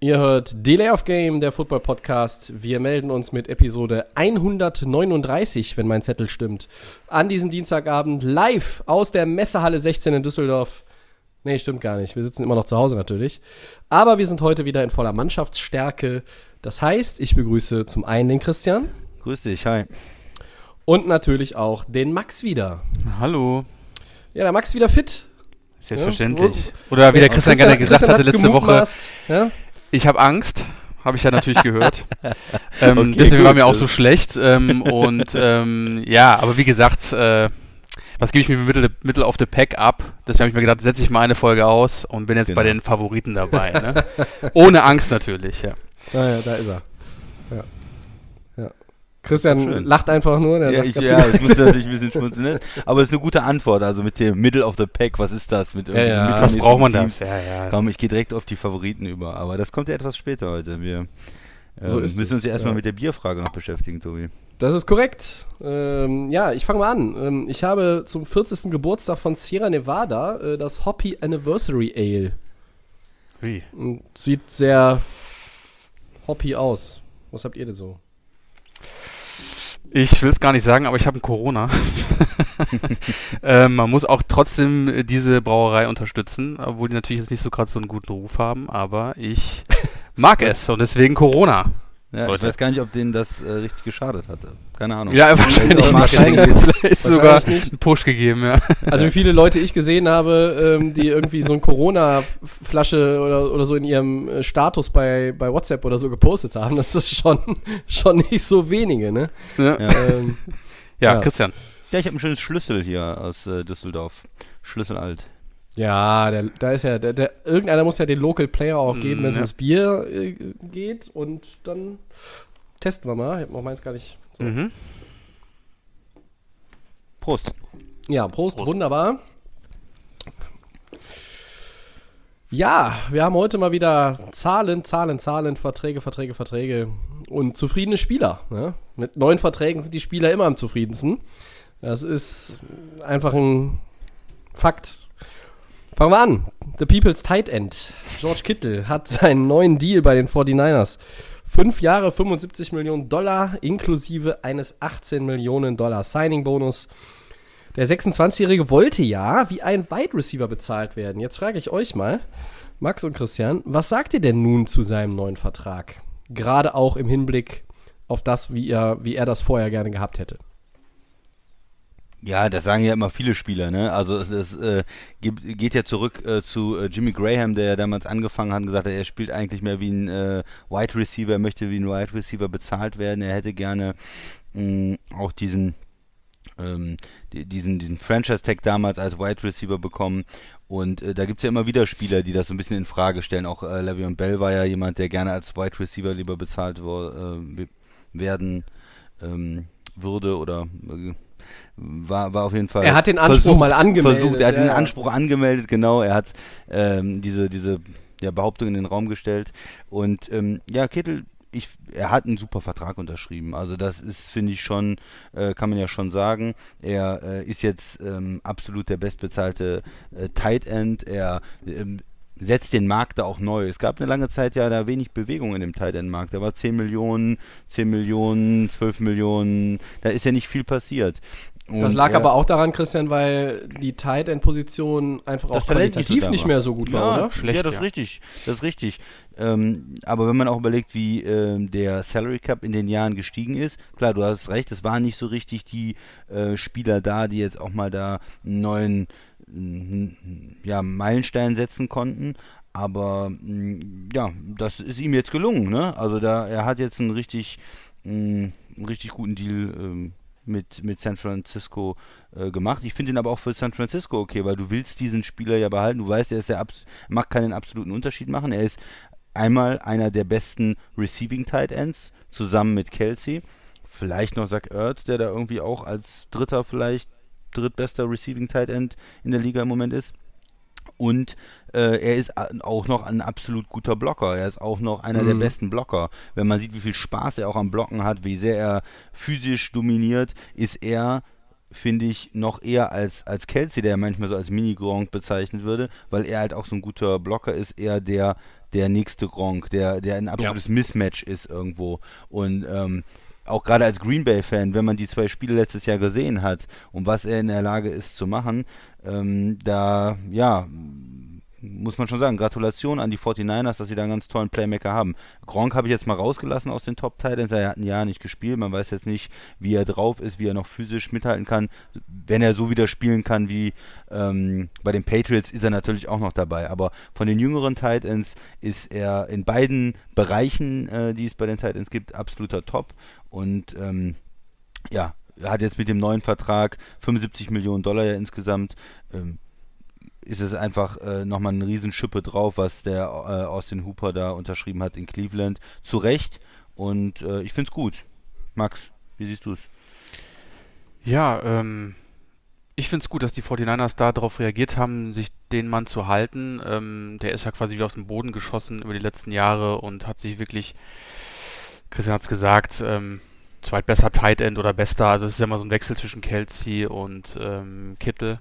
ihr hört Delay of Game, der Football Podcast. Wir melden uns mit Episode 139, wenn mein Zettel stimmt, an diesem Dienstagabend live aus der Messehalle 16 in Düsseldorf. Nee, stimmt gar nicht. Wir sitzen immer noch zu Hause natürlich. Aber wir sind heute wieder in voller Mannschaftsstärke. Das heißt, ich begrüße zum einen den Christian Grüß dich, hi. und natürlich auch den Max wieder. Hallo. Ja, der Max wieder fit. Selbstverständlich. Ja, Oder wie der Christian, gerne gesagt Christian hatte hat letzte Woche, Ja? Ich habe Angst. Habe ich ja natürlich gehört. ähm, Okay, deswegen war gut. mir auch so schlecht. Ähm, und ähm, ja, aber wie gesagt, äh, was gebe ich mir mit Mittel, Mittel of the Pack ab? Deswegen habe ich mir gedacht, setze ich mal eine Folge aus und bin jetzt bei Genau. den Favoriten dabei. Ne? Ohne Angst natürlich, ja. Naja, da ist er. Ja. ja. Christian Schön. lacht einfach nur. Der Ja, sagt ich, ja, ich musste natürlich ein bisschen schmunzeln. Ne? Aber es ist eine gute Antwort. Also mit dem Middle of the Pack, was ist das? Mit ja. irgendwelchen Was braucht man Teams? das? Ja, ja. Komm, ich gehe direkt auf die Favoriten über. Aber das kommt ja etwas später heute. Wir ähm, So ist müssen es, uns ja erstmal ja. mit der Bierfrage noch beschäftigen, Tobi. Das ist korrekt. Ähm, ja, ich fange mal an. Ähm, ich habe zum 40. Geburtstag von Sierra Nevada äh, das Hoppy Anniversary Ale. Wie? Und sieht sehr hoppy aus. Was habt ihr denn so? Ich will es gar nicht sagen, aber ich habe ein Corona. ähm, man muss auch trotzdem äh, diese Brauerei unterstützen, obwohl die natürlich jetzt nicht so gerade so einen guten Ruf haben, aber ich mag es und deswegen Corona. Ja, ich weiß gar nicht, ob denen das äh, richtig geschadet hatte. Keine Ahnung. Ja, wahrscheinlich, wahrscheinlich vielleicht sogar Wahrscheinlich nicht. einen Push gegeben, ja. Also wie viele Leute ich gesehen habe, ähm, die irgendwie so eine Corona-Flasche oder, oder so in ihrem äh, Status bei, bei WhatsApp oder so gepostet haben, das ist schon, schon nicht so wenige, ne? Ja, Ja. Ähm, ja, Ja. Christian. Ja, ich habe ein schönes Schlüssel hier aus äh, Düsseldorf. Schlüssel alt. Ja, der, da ist ja, der, der, irgendeiner muss ja den Local Player auch geben, Mm, wenn es ja. ums Bier äh, geht. Und dann testen wir mal. Ich hab noch meins gar nicht. So. Mhm. Prost. Ja, Prost, Prost. wunderbar. Ja, wir haben heute mal wieder Zahlen, Zahlen, Zahlen, Verträge, Verträge, Verträge und zufriedene Spieler. Ne? Mit neuen Verträgen sind die Spieler immer am zufriedensten. Das ist einfach ein Fakt. Fangen wir an. The People's Tight End, George Kittle, hat seinen neuen Deal bei den 49ers. Fünf Jahre, 75 Millionen Dollar, inklusive eines 18 Millionen Dollar Signing-Bonus. Der 26-Jährige wollte ja wie ein Wide Receiver bezahlt werden. Jetzt frage ich euch mal, Max und Christian, was sagt ihr denn nun zu seinem neuen Vertrag? Gerade auch im Hinblick auf das, wie er, wie er das vorher gerne gehabt hätte. Ja, das sagen ja immer viele Spieler, ne? Also es, äh, geht ja zurück äh, zu äh, Jimmy Graham, der ja damals angefangen hat und gesagt hat, er spielt eigentlich mehr wie ein äh, Wide Receiver, er möchte wie ein Wide Receiver bezahlt werden, er hätte gerne mh, auch diesen ähm, die- diesen, diesen Franchise-Tag damals als Wide Receiver bekommen. Und äh, da gibt es ja immer wieder Spieler, die das so ein bisschen in Frage stellen. Auch äh, Le'Veon Bell war ja jemand, der gerne als Wide Receiver lieber bezahlt wo, äh, we- werden ähm, würde oder äh, war, war auf jeden Fall. Er hat den Anspruch mal angemeldet, Versucht, er hat ja, den. Anspruch angemeldet, genau. Er hat ähm, diese, diese ja, Behauptung in den Raum gestellt. Und ähm, ja, Kittel, ich, er hat einen super Vertrag unterschrieben. Also das ist, finde ich schon, äh, kann man ja schon sagen. Er äh, ist jetzt ähm, absolut der bestbezahlte äh, Tight End. Er ähm, setzt den Markt da auch neu. Es gab eine lange Zeit ja da wenig Bewegung in dem Tight End Markt. Da war 10 Millionen, 10 Millionen, 12 Millionen. Da ist ja nicht viel passiert. Das Und lag er- aber auch daran, Christian, weil die Tight End Position einfach das auch Talent qualitativ nicht mehr so gut war, ja, oder? Schlecht, ja, das ja. ist richtig. Das ist richtig. Ähm, aber wenn man auch überlegt, wie ähm, der Salary Cap in den Jahren gestiegen ist, klar, du hast recht, es waren nicht so richtig die äh, Spieler da, die jetzt auch mal da einen neuen mm, ja, Meilenstein setzen konnten. Aber mm, ja, das ist ihm jetzt gelungen. Ne? Also da, er hat jetzt einen richtig, mm, einen richtig guten Deal ähm, mit, mit San Francisco äh, gemacht. Ich finde ihn aber auch für San Francisco okay, weil du willst diesen Spieler ja behalten. Du weißt, er ist der abs macht keinen absoluten Unterschied machen. Er ist einmal einer der besten Receiving Tight Ends zusammen mit Kelsey vielleicht noch Zach Ertz, der da irgendwie auch als dritter vielleicht drittbester Receiving Tight End in der Liga im Moment ist. Und äh, er ist auch noch ein absolut guter Blocker. Er ist auch noch einer mhm. der besten Blocker. Wenn man sieht, wie viel Spaß er auch am Blocken hat, wie sehr er physisch dominiert, ist er finde ich, noch eher als, als Kelsey, der manchmal so als Mini-Gronk bezeichnet würde, weil er halt auch so ein guter Blocker ist, eher der, der nächste Gronk, der, der ein absolutes ja. Mismatch ist irgendwo. Und ähm, auch gerade als Green Bay-Fan, wenn man die zwei Spiele letztes Jahr gesehen hat und was er in der Lage ist zu machen, ähm, da, ja, muss man schon sagen, Gratulation an die 49ers, dass sie da einen ganz tollen Playmaker haben. Gronk habe ich jetzt mal rausgelassen aus den Top Titans, er hat ein Jahr nicht gespielt, man weiß jetzt nicht, wie er drauf ist, wie er noch physisch mithalten kann. Wenn er so wieder spielen kann wie ähm, bei den Patriots, ist er natürlich auch noch dabei. Aber von den jüngeren Titans ist er in beiden Bereichen, äh, die es bei den Titans gibt, absoluter Top. Und ähm, ja, er hat jetzt mit dem neuen Vertrag 75 Millionen Dollar ja insgesamt. Ähm, ist es einfach äh, nochmal eine Riesenschippe drauf, was der äh, Austin Hooper da unterschrieben hat in Cleveland. Zu Recht. Und äh, ich finde es gut. Max, wie siehst du es? Ja, ähm, ich finde es gut, dass die 49ers da darauf reagiert haben, sich den Mann zu halten. Ähm, der ist ja quasi wie aus dem Boden geschossen über die letzten Jahre und hat sich wirklich, Christian hat es gesagt, ähm, zweitbester Tight End oder bester. Also es ist ja immer so ein Wechsel zwischen Kelsey und ähm, Kittel.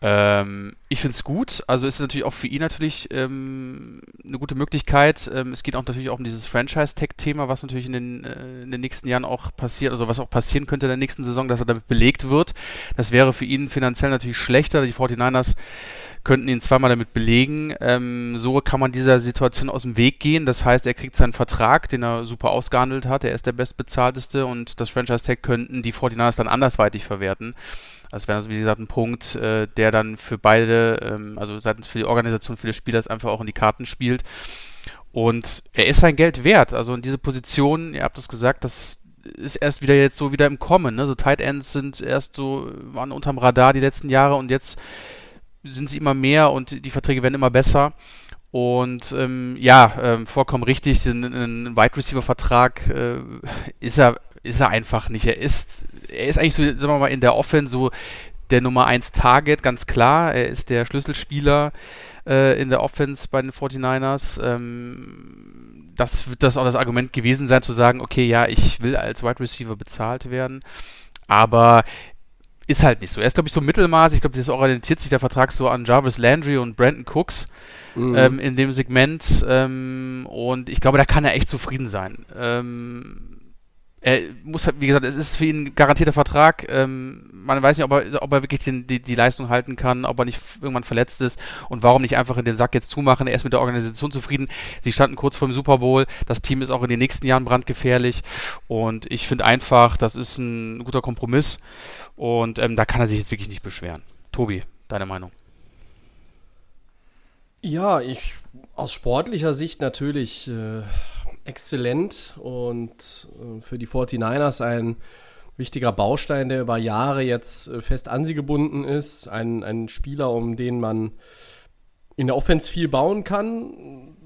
Ähm, ich finde es gut. Also ist es natürlich auch für ihn natürlich ähm, eine gute Möglichkeit. Ähm, es geht auch natürlich auch um dieses Franchise-Tag-Thema, was natürlich in den, äh, in den nächsten Jahren auch passiert, also was auch passieren könnte in der nächsten Saison, dass er damit belegt wird. Das wäre für ihn finanziell natürlich schlechter. Die 49ers könnten ihn zweimal damit belegen. Ähm, so kann man dieser Situation aus dem Weg gehen. Das heißt, er kriegt seinen Vertrag, den er super ausgehandelt hat. Er ist der bestbezahlteste und das Franchise-Tag könnten die 49ers dann andersweitig verwerten. Das wäre, also, wie gesagt, ein Punkt, äh, der dann für beide, ähm, also seitens für die Organisation, für die Spieler einfach auch in die Karten spielt. Und er ist sein Geld wert. Also in diese Position, ihr habt es gesagt, das ist erst wieder jetzt so wieder im Kommen. Ne? So Tight Ends sind erst so, waren unterm Radar die letzten Jahre und jetzt sind sie immer mehr und die Verträge werden immer besser. Und ähm, ja, ähm, vollkommen richtig, ein, ein Wide Receiver Vertrag äh, ist er ist er einfach nicht. Er ist, er ist eigentlich so, sagen wir mal, in der Offense so der Nummer 1 Target, ganz klar. Er ist der Schlüsselspieler äh, in der Offense bei den 49ers. Ähm, das wird das auch das Argument gewesen sein, zu sagen, okay, ja, ich will als Wide Receiver bezahlt werden. Aber ist halt nicht so. Er ist, glaube ich, so Mittelmaß. Ich glaube, das orientiert sich der Vertrag so an Jarvis Landry und Brandon Cooks mhm. ähm, in dem Segment. Ähm, und ich glaube, da kann er echt zufrieden sein. Ähm, er muss halt, wie gesagt, es ist für ihn ein garantierter Vertrag. Ähm, man weiß nicht, ob er, ob er wirklich den, die, die Leistung halten kann, ob er nicht irgendwann verletzt ist und warum nicht einfach in den Sack jetzt zumachen. Er ist mit der Organisation zufrieden. Sie standen kurz vor dem Super Bowl. Das Team ist auch in den nächsten Jahren brandgefährlich und ich finde einfach, das ist ein guter Kompromiss und ähm, da kann er sich jetzt wirklich nicht beschweren. Tobi, deine Meinung? Ja, ich aus sportlicher Sicht natürlich. Äh exzellent und äh, für die 49ers ein wichtiger Baustein, der über Jahre jetzt äh, fest an sie gebunden ist. Ein, ein Spieler, um den man in der Offense viel bauen kann.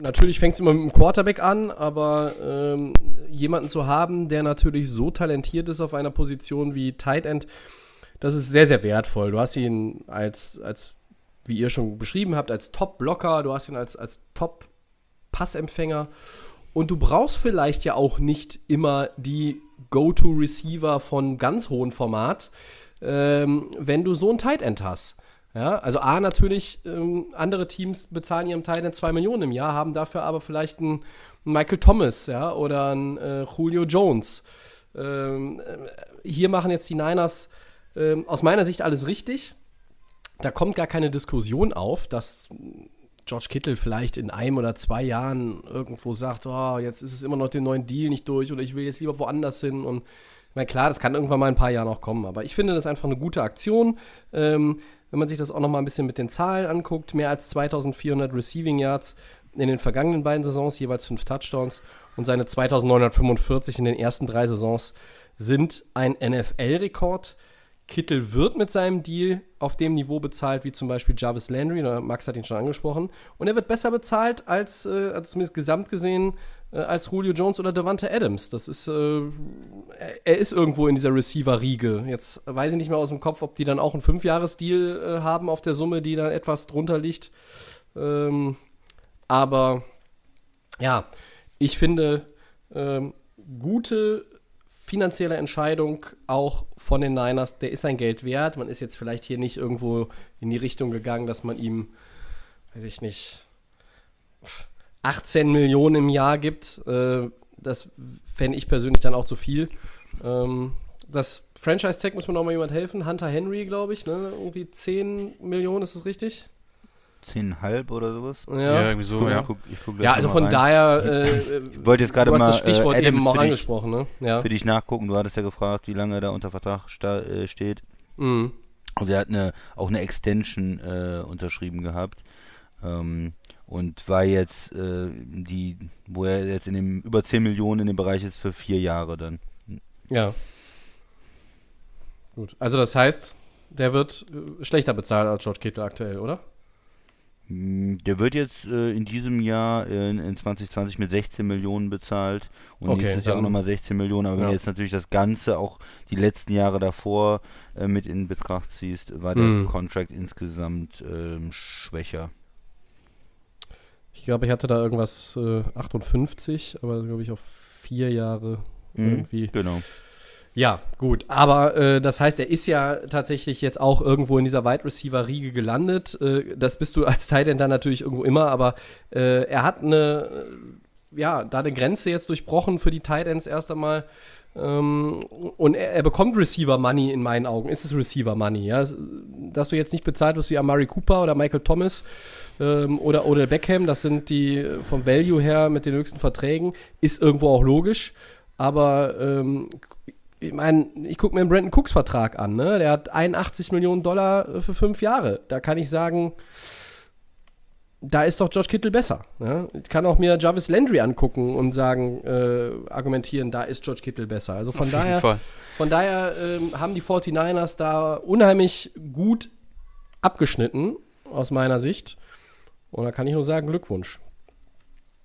Natürlich fängt es immer mit dem Quarterback an, aber ähm, jemanden zu haben, der natürlich so talentiert ist auf einer Position wie Tight End, das ist sehr, sehr wertvoll. Du hast ihn als, als wie ihr schon beschrieben habt, als Top-Blocker, du hast ihn als, als Top-Passempfänger und du brauchst vielleicht ja auch nicht immer die Go-To-Receiver von ganz hohem Format, ähm, wenn du so ein Tight End hast. Ja, also A, natürlich, ähm, andere Teams bezahlen ihrem Tight End 2 Millionen im Jahr, haben dafür aber vielleicht einen Michael Thomas ja, oder einen äh, Julio Jones. Ähm, äh, hier machen jetzt die Niners äh, aus meiner Sicht alles richtig. Da kommt gar keine Diskussion auf, dass George Kittle vielleicht in einem oder zwei Jahren irgendwo sagt, oh, jetzt ist es immer noch den neuen Deal nicht durch oder ich will jetzt lieber woanders hin und ich klar, das kann irgendwann mal ein paar Jahre noch kommen, aber ich finde das einfach eine gute Aktion. Ähm, wenn man sich das auch noch mal ein bisschen mit den Zahlen anguckt, mehr als 2400 Receiving Yards in den vergangenen beiden Saisons, jeweils fünf Touchdowns und seine 2945 in den ersten drei Saisons sind ein NFL-Rekord. Kittel wird mit seinem Deal auf dem Niveau bezahlt wie zum Beispiel Jarvis Landry, Max hat ihn schon angesprochen, und er wird besser bezahlt als, äh, also zumindest gesamt gesehen, äh, als Julio Jones oder Devante Adams. Das ist, äh, er ist irgendwo in dieser Receiver-Riege. Jetzt weiß ich nicht mehr aus dem Kopf, ob die dann auch einen Fünfjahres-Deal äh, haben auf der Summe, die dann etwas drunter liegt. Ähm, aber ja, ich finde ähm, gute finanzielle Entscheidung auch von den Niners. Der ist sein Geld wert. Man ist jetzt vielleicht hier nicht irgendwo in die Richtung gegangen, dass man ihm, weiß ich nicht, 18 Millionen im Jahr gibt. Äh, das fände ich persönlich dann auch zu viel. Ähm, das Franchise-Tag muss mir noch mal jemand helfen. Hunter Henry, glaube ich, ne? Irgendwie 10 Millionen, ist das richtig? 10,5 oder sowas? Ja, Ja, irgendwie so, ja. ich guck, ich guck ja also von mal rein. daher, äh, Ich wollte jetzt gerade du hast mal das Stichwort äh, eben auch dich, angesprochen, ne? Ja. für dich nachgucken. Du hattest ja gefragt, wie lange er da unter Vertrag sta äh, steht. Mhm. Also er hat eine, auch eine Extension äh, unterschrieben gehabt. Ähm, und war jetzt äh, die, wo er jetzt in dem über 10 Millionen in dem Bereich ist für vier Jahre dann. Ja. Gut. Also das heißt, der wird äh, schlechter bezahlt als George Kittle aktuell, oder? Mm, Der wird jetzt äh, in diesem Jahr äh, in, in 2020 mit 16 Millionen bezahlt und Okay, nächstes Jahr auch nochmal 16 Millionen. Aber wenn Ja. du jetzt natürlich das Ganze, auch die letzten Jahre davor äh, mit in Betracht ziehst, war der Mhm. Contract insgesamt ähm, schwächer. Ich glaube, ich hatte da irgendwas äh, 58, aber glaube ich auf vier Jahre Mhm, irgendwie. Genau. Ja, gut. Aber äh, das heißt, er ist ja tatsächlich jetzt auch irgendwo in dieser Wide Receiver Riege gelandet. Äh, das bist du als Tight End dann natürlich irgendwo immer, aber äh, er hat eine, äh, ja, da eine Grenze jetzt durchbrochen für die Tight Ends erst einmal. Ähm, und er, er bekommt Receiver Money in meinen Augen. Ist es Receiver Money, ja? Dass du jetzt nicht bezahlt wirst wie Amari Cooper oder Michael Thomas ähm, oder Odell Beckham, das sind die äh, vom Value her mit den höchsten Verträgen, ist irgendwo auch logisch. Aber ähm, ich meine, ich gucke mir den Brandon Cooks Vertrag an, ne? Der hat 81 Millionen Dollar äh, für fünf Jahre. Da kann ich sagen, da ist doch George Kittle besser. Ne? Ich kann auch mir Jarvis Landry angucken und sagen, äh, argumentieren, da ist George Kittle besser. Also von Auf daher, von daher ähm, haben die 49ers da unheimlich gut abgeschnitten, aus meiner Sicht. Und da kann ich nur sagen, Glückwunsch.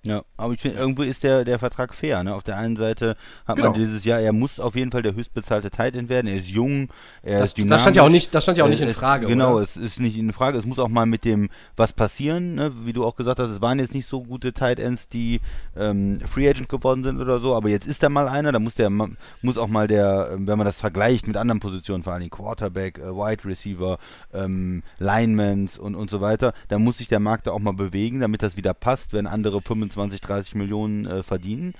Ja, aber ich finde, irgendwo ist der, der Vertrag fair. Ne? Auf der einen Seite hat Genau. man dieses Jahr, er muss auf jeden Fall der höchstbezahlte Tight End werden. Er ist jung, er Das, ist dynamisch. das stand ja auch nicht, das stand ja auch nicht Äh, in es- Frage. Genau, oder? es ist nicht in Frage. Es muss auch mal mit dem was passieren, ne? wie du auch gesagt hast. Es waren jetzt nicht so gute Tight Ends, die ähm, Free Agent geworden sind oder so, aber jetzt ist da mal einer. Da muss der muss auch mal der, ähm, wenn man das vergleicht mit anderen Positionen, vor allem Quarterback, äh, Wide Receiver, ähm, Linemans und und so weiter, da muss sich der Markt da auch mal bewegen, damit das wieder passt, wenn andere 25, 30 Millionen äh, verdienen.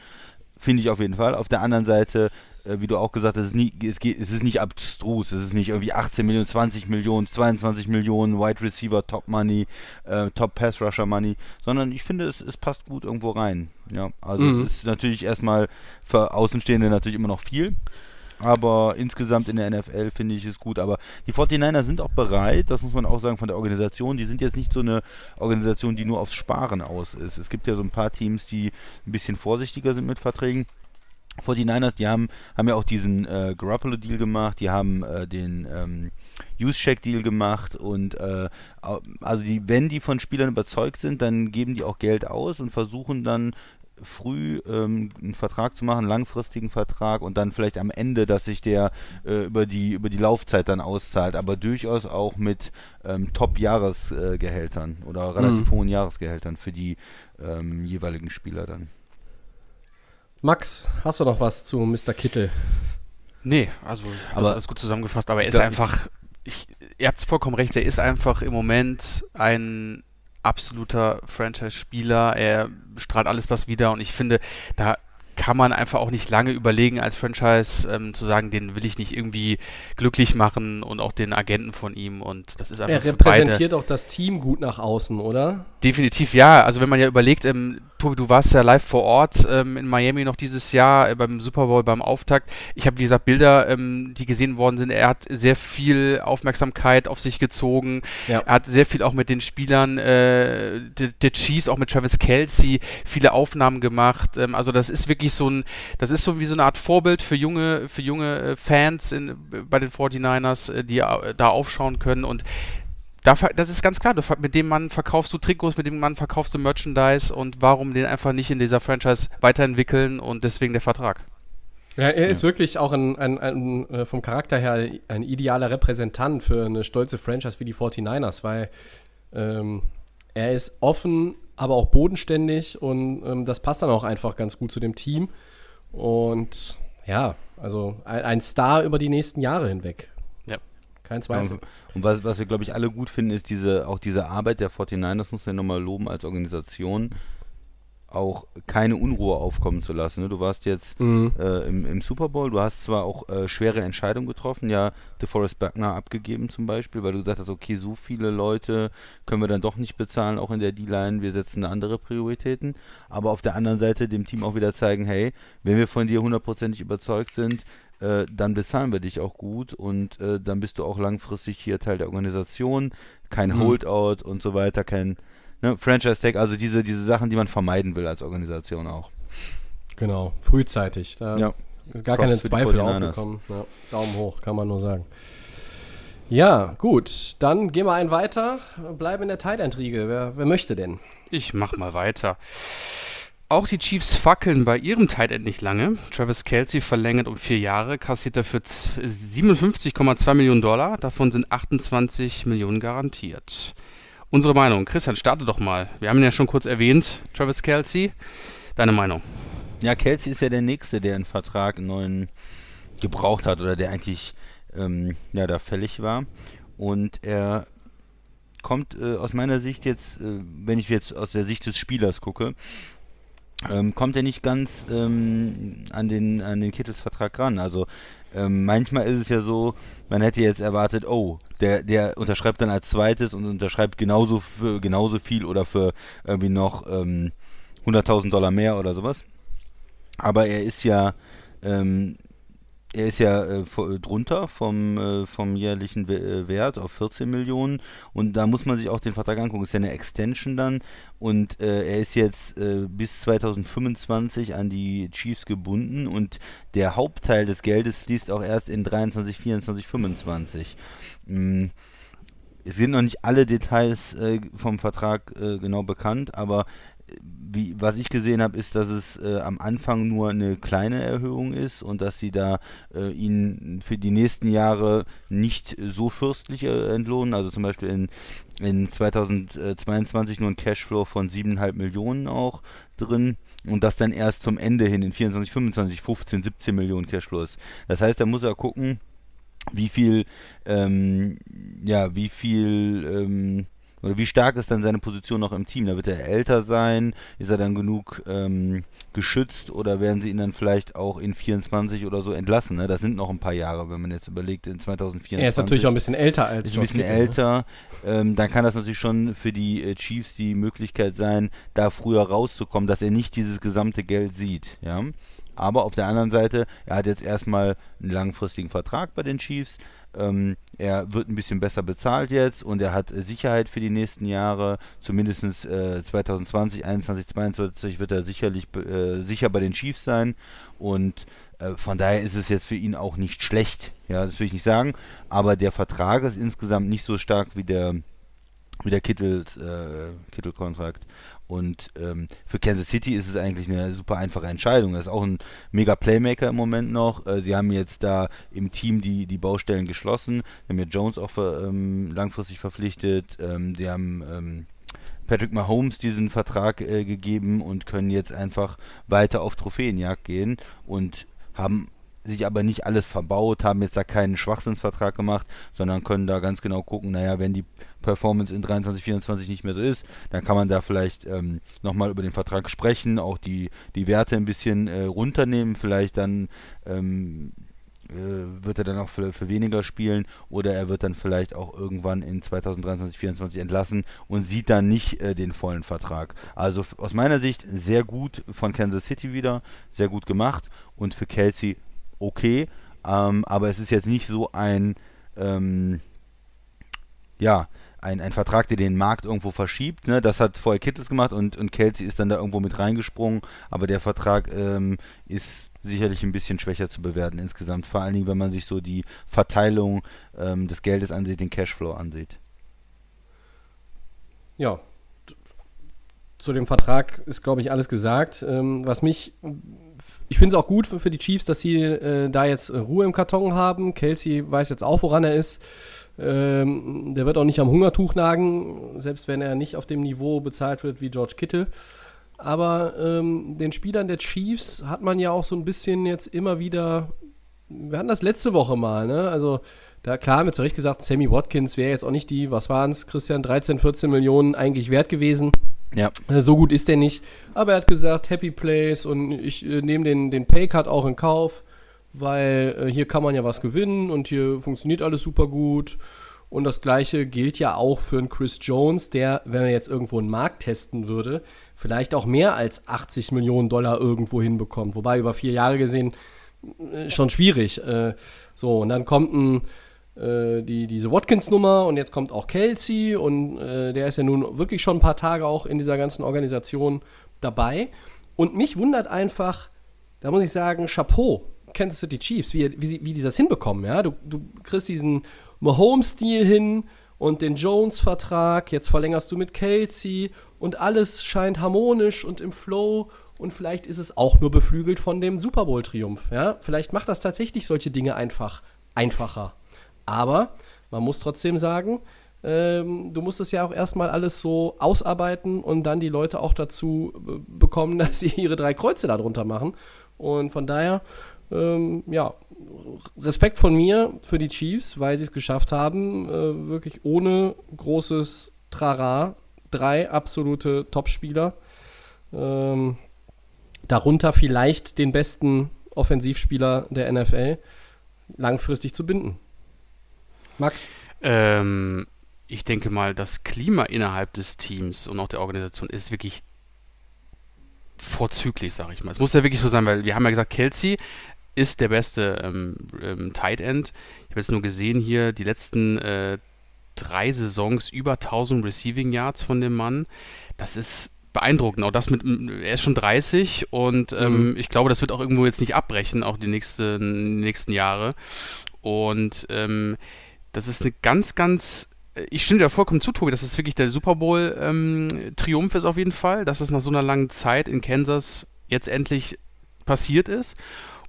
Finde ich auf jeden Fall. Auf der anderen Seite, äh, wie du auch gesagt hast, es ist, nie, es, geht, es ist nicht abstrus. Es ist nicht irgendwie 18 Millionen, 20 Millionen, 22 Millionen, Wide Receiver, Top Money, äh, Top Pass Rusher Money, sondern ich finde, es, es passt gut irgendwo rein. Ja, also Mhm. es ist natürlich erstmal für Außenstehende natürlich immer noch viel. Aber insgesamt in der NFL finde ich es gut. Aber die 49er sind auch bereit, das muss man auch sagen von der Organisation. Die sind jetzt nicht so eine Organisation, die nur aufs Sparen aus ist. Es gibt ja so ein paar Teams, die ein bisschen vorsichtiger sind mit Verträgen. 49ers, die haben, haben ja auch diesen äh, Garoppolo-Deal gemacht, die haben äh, den ähm, Use-Check-Deal gemacht und äh, also die, wenn die von Spielern überzeugt sind, dann geben die auch Geld aus und versuchen dann früh ähm, einen Vertrag zu machen, einen langfristigen Vertrag und dann vielleicht am Ende, dass sich der äh, über die über die Laufzeit dann auszahlt, aber durchaus auch mit ähm, Top-Jahresgehältern oder relativ Mhm. hohen Jahresgehältern für die ähm, jeweiligen Spieler dann. Max, hast du noch was zu Mr. Kittel? Nee, also Aber- das alles gut zusammengefasst, aber er ist einfach, ich, ihr habt es vollkommen recht, er ist einfach im Moment ein absoluter Franchise-Spieler, er strahlt alles das wieder und ich finde, da kann man einfach auch nicht lange überlegen als Franchise ähm, zu sagen, den will ich nicht irgendwie glücklich machen und auch den Agenten von ihm und das ist einfach Er repräsentiert auch das Team gut nach außen, oder? Definitiv ja. Also wenn man ja überlegt, ähm, Tobi, du warst ja live vor Ort ähm, in Miami noch dieses Jahr äh, beim Super Bowl, beim Auftakt. Ich habe, wie gesagt, Bilder, ähm, die gesehen worden sind. Er hat sehr viel Aufmerksamkeit auf sich gezogen. Ja. Er hat sehr viel auch mit den Spielern äh, der, der Chiefs, auch mit Travis Kelsey, viele Aufnahmen gemacht. Ähm, also das ist wirklich so ein, das ist so wie so eine Art Vorbild für junge, für junge äh, Fans in, bei den 49ers, äh, die äh, da aufschauen können und da, das ist ganz klar, mit dem Mann verkaufst du Trikots, mit dem Mann verkaufst du Merchandise und warum den einfach nicht in dieser Franchise weiterentwickeln und deswegen der Vertrag. Ja, er ist wirklich auch ein, ein, ein, vom Charakter her ein idealer Repräsentant für eine stolze Franchise wie die 49ers, weil ähm, er ist offen, aber auch bodenständig und ähm, das passt dann auch einfach ganz gut zu dem Team. Und ja, also ein, ein Star über die nächsten Jahre hinweg. Ja. Kein Zweifel. Und was, was wir, glaube ich, alle gut finden, ist diese, auch diese Arbeit der 49ers, muss man nochmal loben als Organisation, auch keine Unruhe aufkommen zu lassen. Ne? Du warst jetzt Mhm. äh, im, im Super Bowl, du hast zwar auch äh, schwere Entscheidungen getroffen, ja, DeForest Buckner abgegeben zum Beispiel, weil du gesagt hast, okay, so viele Leute können wir dann doch nicht bezahlen, auch in der D-Line, wir setzen andere Prioritäten, aber auf der anderen Seite dem Team auch wieder zeigen, hey, wenn wir von dir hundertprozentig überzeugt sind, äh, dann bezahlen wir dich auch gut und äh, dann bist du auch langfristig hier Teil der Organisation, kein Mhm. Holdout und so weiter, kein ne, Franchise-Tag, also diese, diese Sachen, die man vermeiden will als Organisation auch. Genau, frühzeitig. Da Ja. gar Props keine Zweifel 49ers. aufgekommen. Ja, Daumen hoch, kann man nur sagen. Ja, gut. Dann gehen wir einen weiter. Bleiben in der Tight-End-Riege. Wer, wer möchte denn? Ich mach mal weiter. Auch die Chiefs fackeln bei ihrem Tight End nicht lange. Travis Kelsey verlängert um vier Jahre, kassiert dafür z- 57,2 Millionen Dollar. Davon sind 28 Millionen garantiert. Unsere Meinung. Christian, starte doch mal. Wir haben ihn ja schon kurz erwähnt, Travis Kelsey. Deine Meinung? Ja, Kelsey ist ja der Nächste, der einen Vertrag einen neuen gebraucht hat oder der eigentlich ähm, ja, da fällig war. Und er kommt äh, aus meiner Sicht jetzt, äh, wenn ich jetzt aus der Sicht des Spielers gucke, ähm, kommt er nicht ganz ähm, an den, an den Kittels Vertrag ran. Also ähm, manchmal ist es ja so, man hätte jetzt erwartet, oh, der, der unterschreibt dann als zweites und unterschreibt genauso für genauso viel oder für irgendwie noch ähm, 100.000 Dollar mehr oder sowas. Aber er ist ja, ähm, er ist ja äh, vo- drunter vom, äh, vom jährlichen äh, Wert auf 14 Millionen. Und da muss man sich auch den Vertrag angucken. Ist ja eine Extension dann. Und äh, er ist jetzt äh, bis 2025 an die Chiefs gebunden. Und der Hauptteil des Geldes fließt auch erst in 23, 24, 25. Mm, es sind noch nicht alle Details äh, vom Vertrag äh, genau bekannt, aber äh, wie, was ich gesehen habe, ist, dass es äh, am Anfang nur eine kleine Erhöhung ist und dass sie da äh, ihn für die nächsten Jahre nicht so fürstlich äh, entlohnen. Also zum Beispiel in, in 2022 nur ein Cashflow von 7,5 Millionen auch drin und das dann erst zum Ende hin in 24, 25, 15, 17 Millionen Cashflow ist. Das heißt, da muss er gucken, wie viel, ähm, ja, wie viel, ähm, oder wie stark ist dann seine Position noch im Team? Da wird er älter sein, ist er dann genug ähm, geschützt oder werden sie ihn dann vielleicht auch in 24 oder so entlassen? Ne? Das sind noch ein paar Jahre, wenn man jetzt überlegt, in 2024. Er ist natürlich auch ein bisschen älter als ist ein bisschen Kittle, ne? älter, ähm, dann kann das natürlich schon für die äh, Chiefs die Möglichkeit sein, da früher rauszukommen, dass er nicht dieses gesamte Geld sieht, ja. Aber auf der anderen Seite, er hat jetzt erstmal einen langfristigen Vertrag bei den Chiefs. Ähm, er wird ein bisschen besser bezahlt jetzt und er hat äh, Sicherheit für die nächsten Jahre. Zumindest äh, 2020, 2021, 2022 wird er sicherlich äh, sicher bei den Chiefs sein. Und äh, von daher ist es jetzt für ihn auch nicht schlecht. Ja, das will ich nicht sagen. Aber der Vertrag ist insgesamt nicht so stark wie der wie der Kittel, äh, Kittel-Kontrakt. Und ähm, für Kansas City ist es eigentlich eine super einfache Entscheidung. Er ist auch ein mega Playmaker im Moment noch. Äh, sie haben jetzt da im Team die, die Baustellen geschlossen. Sie haben ja Jones auch ver, ähm, langfristig verpflichtet. Ähm, sie haben ähm, Patrick Mahomes diesen Vertrag äh, gegeben und können jetzt einfach weiter auf Trophäenjagd gehen und haben sich aber nicht alles verbaut, haben jetzt da keinen Schwachsinnsvertrag gemacht, sondern können da ganz genau gucken, naja, wenn die Performance in 23, 24 nicht mehr so ist, dann kann man da vielleicht ähm, nochmal über den Vertrag sprechen, auch die, die Werte ein bisschen äh, runternehmen, vielleicht dann ähm, äh, wird er dann auch für, für weniger spielen oder er wird dann vielleicht auch irgendwann in 2023, 2024 entlassen und sieht dann nicht äh, den vollen Vertrag. Also aus meiner Sicht sehr gut von Kansas City wieder, sehr gut gemacht und für Kelsey okay, ähm, aber es ist jetzt nicht so ein, ähm, ja, ein, ein Vertrag, der den Markt irgendwo verschiebt. Ne? Das hat vorher Kittles gemacht und, und Kelsey ist dann da irgendwo mit reingesprungen, aber der Vertrag ähm, ist sicherlich ein bisschen schwächer zu bewerten insgesamt, vor allen Dingen, wenn man sich so die Verteilung ähm, des Geldes ansieht, den Cashflow ansieht. ja, zu dem Vertrag ist, glaube ich, alles gesagt. Ähm, was mich, ich finde es auch gut für, für, die Chiefs, dass sie äh, da jetzt Ruhe im Karton haben. Kelsey weiß jetzt auch, woran er ist. Ähm, der wird auch nicht am Hungertuch nagen, selbst wenn er nicht auf dem Niveau bezahlt wird wie George Kittle. Aber ähm, den Spielern der Chiefs hat man ja auch so ein bisschen jetzt immer wieder. Wir hatten das letzte Woche mal, ne? Also, da klar haben wir zu Recht gesagt, Sammy Watkins wäre jetzt auch nicht die, was waren es, Christian, 13, 14 Millionen eigentlich wert gewesen. Ja. Äh, so gut ist der nicht. Aber er hat gesagt, Happy Place und ich äh, nehme den, den Paycut auch in Kauf weil äh, hier kann man ja was gewinnen und hier funktioniert alles super gut. Und das gleiche gilt ja auch für einen Chris Jones, der, wenn er jetzt irgendwo einen Markt testen würde, vielleicht auch mehr als 80 Millionen Dollar irgendwo hinbekommt. Wobei über vier Jahre gesehen äh, schon schwierig. Äh, so, und dann kommt ein, die, diese Watkins-Nummer und jetzt kommt auch Kelsey und äh, der ist ja nun wirklich schon ein paar Tage auch in dieser ganzen Organisation dabei. Und mich wundert einfach, da muss ich sagen, Chapeau Kansas City Chiefs, wie, wie, wie die das hinbekommen. Ja? Du, du kriegst diesen Mahomes-Stil hin und den Jones-Vertrag, jetzt verlängerst du mit Kelsey und alles scheint harmonisch und im Flow und vielleicht ist es auch nur beflügelt von dem Super Bowl-Triumph. Ja? Vielleicht macht das tatsächlich solche Dinge einfach einfacher. Aber man muss trotzdem sagen, ähm, du musst es ja auch erstmal alles so ausarbeiten und dann die Leute auch dazu äh, bekommen, dass sie ihre drei Kreuze darunter machen. Und von daher ähm, ja, Respekt von mir für die Chiefs, weil sie es geschafft haben, äh, wirklich ohne großes Trara drei absolute Topspieler, ähm, darunter vielleicht den besten Offensivspieler der NFL, langfristig zu binden. Max? Ähm, ich denke mal, das Klima innerhalb des Teams und auch der Organisation ist wirklich vorzüglich, sage ich mal. Es muss ja wirklich so sein, weil wir haben ja gesagt, Kelsey ist der beste ähm, ähm, Tight End. Ich habe jetzt nur gesehen hier die letzten äh, drei Saisons über 1000 Receiving Yards von dem Mann. Das ist beeindruckend. Auch das mit, er ist schon 30 und ähm, mhm. ich glaube, das wird auch irgendwo jetzt nicht abbrechen, auch die nächsten, nächsten Jahre. Und ähm, das ist eine ganz, ganz ich stimme dir vollkommen zu, Tobi, dass es wirklich der Super Bowl-Triumph ähm, ist auf jeden Fall, dass es nach so einer langen Zeit in Kansas jetzt endlich passiert ist.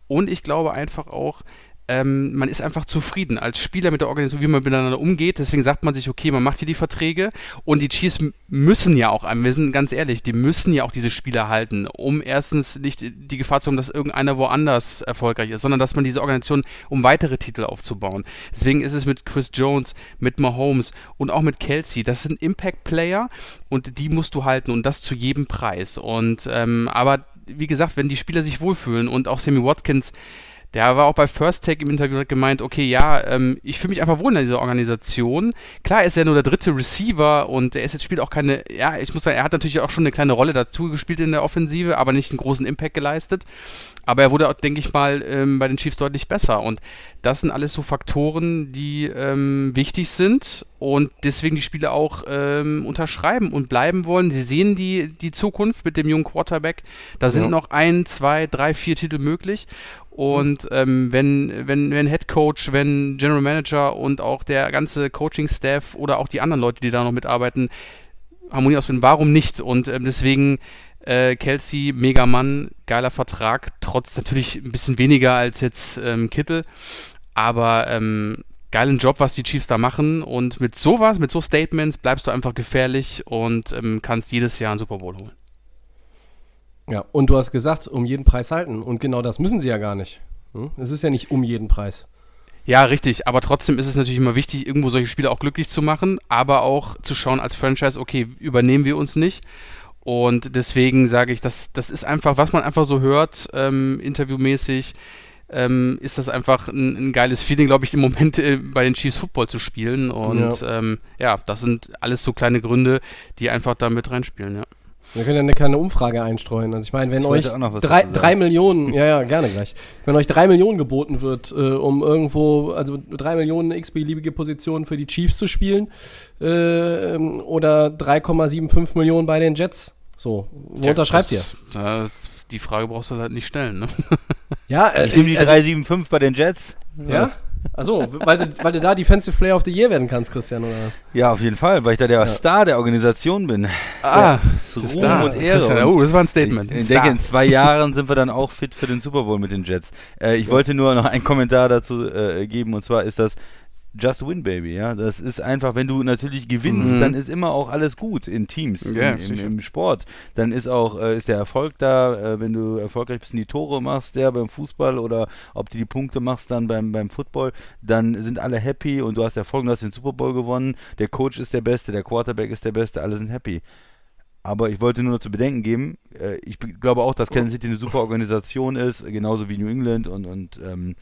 Und ich glaube einfach auch, ähm, man ist einfach zufrieden als Spieler mit der Organisation, wie man miteinander umgeht. Deswegen sagt man sich, okay, man macht hier die Verträge und die Chiefs müssen ja auch, wir sind ganz ehrlich, die müssen ja auch diese Spieler halten, um erstens nicht die Gefahr zu haben, dass irgendeiner woanders erfolgreich ist, sondern dass man diese Organisation, um weitere Titel aufzubauen. Deswegen ist es mit Chris Jones, mit Mahomes und auch mit Kelsey, das sind Impact-Player und die musst du halten und das zu jedem Preis. Und ähm, aber wie gesagt, wenn die Spieler sich wohlfühlen und auch Sammy Watkins, der war auch bei First Take im Interview gemeint, okay, ja, ähm, ich fühle mich einfach wohl in dieser Organisation. Klar ist er nur der dritte Receiver und er ist jetzt spielt auch keine, ja, ich muss sagen, er hat natürlich auch schon eine kleine Rolle dazu gespielt in der Offensive, aber nicht einen großen Impact geleistet. Aber er wurde, denke ich mal, ähm, bei den Chiefs deutlich besser. Und das sind alles so Faktoren, die ähm, wichtig sind und deswegen die Spieler auch ähm, unterschreiben und bleiben wollen. Sie sehen die, die Zukunft mit dem jungen Quarterback. Da sind ja. noch ein, zwei, drei, vier Titel möglich. Und ähm, wenn, wenn, wenn Head Coach, wenn General Manager und auch der ganze Coaching-Staff oder auch die anderen Leute, die da noch mitarbeiten, Harmonie ausfinden, warum nicht? Und ähm, deswegen äh, Kelsey, mega Mann, geiler Vertrag, trotz natürlich ein bisschen weniger als jetzt ähm, Kittel. Aber ähm, geilen Job, was die Chiefs da machen. Und mit sowas, mit so Statements bleibst du einfach gefährlich und ähm, kannst jedes Jahr einen Super Bowl holen. Ja, und du hast gesagt, um jeden Preis halten. Und genau das müssen sie ja gar nicht. Hm? Es ist ja nicht um jeden Preis. Ja, richtig. Aber trotzdem ist es natürlich immer wichtig, irgendwo solche Spiele auch glücklich zu machen, aber auch zu schauen als Franchise, okay, übernehmen wir uns nicht. Und deswegen sage ich, das, das ist einfach, was man einfach so hört, ähm, interviewmäßig, ähm, ist das einfach ein, ein geiles Feeling, glaube ich, im Moment äh, bei den Chiefs Football zu spielen. Und ja. Ähm, ja, das sind alles so kleine Gründe, die einfach da mit reinspielen, ja. Wir können ja eine kleine Umfrage einstreuen. Also ich meine, wenn ich euch drei, drei Millionen, ja, ja, gerne gleich. Wenn euch drei Millionen geboten wird, äh, um irgendwo, also drei Millionen x-beliebige Positionen für die Chiefs zu spielen, äh, oder 3,75 Millionen bei den Jets, so, wo ja, unterschreibt das, ihr? Das, die Frage brauchst du halt nicht stellen, ne? Ja, äh, ich nehme die also, 3,75 bei den Jets. Ja? Achso, weil du, weil du da Defensive Player of the Year werden kannst, Christian, oder was? Ja, auf jeden Fall, weil ich da der Star der Organisation bin. Ah, das Ruhm da. und Ehre. Christian, Und Oh, das war ein ich, Statement. ich Star. denke, in zwei Jahren sind wir dann auch fit für den Super Bowl mit den Jets. Äh, ich wollte nur noch einen Kommentar dazu äh, geben und zwar ist das Just Win, Baby. Ja, das ist einfach, wenn du natürlich gewinnst, Mhm. dann ist immer auch alles gut in Teams, Ja, im, im, im Sport. Dann ist auch äh, ist der Erfolg da, äh, wenn du erfolgreich bist und die Tore machst, ja, beim Fußball oder ob du die Punkte machst dann beim, beim Football, dann sind alle happy und du hast Erfolg, du hast den Super Bowl gewonnen, der Coach ist der Beste, der Quarterback ist der Beste, alle sind happy. Aber ich wollte nur noch zu bedenken geben, äh, ich be- glaube auch, dass Kansas City eine super Organisation ist, genauso wie New England und, und ähm,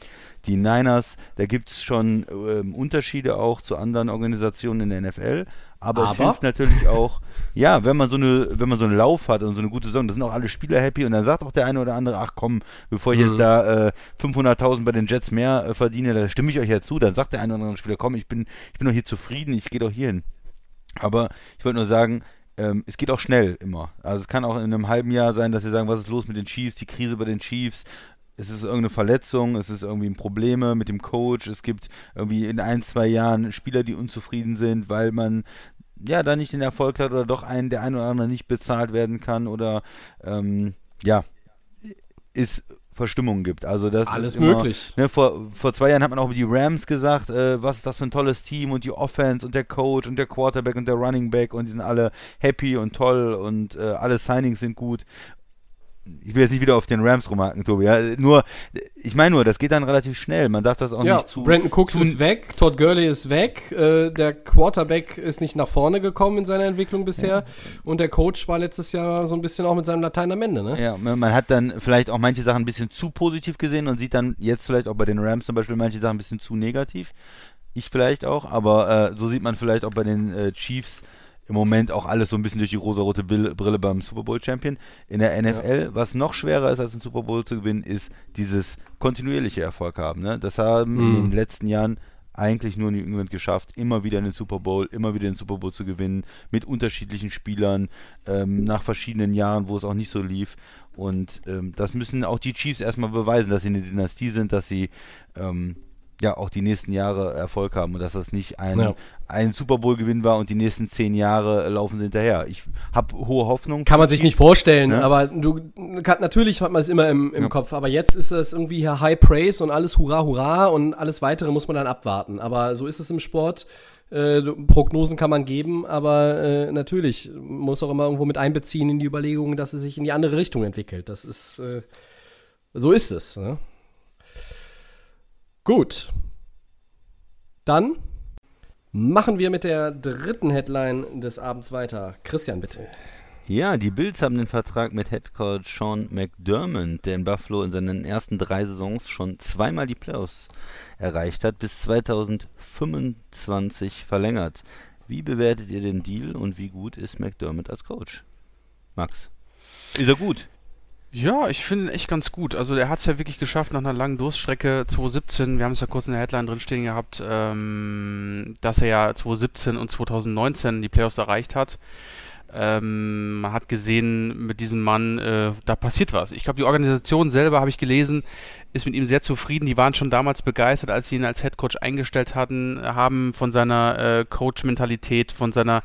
die Niners. Da gibt es schon ähm, Unterschiede auch zu anderen Organisationen in der NFL. Aber, es Aber? hilft natürlich auch, ja, wenn man so eine, wenn man so einen Lauf hat und so eine gute Saison, da sind auch alle Spieler happy und dann sagt auch der eine oder andere, ach komm, bevor ich Mhm. jetzt da äh, 500.000 bei den Jets mehr äh, verdiene, da stimme ich euch ja zu, dann sagt der eine oder andere Spieler, komm, ich bin, ich bin doch hier zufrieden, ich gehe doch hier hin. Aber ich wollte nur sagen, ähm, es geht auch schnell immer. Also es kann auch in einem halben Jahr sein, dass wir sagen, was ist los mit den Chiefs, die Krise bei den Chiefs. Es ist irgendeine Verletzung, es ist irgendwie ein Probleme mit dem Coach, es gibt irgendwie in ein, zwei Jahren Spieler, die unzufrieden sind, weil man ja da nicht den Erfolg hat oder doch einen, der ein oder andere nicht bezahlt werden kann oder ähm, ja, es Verstimmungen gibt. Also das Alles ist immer, möglich. Ne, vor, vor zwei Jahren hat man auch über die Rams gesagt, äh, was ist das für ein tolles Team und die Offense und der Coach und der Quarterback und der Running Back und die sind alle happy und toll und äh, alle Signings sind gut. Ich will jetzt nicht wieder auf den Rams rumhaken, Tobi. Ja? Nur, ich meine nur, das geht dann relativ schnell. Man darf das auch Ja, nicht zu. Brandon Cooks zu- ist weg, Todd Gurley ist weg, äh, der Quarterback ist nicht nach vorne gekommen in seiner Entwicklung bisher und der Coach war letztes Jahr so ein bisschen auch mit seinem Latein am Ende, ne? Ja, man man hat dann vielleicht auch manche Sachen ein bisschen zu positiv gesehen und sieht dann jetzt vielleicht auch bei den Rams zum Beispiel manche Sachen ein bisschen zu negativ. Ich vielleicht auch, aber äh, so sieht man vielleicht auch bei den äh, Chiefs im Moment auch alles so ein bisschen durch die rosarote Brille beim Super Bowl Champion. In der NFL, was noch schwerer ist, als den Super Bowl zu gewinnen, ist dieses kontinuierliche Erfolg haben. Ne? Das haben in Mhm. den letzten Jahren eigentlich nur New England geschafft, immer wieder in den Super Bowl, immer wieder den Super Bowl zu gewinnen, mit unterschiedlichen Spielern, ähm, nach verschiedenen Jahren, wo es auch nicht so lief. Und ähm, das müssen auch die Chiefs erstmal beweisen, dass sie eine Dynastie sind, dass sie ähm, ja auch die nächsten Jahre Erfolg haben und dass das nicht ein, Ja. ein Super Bowl-Gewinn war und die nächsten zehn Jahre laufen sie hinterher. Ich habe hohe Hoffnung. Kann man sich nicht vorstellen, Ne? aber du kann, natürlich hat man es immer im, im Ja. Kopf, aber jetzt ist es irgendwie hier High Praise und alles Hurra, Hurra und alles weitere muss man dann abwarten. Aber so ist es im Sport. Äh, Prognosen kann man geben, aber äh, natürlich muss auch immer irgendwo mit einbeziehen in die Überlegungen, dass es sich in die andere Richtung entwickelt. Das ist, äh, so ist es. Ne? Gut. Dann machen wir mit der dritten Headline des Abends weiter. Christian, bitte. Ja, die Bills haben den Vertrag mit Head Coach Sean McDermott, der in Buffalo in seinen ersten drei Saisons schon zweimal die Playoffs erreicht hat, bis 2025 verlängert. Wie bewertet ihr den Deal und wie gut ist McDermott als Coach? Max. Ist er gut? Ja, ich finde ihn echt ganz gut. Also der hat es ja wirklich geschafft nach einer langen Durststrecke 2017, wir haben es ja kurz in der Headline drin stehen gehabt, ähm, dass er ja 2017 und 2019 die Playoffs erreicht hat. Ähm, man hat gesehen, mit diesem Mann, äh, da passiert was. Ich glaube, die Organisation selber, habe ich gelesen, ist mit ihm sehr zufrieden. Die waren schon damals begeistert, als sie ihn als Headcoach eingestellt hatten, haben von seiner äh, Coach-Mentalität, von seiner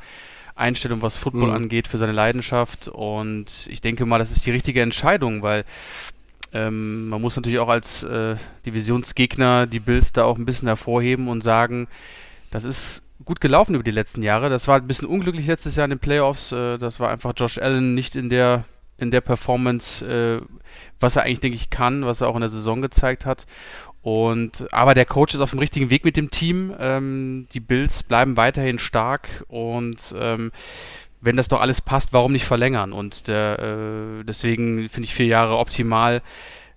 Einstellung, was Football Mhm. angeht, für seine Leidenschaft. Und ich denke mal, das ist die richtige Entscheidung, weil ähm, man muss natürlich auch als äh, Divisionsgegner die Bills da auch ein bisschen hervorheben und sagen, das ist gut gelaufen über die letzten Jahre. Das war ein bisschen unglücklich letztes Jahr in den Playoffs. Äh, das war einfach Josh Allen nicht in der in der Performance, äh, was er eigentlich, denke ich, kann, was er auch in der Saison gezeigt hat. Und aber der Coach ist auf dem richtigen Weg mit dem Team. Ähm, die Bills bleiben weiterhin stark und ähm, wenn das doch alles passt, warum nicht verlängern? Und der, äh, deswegen finde ich vier Jahre optimal.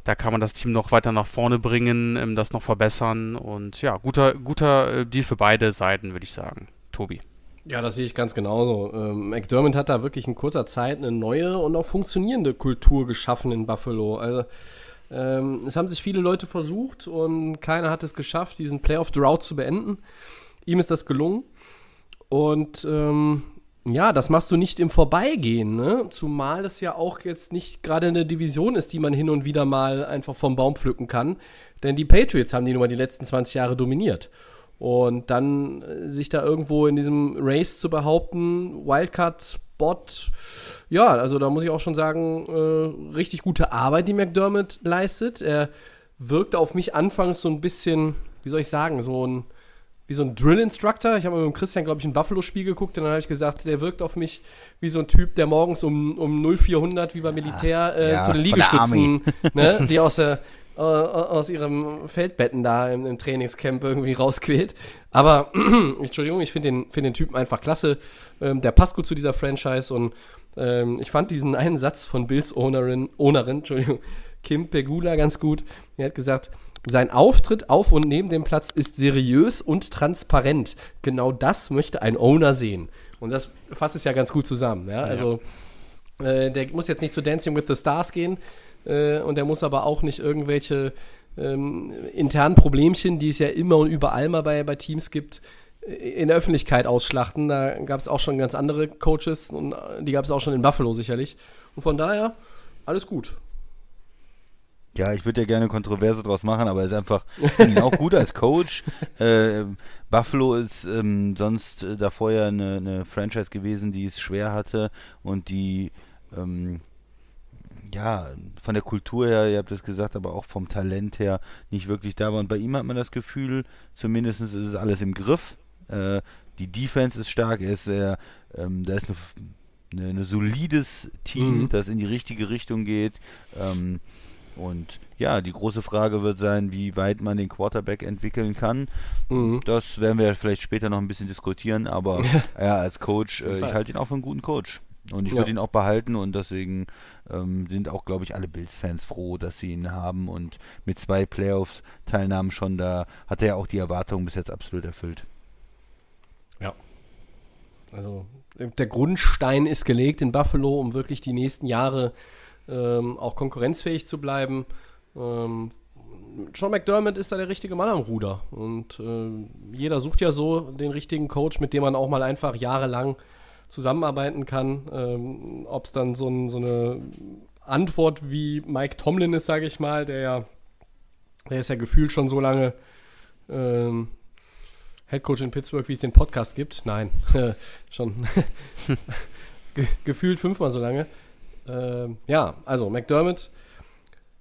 Da kann man das Team noch weiter nach vorne bringen, ähm, das noch verbessern. Und ja, guter, guter äh, Deal für beide Seiten, würde ich sagen. Tobi. Ja, das sehe ich ganz genauso. Ähm, McDermott hat da wirklich in kurzer Zeit eine neue und auch funktionierende Kultur geschaffen in Buffalo. Also, ähm, es haben sich viele Leute versucht und keiner hat es geschafft, diesen Playoff-Drought zu beenden. Ihm ist das gelungen. Und ähm, ja, das machst du nicht im Vorbeigehen, ne? Zumal es ja auch jetzt nicht gerade eine Division ist, die man hin und wieder mal einfach vom Baum pflücken kann. Denn die Patriots haben die Nummer die letzten 20 Jahre dominiert. Und dann äh, sich da irgendwo in diesem Race zu behaupten, Wildcard-Spot, ja, also da muss ich auch schon sagen, äh, richtig gute Arbeit, die McDermott leistet. Er wirkte auf mich anfangs so ein bisschen, wie soll ich sagen, so ein wie so ein Drill-Instructor. Ich habe mit dem Christian, glaube ich, ein Buffalo-Spiel geguckt und dann habe ich gesagt, der wirkt auf mich wie so ein Typ, der morgens um, um 0400 wie beim Militär äh, Ja, zu den Liegestützen, ne, die aus, der, äh, aus ihrem Feldbetten da im, im Trainingscamp irgendwie rausquält. Aber, Entschuldigung, ich finde den, find den Typen einfach klasse. Ähm, der passt gut zu dieser Franchise und ähm, ich fand diesen einen Satz von Bills Ownerin, Ownerin, Entschuldigung, Kim Pegula ganz gut. Er hat gesagt, sein Auftritt auf und neben dem Platz ist seriös und transparent. Genau das möchte ein Owner sehen. Und das fasst es ja ganz gut zusammen. Ja? Also, äh, der muss jetzt nicht zu Dancing with the Stars gehen äh, und der muss aber auch nicht irgendwelche ähm, internen Problemchen, die es ja immer und überall mal bei, bei Teams gibt, äh, in der Öffentlichkeit ausschlachten. Da gab es auch schon ganz andere Coaches und äh, die gab es auch schon in Buffalo sicherlich. Und von daher, alles gut. Ja, ich würde ja gerne Kontroverse draus machen, aber er ist einfach auch gut als Coach. Äh, Buffalo ist ähm, sonst äh, davor ja eine, eine Franchise gewesen, die es schwer hatte und die ähm, ja von der Kultur her, ihr habt es gesagt, aber auch vom Talent her nicht wirklich da war. Und bei ihm hat man das Gefühl, zumindest ist es alles im Griff. Äh, die Defense ist stark, er ist sehr, ähm, da ist eine solides Team, Mhm. das in die richtige Richtung geht. Ähm, und ja, die große Frage wird sein, wie weit man den Quarterback entwickeln kann. Mhm. Das werden wir vielleicht später noch ein bisschen diskutieren, aber ja, als Coach, äh, ich halte ihn auch für einen guten Coach. Und ich Ja. würde ihn auch behalten und deswegen ähm, sind auch, glaube ich, alle Bills-Fans froh, dass sie ihn haben und mit zwei Playoffs-Teilnahmen schon da hat er ja auch die Erwartungen bis jetzt absolut erfüllt. Ja. Also der Grundstein ist gelegt in Buffalo, um wirklich die nächsten Jahre ähm, auch konkurrenzfähig zu bleiben. Ähm, Sean McDermott ist da der richtige Mann am Ruder. Und äh, jeder sucht ja so den richtigen Coach, mit dem man auch mal einfach jahrelang zusammenarbeiten kann. Ähm, Ob es dann so, ein, so eine Antwort wie Mike Tomlin ist, sage ich mal, der ja, der ist ja gefühlt schon so lange ähm, Headcoach in Pittsburgh, wie es den Podcast gibt. Nein, schon ge gefühlt fünfmal so lange. Ähm, ja, also McDermott,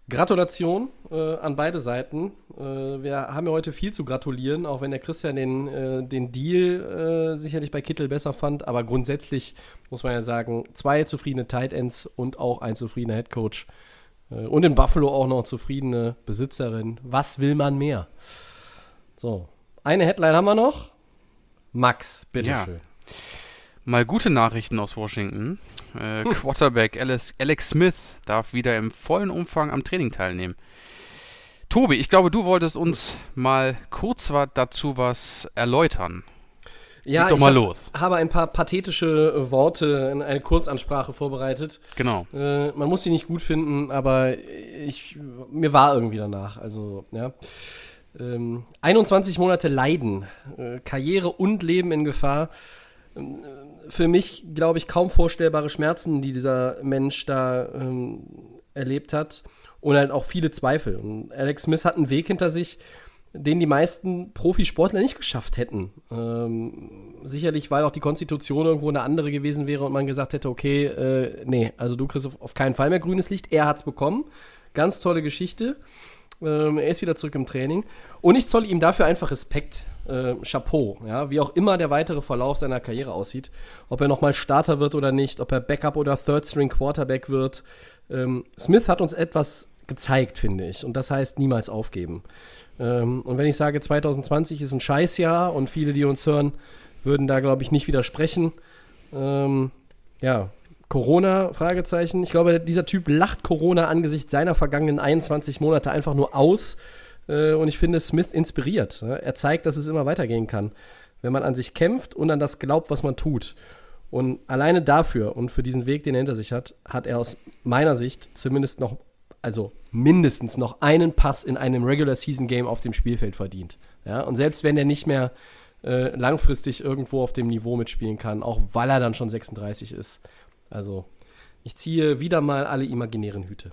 Gratulation äh, an beide Seiten. Äh, wir haben ja heute viel zu gratulieren, auch wenn der Christian den, äh, den Deal äh, sicherlich bei Kittel besser fand. Aber grundsätzlich muss man ja sagen, zwei zufriedene Tight Ends und auch ein zufriedener Headcoach. Äh, und in Buffalo auch noch zufriedene Besitzerin. Was will man mehr? So, eine Headline haben wir noch. Max, bitteschön. Mal gute Nachrichten aus Washington. Äh, Quarterback Alex, Alex Smith darf wieder im vollen Umfang am Training teilnehmen. Tobi, ich glaube, du wolltest uns mal kurz dazu was erläutern. Ja, Leg doch ich mal hab- los. habe ein paar pathetische Worte in eine Kurzansprache vorbereitet. Genau. Äh, man muss sie nicht gut finden, aber ich, mir war irgendwie danach. Also, ja. Ähm, 21 Monate Leiden, äh, Karriere und Leben in Gefahr. Ähm, Für mich, glaube ich, kaum vorstellbare Schmerzen, die dieser Mensch da ähm, erlebt hat. Und halt auch viele Zweifel. Und Alex Smith hat einen Weg hinter sich, den die meisten Profisportler nicht geschafft hätten. Ähm, sicherlich, weil auch die Konstitution irgendwo eine andere gewesen wäre und man gesagt hätte, okay, äh, nee, also du kriegst auf, auf keinen Fall mehr grünes Licht. Er hat es bekommen. Ganz tolle Geschichte. Ähm, er ist wieder zurück im Training. Und ich zolle ihm dafür einfach Respekt. Äh, Chapeau. Ja? Wie auch immer der weitere Verlauf seiner Karriere aussieht. Ob er nochmal Starter wird oder nicht, ob er Backup oder Third String Quarterback wird. Ähm, Smith hat uns etwas gezeigt, finde ich. Und das heißt niemals aufgeben. Ähm, und wenn ich sage, 2020 ist ein Scheißjahr und viele, die uns hören, würden da, glaube ich, nicht widersprechen. Ähm, ja, Corona, Fragezeichen. Ich glaube, dieser Typ lacht Corona angesichts seiner vergangenen 21 Monate einfach nur aus. Äh, und ich finde Smith inspiriert. Er zeigt, dass es immer weitergehen kann, wenn man an sich kämpft und an das glaubt, was man tut. Und alleine dafür und für diesen Weg, den er hinter sich hat, hat er aus meiner Sicht zumindest noch, also mindestens noch einen Pass in einem Regular Season Game auf dem Spielfeld verdient. Ja, und selbst wenn er nicht mehr äh, langfristig irgendwo auf dem Niveau mitspielen kann, auch weil er dann schon 36 ist. Also ich ziehe wieder mal alle imaginären Hüte.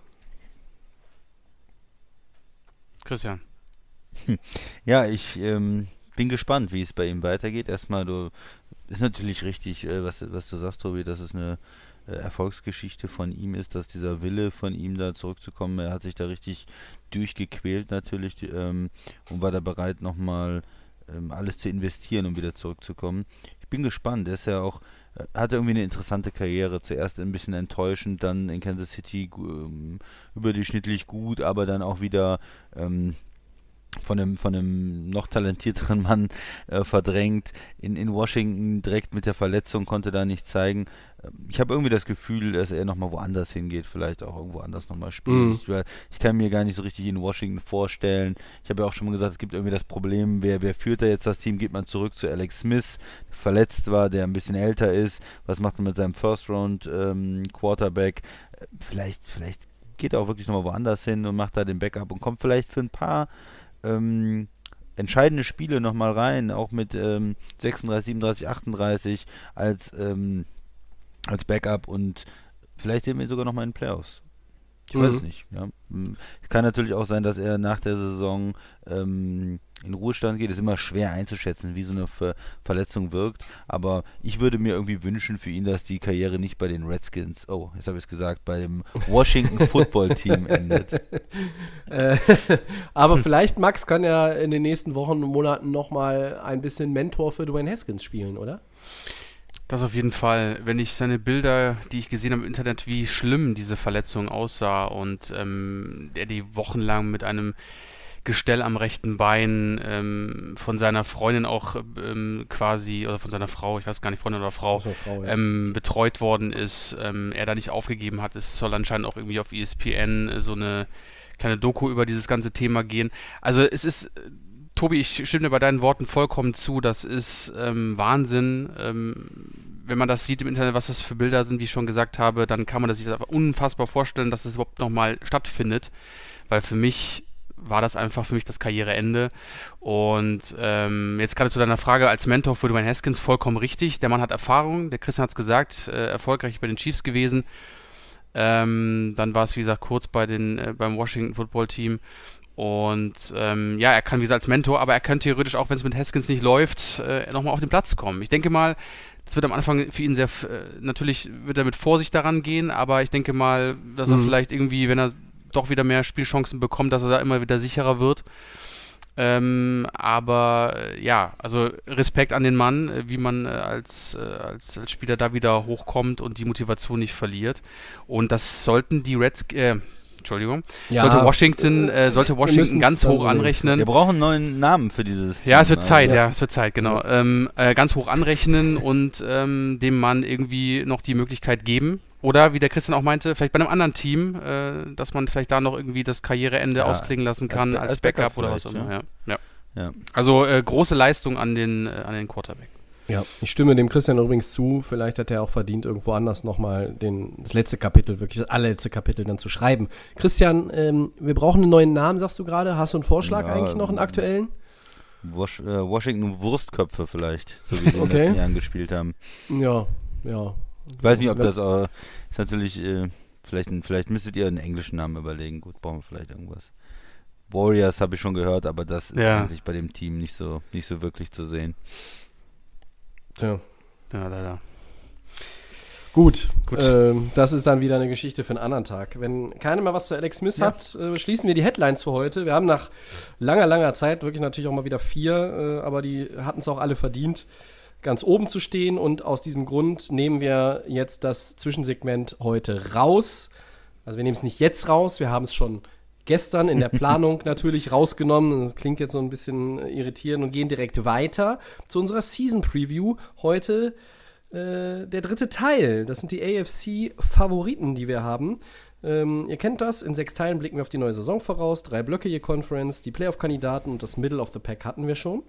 Christian. Ja, ich ähm, bin gespannt, wie es bei ihm weitergeht. Erstmal, du ist natürlich richtig, äh, was, was du sagst, Tobi, dass es eine Erfolgsgeschichte von ihm ist, dass dieser Wille von ihm da zurückzukommen, er hat sich da richtig durchgequält natürlich ähm, und war da bereit, nochmal ähm, alles zu investieren, um wieder zurückzukommen. Ich bin gespannt, er ist ja auch, äh, hatte irgendwie eine interessante Karriere. Zuerst ein bisschen enttäuschend, dann in Kansas City ähm, überdurchschnittlich gut, aber dann auch wieder ähm, von einem, von einem noch talentierteren Mann äh, verdrängt. In, in Washington direkt mit der Verletzung konnte da nicht zeigen. Ähm, ich habe irgendwie das Gefühl, dass er nochmal woanders hingeht, vielleicht auch irgendwo anders nochmal spielen. Mhm. Ich, ich kann mir gar nicht so richtig in Washington vorstellen. Ich habe ja auch schon mal gesagt, es gibt irgendwie das Problem, wer, wer führt da jetzt das Team? Geht man zurück zu Alex Smith, der verletzt war, der ein bisschen älter ist. Was macht man mit seinem First Round ähm, Quarterback? Äh, Vielleicht, vielleicht geht er auch wirklich nochmal woanders hin und macht da den Backup und kommt vielleicht für ein paar ähm, entscheidende Spiele nochmal rein, auch mit ähm, 36, 37, 38 als, ähm, als Backup und vielleicht sehen wir ihn sogar nochmal in den Playoffs. Ich weiß Mhm. es nicht. Ja. Mm, Kann natürlich auch sein, dass er nach der Saison ähm, in Ruhestand geht. Ist immer schwer einzuschätzen, wie so eine Ver Verletzung wirkt. Aber ich würde mir irgendwie wünschen für ihn, dass die Karriere nicht bei den Redskins, oh, jetzt habe ich es gesagt, bei dem Washington Football Team endet. Äh, aber vielleicht, Max, kann er in den nächsten Wochen und Monaten nochmal ein bisschen Mentor für Dwayne Haskins spielen, oder? Das auf jeden Fall. Wenn ich seine Bilder, die ich gesehen habe im Internet, wie schlimm diese Verletzung aussah und ähm, er die wochenlang mit einem Gestell am rechten Bein ähm, von seiner Freundin auch ähm, quasi, oder von seiner Frau, ich weiß gar nicht, Freundin oder Frau, Also Frau, ja. ähm, betreut worden ist, ähm, er da nicht aufgegeben hat. Es soll anscheinend auch irgendwie auf ESPN so eine kleine Doku über dieses ganze Thema gehen. Also es ist, Tobi, ich stimme dir bei deinen Worten vollkommen zu. Das ist ähm, Wahnsinn. Ähm, wenn man das sieht im Internet, was das für Bilder sind, wie ich schon gesagt habe, dann kann man das sich einfach unfassbar vorstellen, dass das überhaupt nochmal stattfindet. Weil für mich war das einfach für mich das Karriereende. Und ähm, jetzt gerade zu deiner Frage als Mentor für Dwayne Haskins vollkommen richtig. Der Mann hat Erfahrung, der Christian hat es gesagt, äh, erfolgreich bei den Chiefs gewesen. Ähm, dann war es, wie gesagt, kurz bei den, äh, beim Washington Football Team. Und ähm, ja, er kann wie gesagt als Mentor, aber er kann theoretisch auch, wenn es mit Haskins nicht läuft, äh, nochmal auf den Platz kommen. Ich denke mal, das wird am Anfang für ihn sehr, äh, natürlich wird er mit Vorsicht daran gehen, aber ich denke mal, dass er Mhm. vielleicht irgendwie, wenn er doch wieder mehr Spielchancen bekommt, dass er da immer wieder sicherer wird. Ähm, aber äh, ja, also Respekt an den Mann, äh, wie man äh, als, äh, als, als Spieler da wieder hochkommt und die Motivation nicht verliert. Und das sollten die Reds, äh, Entschuldigung, Ja, sollte Washington, äh, sollte Washington ganz hoch anrechnen. Wir brauchen einen neuen Namen für dieses Ja, es Team, wird Zeit, also. ja, es wird Zeit, genau. Ähm, äh, ganz hoch anrechnen und ähm, dem Mann irgendwie noch die Möglichkeit geben. Oder wie der Christian auch meinte, vielleicht bei einem anderen Team, äh, dass man vielleicht da noch irgendwie das Karriereende Ja, ausklingen lassen als kann als, als Backup, Backup oder was auch immer. Ja. Ja. Ja. Also äh, große Leistung an den, äh, an den Quarterback. Ja, ich stimme dem Christian übrigens zu. Vielleicht hat er auch verdient, irgendwo anders nochmal das letzte Kapitel, wirklich das allerletzte Kapitel dann zu schreiben. Christian, ähm, wir brauchen einen neuen Namen, sagst du gerade. Hast du einen Vorschlag Ja, eigentlich noch, einen ähm, aktuellen? Wash, äh, Washington Wurstköpfe vielleicht, so wie sie in den Okay. letzten Jahren gespielt haben. Ja, ja. Ich weiß nicht, ob das äh, ist natürlich, äh, vielleicht, vielleicht müsstet ihr einen englischen Namen überlegen. Gut, brauchen wir vielleicht irgendwas. Warriors habe ich schon gehört, aber das ist Ja. eigentlich bei dem Team nicht so, nicht so wirklich zu sehen. Tja. Ja, leider. Gut, Gut. Ähm, das ist dann wieder eine Geschichte für einen anderen Tag. Wenn keiner mehr was zu Alex Smith hat, äh, schließen wir die Headlines für heute. Wir haben nach langer, langer Zeit wirklich natürlich auch mal wieder vier, äh, aber die hatten es auch alle verdient, ganz oben zu stehen. Und aus diesem Grund nehmen wir jetzt das Zwischensegment heute raus. Also wir nehmen es nicht jetzt raus, wir haben es schon gestern in der Planung natürlich rausgenommen. Das klingt jetzt so ein bisschen irritierend und gehen direkt weiter zu unserer Season Preview. Heute äh, der dritte Teil. Das sind die AFC-Favoriten, die wir haben. Ähm, ihr kennt das. In sechs Teilen blicken wir auf die neue Saison voraus. Drei Blöcke je Conference, die Playoff-Kandidaten und das Middle of the Pack hatten wir schon.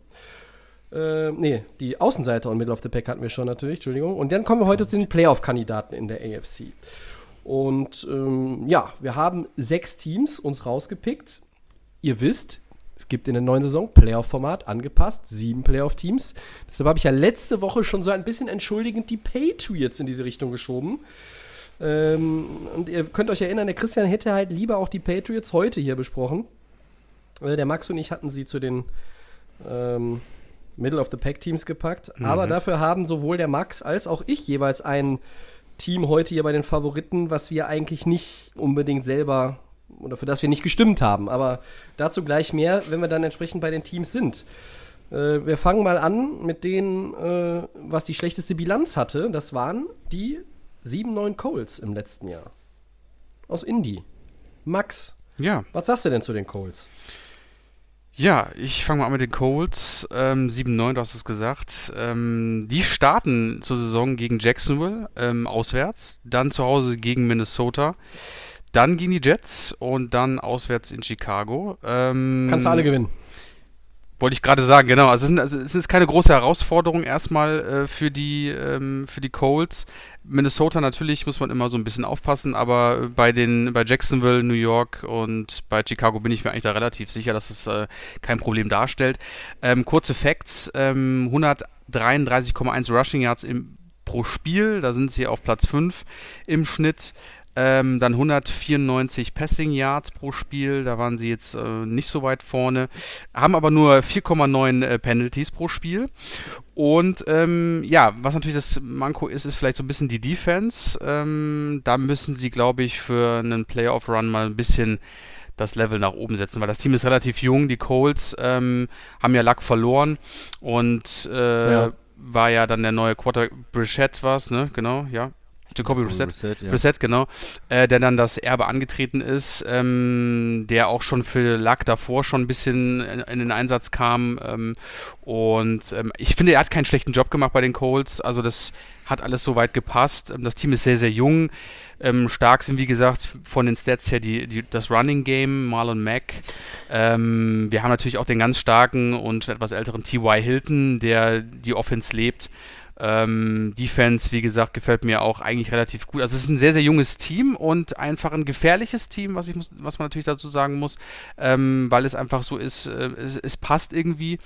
Äh, nee, die Außenseiter und Middle of the Pack hatten wir schon natürlich, Entschuldigung. Und dann kommen wir heute zu den Playoff-Kandidaten in der AFC. Und ähm, ja, wir haben sechs Teams uns rausgepickt. Ihr wisst, Es gibt in der neuen Saison Playoff-Format angepasst, sieben Playoff-Teams. Deshalb habe ich ja letzte Woche schon so ein bisschen entschuldigend die Patriots in diese Richtung geschoben. Ähm, und ihr könnt euch erinnern, der Christian hätte halt lieber auch die Patriots heute hier besprochen. Äh, der Max und ich hatten sie zu den ähm, Middle of the Pack Teams gepackt. Aber dafür haben sowohl der Max als auch ich jeweils ein Team heute hier bei den Favoriten, was wir eigentlich nicht unbedingt selber oder für das wir nicht gestimmt haben. Aber dazu gleich mehr, wenn wir dann entsprechend bei den Teams sind. Äh, wir fangen mal an mit denen, äh, was die schlechteste Bilanz hatte. Das waren die 7-9 Colts im letzten Jahr. Aus Indy. Max, Ja, was sagst du denn zu den Colts? Ja, ich fange mal an mit den Colts. Ähm, 7-9, du hast es gesagt. Ähm, die starten zur Saison gegen Jacksonville ähm, auswärts, dann zu Hause gegen Minnesota, dann gegen die Jets und dann auswärts in Chicago. Ähm, Kannst du alle gewinnen. Wollte ich gerade sagen, genau. Also es, sind, also es ist keine große Herausforderung erstmal äh, für, die, ähm, für die Colts. Minnesota natürlich muss man immer so ein bisschen aufpassen, aber bei den bei Jacksonville, New York und bei Chicago bin ich mir eigentlich da relativ sicher, dass es äh, kein Problem darstellt. Ähm, kurze Facts: ähm, 133,1 Rushing Yards im, pro Spiel, da sind sie auf Platz 5 im Schnitt. Ähm, dann 194 Passing Yards pro Spiel, da waren sie jetzt äh, nicht so weit vorne, haben aber nur 4,9 äh, Penalties pro Spiel. Und ähm, ja, was natürlich das Manko ist, ist vielleicht so ein bisschen die Defense. Ähm, da müssen sie, glaube ich, für einen Playoff-Run mal ein bisschen das Level nach oben setzen, weil das Team ist relativ jung. Die Colts ähm, haben ja Luck verloren und äh, Ja. war ja dann der neue Quarter Brissett was, ne? Genau, ja. Jacoby Brissett. Brissett, ja. Brissett, genau, äh, der dann das Erbe angetreten ist, ähm, der auch schon für Luck davor schon ein bisschen in, in den Einsatz kam. Ähm, und ähm, ich finde, er hat keinen schlechten Job gemacht bei den Colts. Also das hat alles soweit gepasst. Ähm, das Team ist sehr, sehr jung. Ähm, stark sind, wie gesagt, von den Stats her die, die, das Running Game, Marlon Mack. Ähm, wir haben natürlich auch den ganz starken und etwas älteren T.Y. Hilton, der die Offense lebt. Ähm, Defense, wie gesagt, gefällt mir auch eigentlich relativ gut. Also es ist ein sehr, sehr junges Team und einfach ein gefährliches Team, was, ich muss, was man natürlich dazu sagen muss, ähm, weil es einfach so ist, äh, es, es passt irgendwie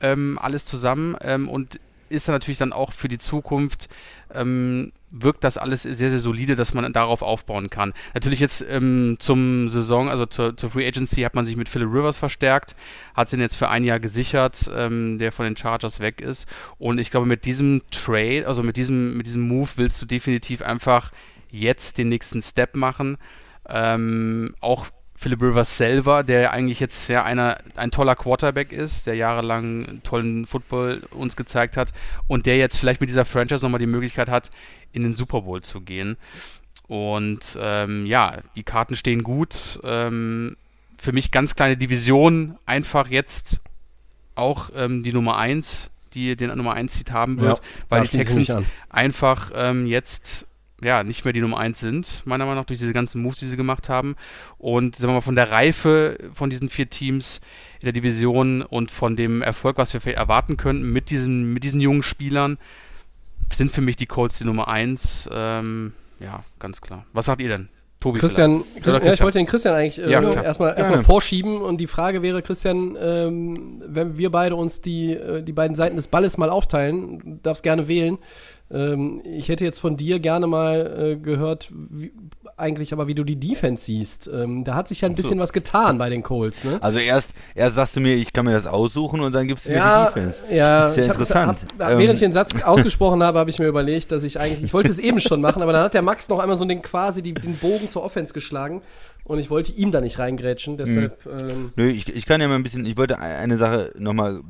ähm, alles zusammen ähm, und ist natürlich dann auch für die Zukunft ähm, wirkt das alles sehr, sehr solide, dass man darauf aufbauen kann. Natürlich jetzt ähm, zum Saison, also zur, zur Free Agency hat man sich mit Philip Rivers verstärkt, hat ihn jetzt für ein Jahr gesichert, ähm, der von den Chargers weg ist. Und ich glaube, mit diesem Trade, also mit diesem, mit diesem Move willst du definitiv einfach jetzt den nächsten Step machen. Ähm, auch Philip Rivers selber, der eigentlich jetzt ja einer, ein toller Quarterback ist, der jahrelang tollen Football uns gezeigt hat und der jetzt vielleicht mit dieser Franchise nochmal die Möglichkeit hat, in den Super Bowl zu gehen. Und ähm, ja, die Karten stehen gut. Ähm, für mich ganz kleine Division, einfach jetzt auch ähm, die Nummer 1, die den Nummer 1 Seed haben wird, Ja, weil die Texans an. einfach ähm, jetzt ja, nicht mehr die Nummer 1 sind, meiner Meinung nach, durch diese ganzen Moves, die sie gemacht haben. Und sagen wir mal, von der Reife von diesen vier Teams in der Division und von dem Erfolg, was wir vielleicht erwarten könnten mit diesen, mit diesen jungen Spielern, sind für mich die Colts die Nummer 1. Ähm, ja, ganz klar. Was sagt ihr denn? Tobi Christian. Christian, Oder ja, ich wollte den Christian eigentlich äh, Ja, erstmal, erstmal vorschieben und die Frage wäre, Christian, ähm, wenn wir beide uns die, äh, die beiden Seiten des Balles mal aufteilen, du darfst gerne wählen. Ähm, ich hätte jetzt von dir gerne mal äh, gehört, wie, eigentlich aber, wie du die Defense siehst. Ähm, da hat sich ja ein bisschen was getan bei den Colts, ne? Also erst, erst sagst du mir, ich kann mir das aussuchen und dann gibst du Ja, mir die Defense. ja, Ist ja ich hab- interessant. Hab, Ähm, während ich den Satz ausgesprochen habe, habe ich mir überlegt, dass ich eigentlich, ich wollte es eben schon machen, aber dann hat der Max noch einmal so den quasi die, den Bogen zur Offense geschlagen und ich wollte ihm da nicht reingrätschen, deshalb, ähm, Nö, ich, ich kann ja mal ein bisschen, ich wollte ein- eine Sache nochmal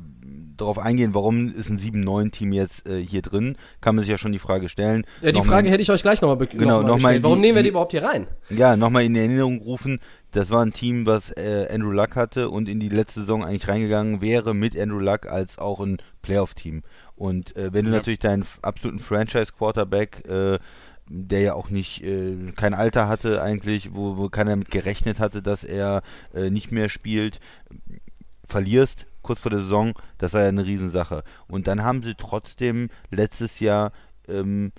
darauf eingehen, warum ist ein 7-9-Team jetzt äh, hier drin? Kann man sich ja schon die Frage stellen. ja, die Nochmal- Frage hätte ich euch gleich nochmal Genau, noch mal noch mal. Warum die- nehmen wir die überhaupt hier rein? Ja, nochmal in Erinnerung rufen, das war ein Team, was äh, Andrew Luck hatte und in die letzte Saison eigentlich reingegangen wäre mit Andrew Luck als auch ein Playoff-Team. Und äh, wenn du Ja. natürlich deinen absoluten Franchise-Quarterback, äh, der ja auch nicht äh, kein Alter hatte eigentlich, wo, wo keiner damit gerechnet hatte, dass er äh, nicht mehr spielt, verlierst kurz vor der Saison, das war ja eine Riesensache. Und dann haben sie trotzdem letztes Jahr ähm,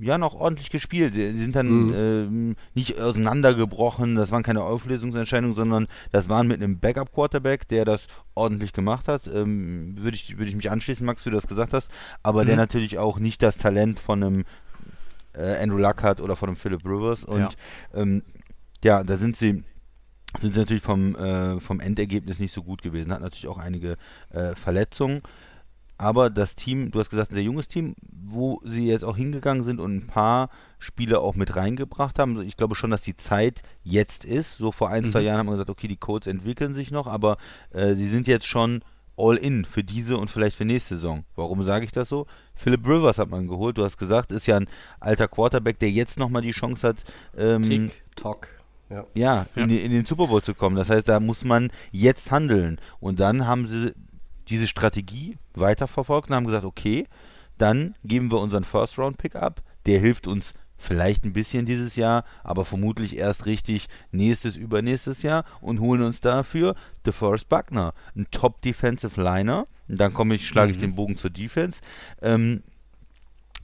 ja noch ordentlich gespielt. Die sind dann Mhm. ähm, nicht auseinandergebrochen, das waren keine Auflösungsentscheidungen, sondern das waren mit einem Backup-Quarterback, der das ordentlich gemacht hat. Ähm, Würde ich, würde ich mich anschließen, Max, wie du das gesagt hast, aber der Mhm. natürlich auch nicht das Talent von einem äh, Andrew Luck hat oder von einem Philip Rivers. Und Ja. ähm, ja, da sind sie sind sie natürlich vom, äh, vom Endergebnis nicht so gut gewesen. Hat natürlich auch einige äh, Verletzungen. Aber das Team, du hast gesagt, ein sehr junges Team, wo sie jetzt auch hingegangen sind und ein paar Spieler auch mit reingebracht haben. Ich glaube schon, dass die Zeit jetzt ist. So vor ein, zwei Mhm. Jahren haben wir gesagt, okay, die Codes entwickeln sich noch, aber äh, sie sind jetzt schon all in für diese und vielleicht für nächste Saison. Warum sage ich das so? Philip Rivers hat man geholt. Du hast gesagt, ist ja ein alter Quarterback, der jetzt nochmal die Chance hat, ähm, Tock. Ja. ja, Ja. In, den- in den Super Bowl zu kommen. Das heißt, da muss man jetzt handeln. Und dann haben sie diese Strategie weiterverfolgt und haben gesagt, okay, dann geben wir unseren First-Round-Pick ab. Der hilft uns vielleicht ein bisschen dieses Jahr, aber vermutlich erst richtig nächstes, übernächstes Jahr und holen uns dafür DeForest Buckner, ein Top-Defensive Liner. Und dann komme ich, schlage ich Mhm. den Bogen zur Defense. Ähm,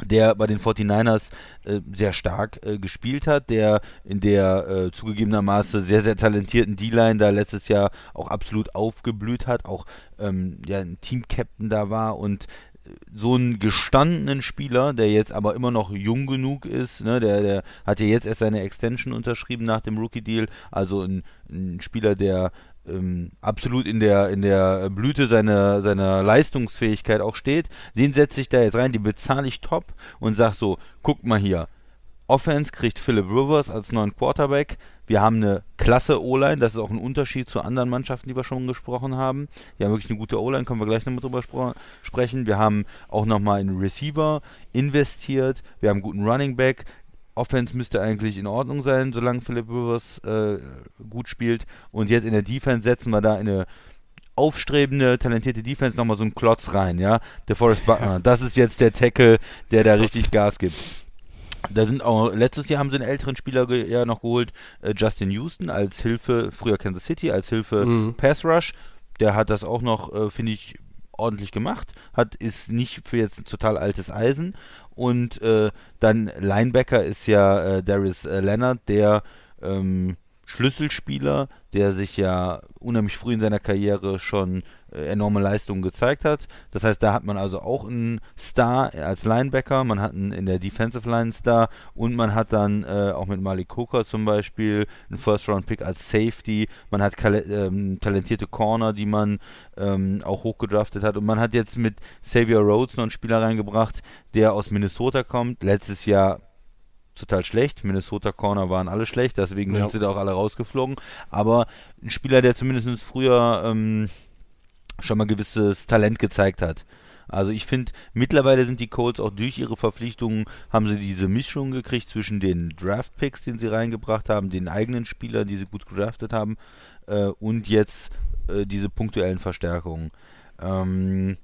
der bei den 49ers äh, sehr stark äh, gespielt hat, der in der äh, zugegebenermaßen sehr, sehr talentierten D-Line da letztes Jahr auch absolut aufgeblüht hat, auch ähm, ja, ein Team-Captain da war und äh, so einen gestandenen Spieler, der jetzt aber immer noch jung genug ist, ne, der, der hat ja jetzt erst seine Extension unterschrieben nach dem Rookie-Deal, also ein, ein Spieler, der ähm, absolut in der, in der Blüte seiner, seiner Leistungsfähigkeit auch steht, den setze ich da jetzt rein, die bezahle ich top und sag so, guck mal hier, Offense kriegt Philip Rivers als neuen Quarterback. Wir haben eine klasse O-Line, das ist auch ein Unterschied zu anderen Mannschaften, die wir schon gesprochen haben. Die haben wirklich eine gute O-Line, können wir gleich nochmal drüber sprechen. Wir haben auch nochmal in Receiver investiert, wir haben einen guten Running Back. Offense müsste eigentlich in Ordnung sein, solange Philip Rivers äh, gut spielt. Und jetzt in der Defense setzen wir da eine aufstrebende, talentierte Defense nochmal so einen Klotz rein, ja. Der Forrest Buckner, das ist jetzt der Tackle, der da richtig Gas gibt. Da sind auch, letztes Jahr haben sie einen älteren Spieler ja noch geholt, äh, Justin Houston, als Hilfe, früher Kansas City, als Hilfe Mhm. Pass Rush. Der hat das auch noch, äh, finde ich, ordentlich gemacht. Hat, ist nicht für jetzt ein total altes Eisen. Und äh, dann Linebacker ist ja äh, Darius äh, Leonard, der ähm, Schlüsselspieler, der sich ja unheimlich früh in seiner Karriere schon äh, enorme Leistungen gezeigt hat. Das heißt, da hat man also auch einen Star als Linebacker, man hat einen in der Defensive Line Star und man hat dann äh, auch mit Malik Hooker zum Beispiel einen First-Round-Pick als Safety. Man hat ähm, talentierte Corner, die man ähm, auch hochgedraftet hat und man hat jetzt mit Xavier Rhodes noch einen Spieler reingebracht, der aus Minnesota kommt. Letztes Jahr total schlecht. Minnesota Corner waren alle schlecht, deswegen Ja. sind sie da auch alle rausgeflogen. Aber ein Spieler, der zumindest früher ähm, schon mal gewisses Talent gezeigt hat. Also ich finde, mittlerweile sind die Colts auch durch ihre Verpflichtungen, haben sie diese Mischung gekriegt zwischen den Draft-Picks, den sie reingebracht haben, den eigenen Spielern, die sie gut gedraftet haben, äh, und jetzt äh, diese punktuellen Verstärkungen. Ähm,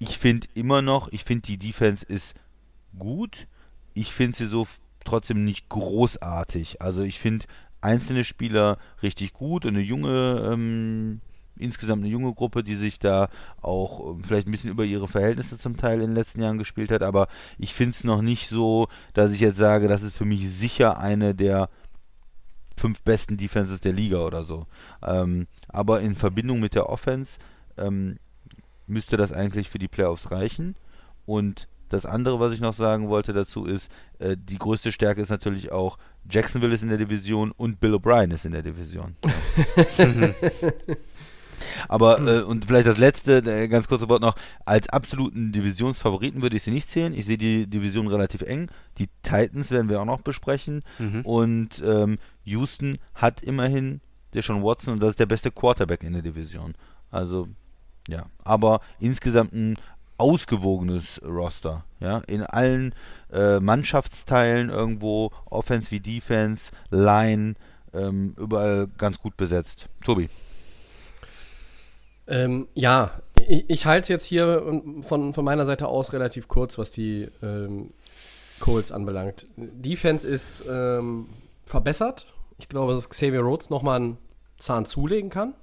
ich finde immer noch, ich finde die Defense ist gut. Ich finde sie so trotzdem nicht großartig. Also ich finde einzelne Spieler richtig gut und eine junge, ähm, insgesamt eine junge Gruppe, die sich da auch ähm, vielleicht ein bisschen über ihre Verhältnisse zum Teil in den letzten Jahren gespielt hat. Aber ich finde es noch nicht so, dass ich jetzt sage, das ist für mich sicher eine der fünf besten Defenses der Liga oder so. Ähm, aber in Verbindung mit der Offense ähm, müsste das eigentlich für die Playoffs reichen. Und das andere, was ich noch sagen wollte dazu, ist, äh, die größte Stärke ist natürlich auch, Jacksonville ist in der Division und Bill O'Brien ist in der Division. Aber, äh, und vielleicht das letzte, ganz kurze Wort noch, als absoluten Divisionsfavoriten würde ich sie nicht zählen. Ich sehe die Division relativ eng. Die Titans werden wir auch noch besprechen. Mhm. Und ähm, Houston hat immerhin Deshaun Watson und das ist der beste Quarterback in der Division. Also, ja. Aber insgesamt ein ausgewogenes Roster. Ja, in allen äh, Mannschaftsteilen irgendwo, Offense wie Defense, Line, ähm, überall ganz gut besetzt. Tobi. Ähm, ja, ich, ich halte jetzt hier ähm, von, von meiner Seite aus relativ kurz, was die ähm, Colts anbelangt. Defense ist ähm, verbessert. Ich glaube, dass Xavier Rhodes nochmal einen Zahn zulegen kann.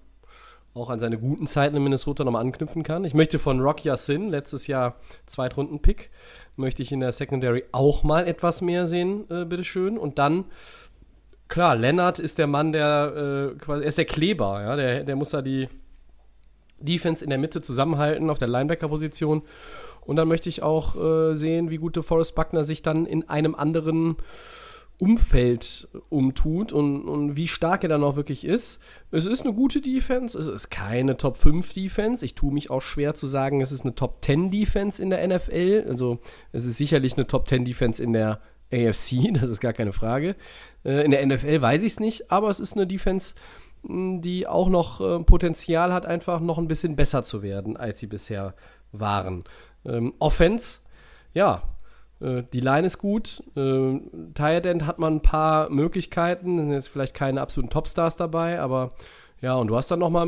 Auch an seine guten Zeiten in Minnesota nochmal anknüpfen kann. Ich möchte von Rock Sin, letztes Jahr Zweitrunden-Pick, möchte ich in der Secondary auch mal etwas mehr sehen, äh, bitteschön. Und dann, klar, Lennart ist der Mann, der äh, quasi, er ist der Kleber, ja, der, der muss da die Defense in der Mitte zusammenhalten auf der Linebacker-Position. Und dann möchte ich auch äh, sehen, wie gut der Forrest Buckner sich dann in einem anderen Umfeld umtut und, und wie stark er dann auch wirklich ist. Es ist eine gute Defense, es ist keine Top 5 Defense. Ich tue mich auch schwer zu sagen, es ist eine Top 10 Defense in der NFL. Also es ist sicherlich eine Top 10 Defense in der AFC, das ist gar keine Frage. Äh, in der NFL weiß ich es nicht, aber es ist eine Defense, die auch noch äh, Potenzial hat, einfach noch ein bisschen besser zu werden, als sie bisher waren. Ähm, Offense, ja, die Line ist gut. Äh, Tight End hat man ein paar Möglichkeiten. Sind jetzt vielleicht keine absoluten Topstars dabei, aber ja, und du hast dann nochmal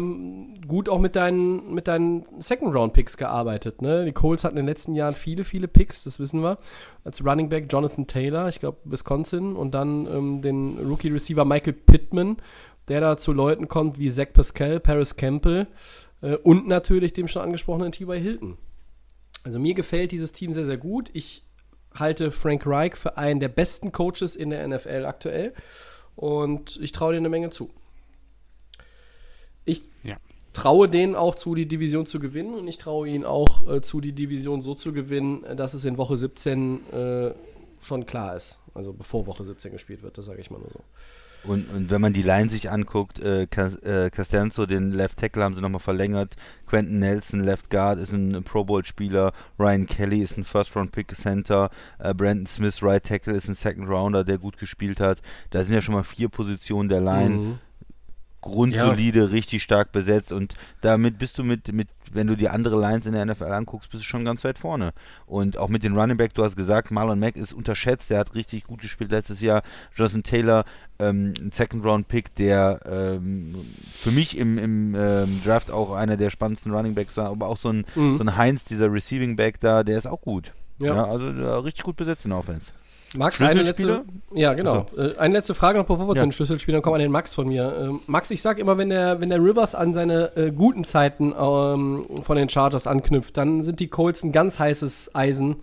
gut auch mit deinen, mit deinen Second-Round-Picks gearbeitet. Ne? Die Coles hatten in den letzten Jahren viele, viele Picks, das wissen wir. Als Running Back Jonathan Taylor, ich glaube Wisconsin, und dann ähm, den Rookie-Receiver Michael Pittman, der da zu Leuten kommt wie Zach Pascal, Paris Campbell äh, und natürlich dem schon angesprochenen T.Y. Hilton. Also mir gefällt dieses Team sehr, sehr gut. Ich halte Frank Reich für einen der besten Coaches in der NFL aktuell und ich traue dir eine Menge zu. Ich ja. traue denen auch zu, die Division zu gewinnen und ich traue ihnen auch äh, zu, die Division so zu gewinnen, dass es in Woche 17 äh, schon klar ist. Also bevor Woche 17 gespielt wird, das sage ich mal nur so. Und, und wenn man die Line sich anguckt, äh, äh Castenzo, den Left Tackle haben sie nochmal verlängert, Quentin Nelson, Left Guard, ist ein Pro Bowl-Spieler, Ryan Kelly ist ein First-Round-Pick-Center, äh, Brandon Smith, Right Tackle, ist ein Second-Rounder, der gut gespielt hat. Da sind ja schon mal vier Positionen der Line. Mhm grundsolide, ja. richtig stark besetzt und damit bist du mit, mit, wenn du die andere Lines in der NFL anguckst, bist du schon ganz weit vorne. Und auch mit den Running Back, du hast gesagt, Marlon Mack ist unterschätzt, der hat richtig gut gespielt letztes Jahr. Jonathan Taylor, ähm, ein Second Round Pick, der ähm, für mich im, im ähm, Draft auch einer der spannendsten Running Backs war, aber auch so ein, mhm. so ein Heinz, dieser Receiving Back da, der ist auch gut. Ja, ja also richtig gut besetzt in der Offense. Max, eine letzte, ja, genau. Also. eine letzte Frage noch, bevor wir ja. zu den Schlüsselspielern kommen, an den Max von mir. Ähm, Max, ich sag immer, wenn der, wenn der Rivers an seine äh, guten Zeiten ähm, von den Chargers anknüpft, dann sind die Colts ein ganz heißes Eisen.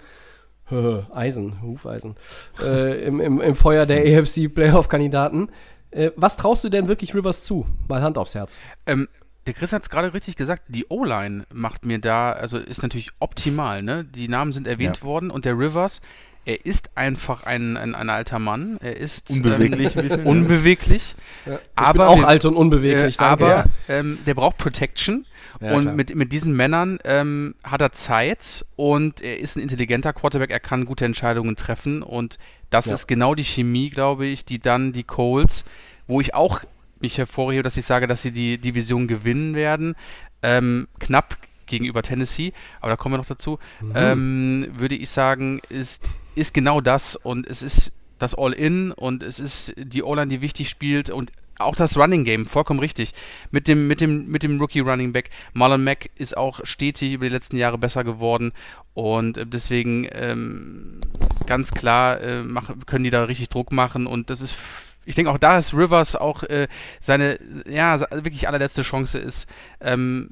Eisen, Hufeisen. äh, im, im, Im Feuer der AFC Playoff-Kandidaten. Äh, was traust du denn wirklich Rivers zu? Mal Hand aufs Herz. Ähm, der Chris hat es gerade richtig gesagt, die O-Line macht mir da, also ist natürlich optimal, ne? Die Namen sind erwähnt ja. worden und der Rivers, er ist einfach ein, ein, ein alter Mann. Er ist unbeweglich. Ähm, unbeweglich. Ja, aber auch alt und unbeweglich. Äh, aber ähm, der braucht Protection. Ja, und mit, mit diesen Männern ähm, hat er Zeit und er ist ein intelligenter Quarterback. Er kann gute Entscheidungen treffen. Und das ja. ist genau die Chemie, glaube ich, die dann die Colts, wo ich auch mich hervorhebe, dass ich sage, dass sie die Division gewinnen werden. Ähm, knapp gegenüber Tennessee, aber da kommen wir noch dazu, mhm. ähm, würde ich sagen, ist, ist genau das und es ist das All-In und es ist die O-Line, die wichtig spielt und auch das Running Game, vollkommen richtig. Mit dem, mit dem, mit dem Rookie Running Back. Marlon Mack ist auch stetig über die letzten Jahre besser geworden und deswegen ähm, ganz klar äh, mach, können die da richtig Druck machen und das ist ich denke auch da ist Rivers auch äh, seine, ja, wirklich allerletzte Chance ist, ähm,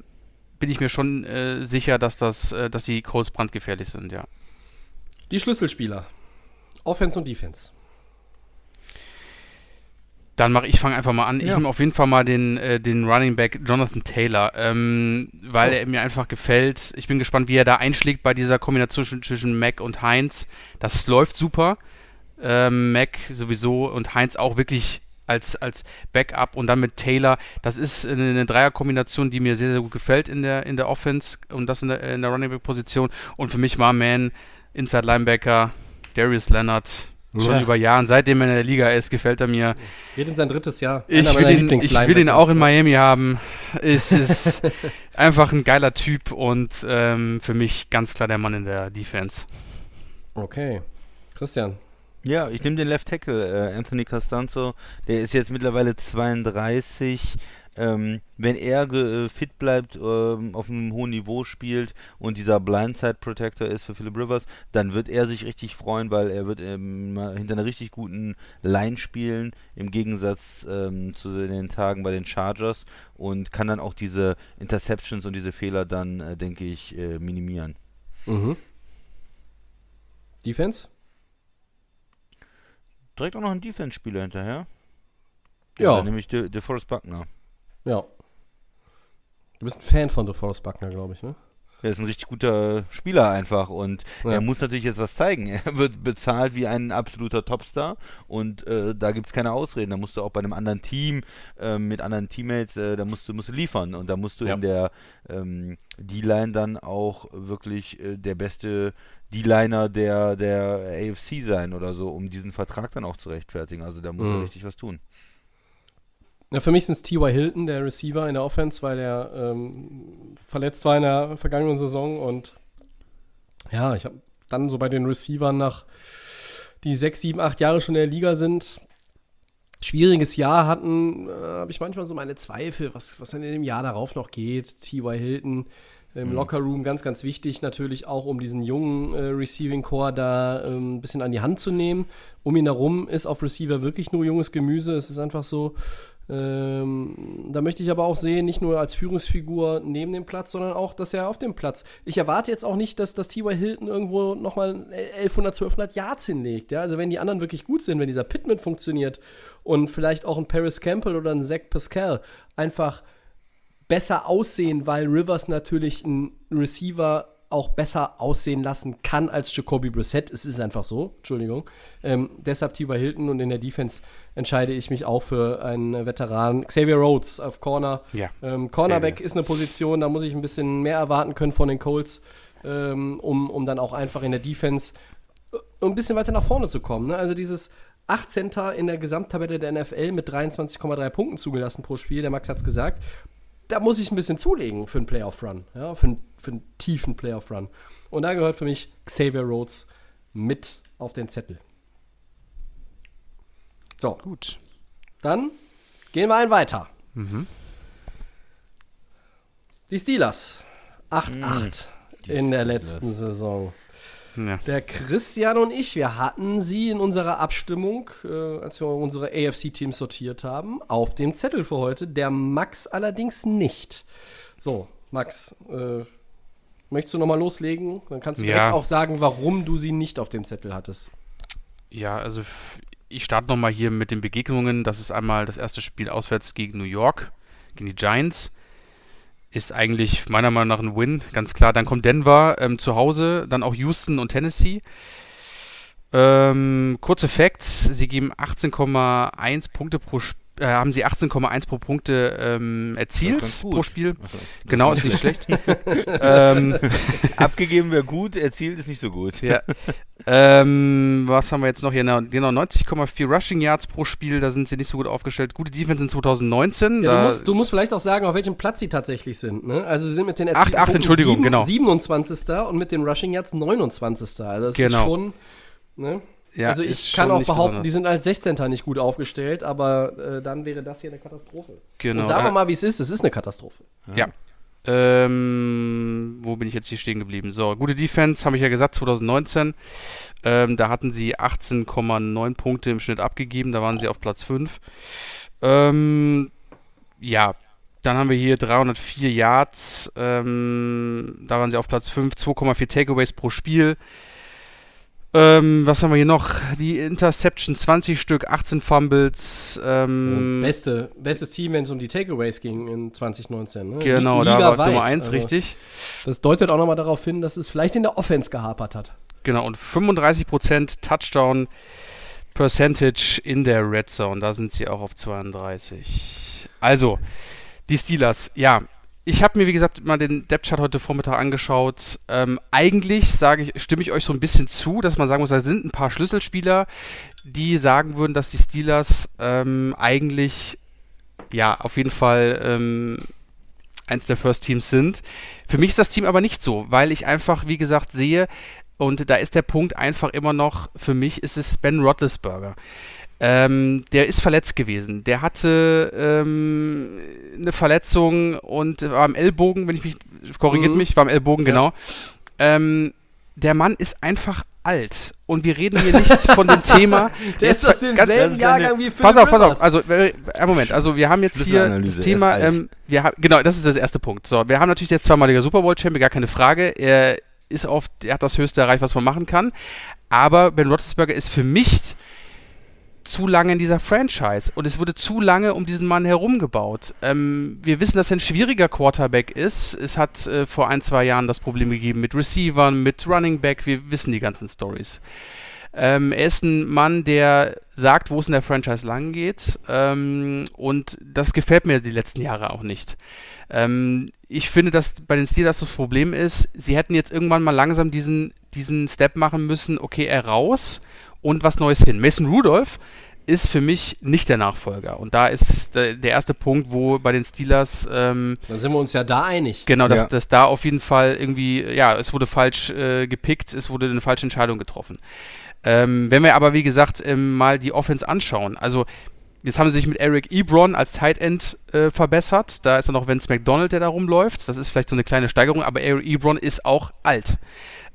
bin ich mir schon äh, sicher, dass, das, äh, dass die Colts brandgefährlich sind, ja. Die Schlüsselspieler. Offense und Defense. Dann mache ich fange einfach mal an. Ja. Ich nehme auf jeden Fall mal den, äh, den Running Back Jonathan Taylor, ähm, weil oh. er mir einfach gefällt. Ich bin gespannt, wie er da einschlägt bei dieser Kombination zwischen, zwischen Mac und Heinz. Das läuft super. Ähm, Mac sowieso und Heinz auch wirklich als, als Backup und dann mit Taylor. Das ist eine, Dreierkombination, die mir sehr, sehr gut gefällt in der, in der Offense und das in der, in der Running Back Position. Und für mich war Man, Inside Linebacker, Darius Leonard. Schon ja. über Jahren, seitdem er in der Liga ist, gefällt er mir. Geht in sein drittes Jahr. Ich will, ihn, ich will ihn auch in Miami haben. Es ist einfach ein geiler Typ und ähm, für mich ganz klar der Mann in der Defense. Okay. Christian, ja, ich nehme den Left Tackle, äh, Anthony Costanzo. Der ist jetzt mittlerweile 32. ähm, wenn er äh, fit bleibt, ähm, auf einem hohen Niveau spielt und dieser Blindside Protector ist für Philip Rivers, dann wird er sich richtig freuen, weil er wird ähm, hinter einer richtig guten Line spielen, im Gegensatz ähm, zu den Tagen bei den Chargers und kann dann auch diese Interceptions und diese Fehler dann, äh, denke ich, äh, minimieren. Mhm. Defense? Direkt auch noch ein Defense-Spieler hinterher. Ja. Nämlich De DeForest Buckner. Ja. Du bist ein Fan von DeForest Buckner, glaube ich, ne? Er ist ein richtig guter Spieler einfach und Ja. er muss natürlich jetzt was zeigen. Er wird bezahlt wie ein absoluter Topstar und äh, da gibt es keine Ausreden. Da musst du auch bei einem anderen Team äh, mit anderen Teammates, äh, da musst du, musst du liefern und da musst du Ja. in der ähm, D-Line dann auch wirklich äh, der beste D-Liner der, der AFC sein oder so, um diesen Vertrag dann auch zu rechtfertigen. Also da muss Mhm. er richtig was tun. Ja, für mich sind es T.Y. Hilton, der Receiver in der Offense, weil er ähm, verletzt war in der vergangenen Saison und ja, ich habe dann so bei den Receivern nach die sechs, sieben, acht Jahre schon in der Liga sind, schwieriges Jahr hatten, äh, habe ich manchmal so meine Zweifel, was, was dann in dem Jahr darauf noch geht. T.Y. Hilton im Lockerroom ganz, ganz wichtig, natürlich auch, um diesen jungen äh, Receiving Core da ähm, ein bisschen an die Hand zu nehmen. Um ihn herum ist auf Receiver wirklich nur junges Gemüse. Es ist einfach so. Ähm, da möchte ich aber auch sehen, nicht nur als Führungsfigur neben dem Platz, sondern auch, dass er auf dem Platz. Ich erwarte jetzt auch nicht, dass, dass T.Y. Hilton irgendwo nochmal 1100, 1200 Yards hinlegt. Ja? Also, wenn die anderen wirklich gut sind, wenn dieser Pittman funktioniert und vielleicht auch ein Paris Campbell oder ein Zach Pascal einfach besser aussehen, weil Rivers natürlich einen Receiver auch besser aussehen lassen kann als Jacoby Brissett. Es ist einfach so, Entschuldigung. Ähm, deshalb T.Y. Hilton und in der Defense entscheide ich mich auch für einen Veteran. Xavier Rhodes auf Corner. Ja, Ähm, Cornerback ist eine Position, da muss ich ein bisschen mehr erwarten können von den Colts, ähm, um, um dann auch einfach in der Defense äh, ein bisschen weiter nach vorne zu kommen. Ne? Also dieses 18. in der Gesamttabelle der NFL mit 23,3 Punkten zugelassen pro Spiel, der Max hat es gesagt. Da muss ich ein bisschen zulegen für einen Playoff-Run, ja, für, einen, für einen tiefen Playoff-Run. Und da gehört für mich Xavier Rhodes mit auf den Zettel. So, Gut. dann gehen wir ein weiter. Die Steelers. 8-8 in der letzten Saison. Ja. Der Christian und ich, wir hatten sie in unserer Abstimmung, äh, als wir unsere AFC-Teams sortiert haben, auf dem Zettel für heute. Der Max allerdings nicht. So, Max, äh, möchtest du nochmal loslegen? Dann kannst du Ja. direkt auch sagen, warum du sie nicht auf dem Zettel hattest. Ja, also ich starte nochmal hier mit den Begegnungen. Das ist einmal das erste Spiel auswärts gegen New York, gegen die Giants. Ist eigentlich meiner Meinung nach ein Win, ganz klar. Dann kommt Denver ähm, zu Hause, dann auch Houston und Tennessee. Ähm, kurze Facts, sie geben 18,1 Punkte pro Sp- äh, haben sie 18,1 pro Punkte ähm, erzielt pro Spiel. Achso. Genau, ist nicht schlecht. ähm, Abgegeben wäre gut, erzielt ist nicht so gut. ja. ähm, was haben wir jetzt noch hier? Na, Genau, 90,4 Rushing Yards pro Spiel, da sind sie nicht so gut aufgestellt. Gute Defense in 2019. Ja, du, musst, du musst vielleicht auch sagen, auf welchem Platz sie tatsächlich sind. Ne? Also sie sind mit den erzielten acht, Punkten Entschuldigung, sieben- genau. 27. und mit den Rushing Yards 29. Also das Genau. ist schon. Ne? Ja, also ich kann auch behaupten, besonders. die sind als 16. nicht gut aufgestellt, aber äh, dann wäre das hier eine Katastrophe. Genau, Und sagen wir äh, mal, wie es ist, es ist eine Katastrophe. Ja. Ähm, wo bin ich jetzt hier stehen geblieben? So, gute Defense, habe ich ja gesagt, 2019. Ähm, da hatten sie 18,9 Punkte im Schnitt abgegeben, da waren sie auf Platz 5. Ähm, ja, dann haben wir hier 304 Yards, ähm, da waren sie auf Platz 5, 2,4 Takeaways pro Spiel. Ähm, was haben wir hier noch? Die Interception 20 Stück, 18 Fumbles. Also Ähm, beste, bestes Team, wenn es um die Takeaways ging in 2019. Ne? genau, Li- da war ligaweit. Nummer 1, Also, richtig. Das deutet auch nochmal darauf hin, dass es vielleicht in der Offense gehapert hat. Genau, und 35% Touchdown Percentage in der Red Zone. Da sind sie auch auf 32. Also, die Steelers, ja. Ich habe mir, wie gesagt, mal den Depth Chart heute Vormittag angeschaut. Ähm, eigentlich sage ich, stimme ich euch so ein bisschen zu, dass man sagen muss, da sind ein paar Schlüsselspieler, die sagen würden, dass die Steelers ähm, eigentlich ja auf jeden Fall ähm, eins der First Teams sind. Für mich ist das Team aber nicht so, weil ich einfach, wie gesagt, sehe, Und da ist der Punkt einfach immer noch, für mich ist es Ben Roethlisberger. Ähm, der ist verletzt gewesen. Der hatte ähm, eine Verletzung und war am Ellbogen, wenn ich mich, korrigiert Mhm. mich, war am Ellbogen, Ja. genau. Ähm, der Mann ist einfach alt. Und wir reden hier nicht von dem Thema. Der ist aus demselben Jahrgang wie Philip Pass auf, pass auf. Also, äh, einen Moment. Also, wir haben jetzt hier das er Thema. Ähm, wir haben, genau, das ist das erste Punkt. So, wir haben natürlich jetzt zweimaliger Super Bowl-Champion, gar keine Frage. Er ist auf, er hat das höchste erreicht, was man machen kann. Aber Ben Roethlisberger ist für mich zu lange in dieser Franchise und es wurde zu lange um diesen Mann herum gebaut. Ähm, wir wissen, dass er ein schwieriger Quarterback ist. Es hat äh, vor ein, zwei Jahren das Problem gegeben mit Receivern, mit Running Back. Wir wissen die ganzen Stories. Ähm, er ist ein Mann, der sagt, wo es in der Franchise lang geht. Ähm, und das gefällt mir die letzten Jahre auch nicht. Ähm, ich finde, dass bei den Steelers das Problem ist, sie hätten jetzt irgendwann mal langsam diesen, diesen Step machen müssen, okay, er raus und was Neues hin. Mason Rudolph ist für mich nicht der Nachfolger. Und da ist der, der erste Punkt, wo bei den Steelers ähm, Dann sind wir uns ja da einig. Genau, dass, Ja. dass da auf jeden Fall irgendwie, ja, es wurde falsch äh, gepickt, es wurde eine falsche Entscheidung getroffen. Ähm, wenn wir aber, wie gesagt, ähm, mal die Offense anschauen, also jetzt haben sie sich mit Eric Ebron als Tight End äh, verbessert, da ist dann noch Vince McDonald, der da rumläuft, das ist vielleicht so eine kleine Steigerung, aber Eric Ebron ist auch alt.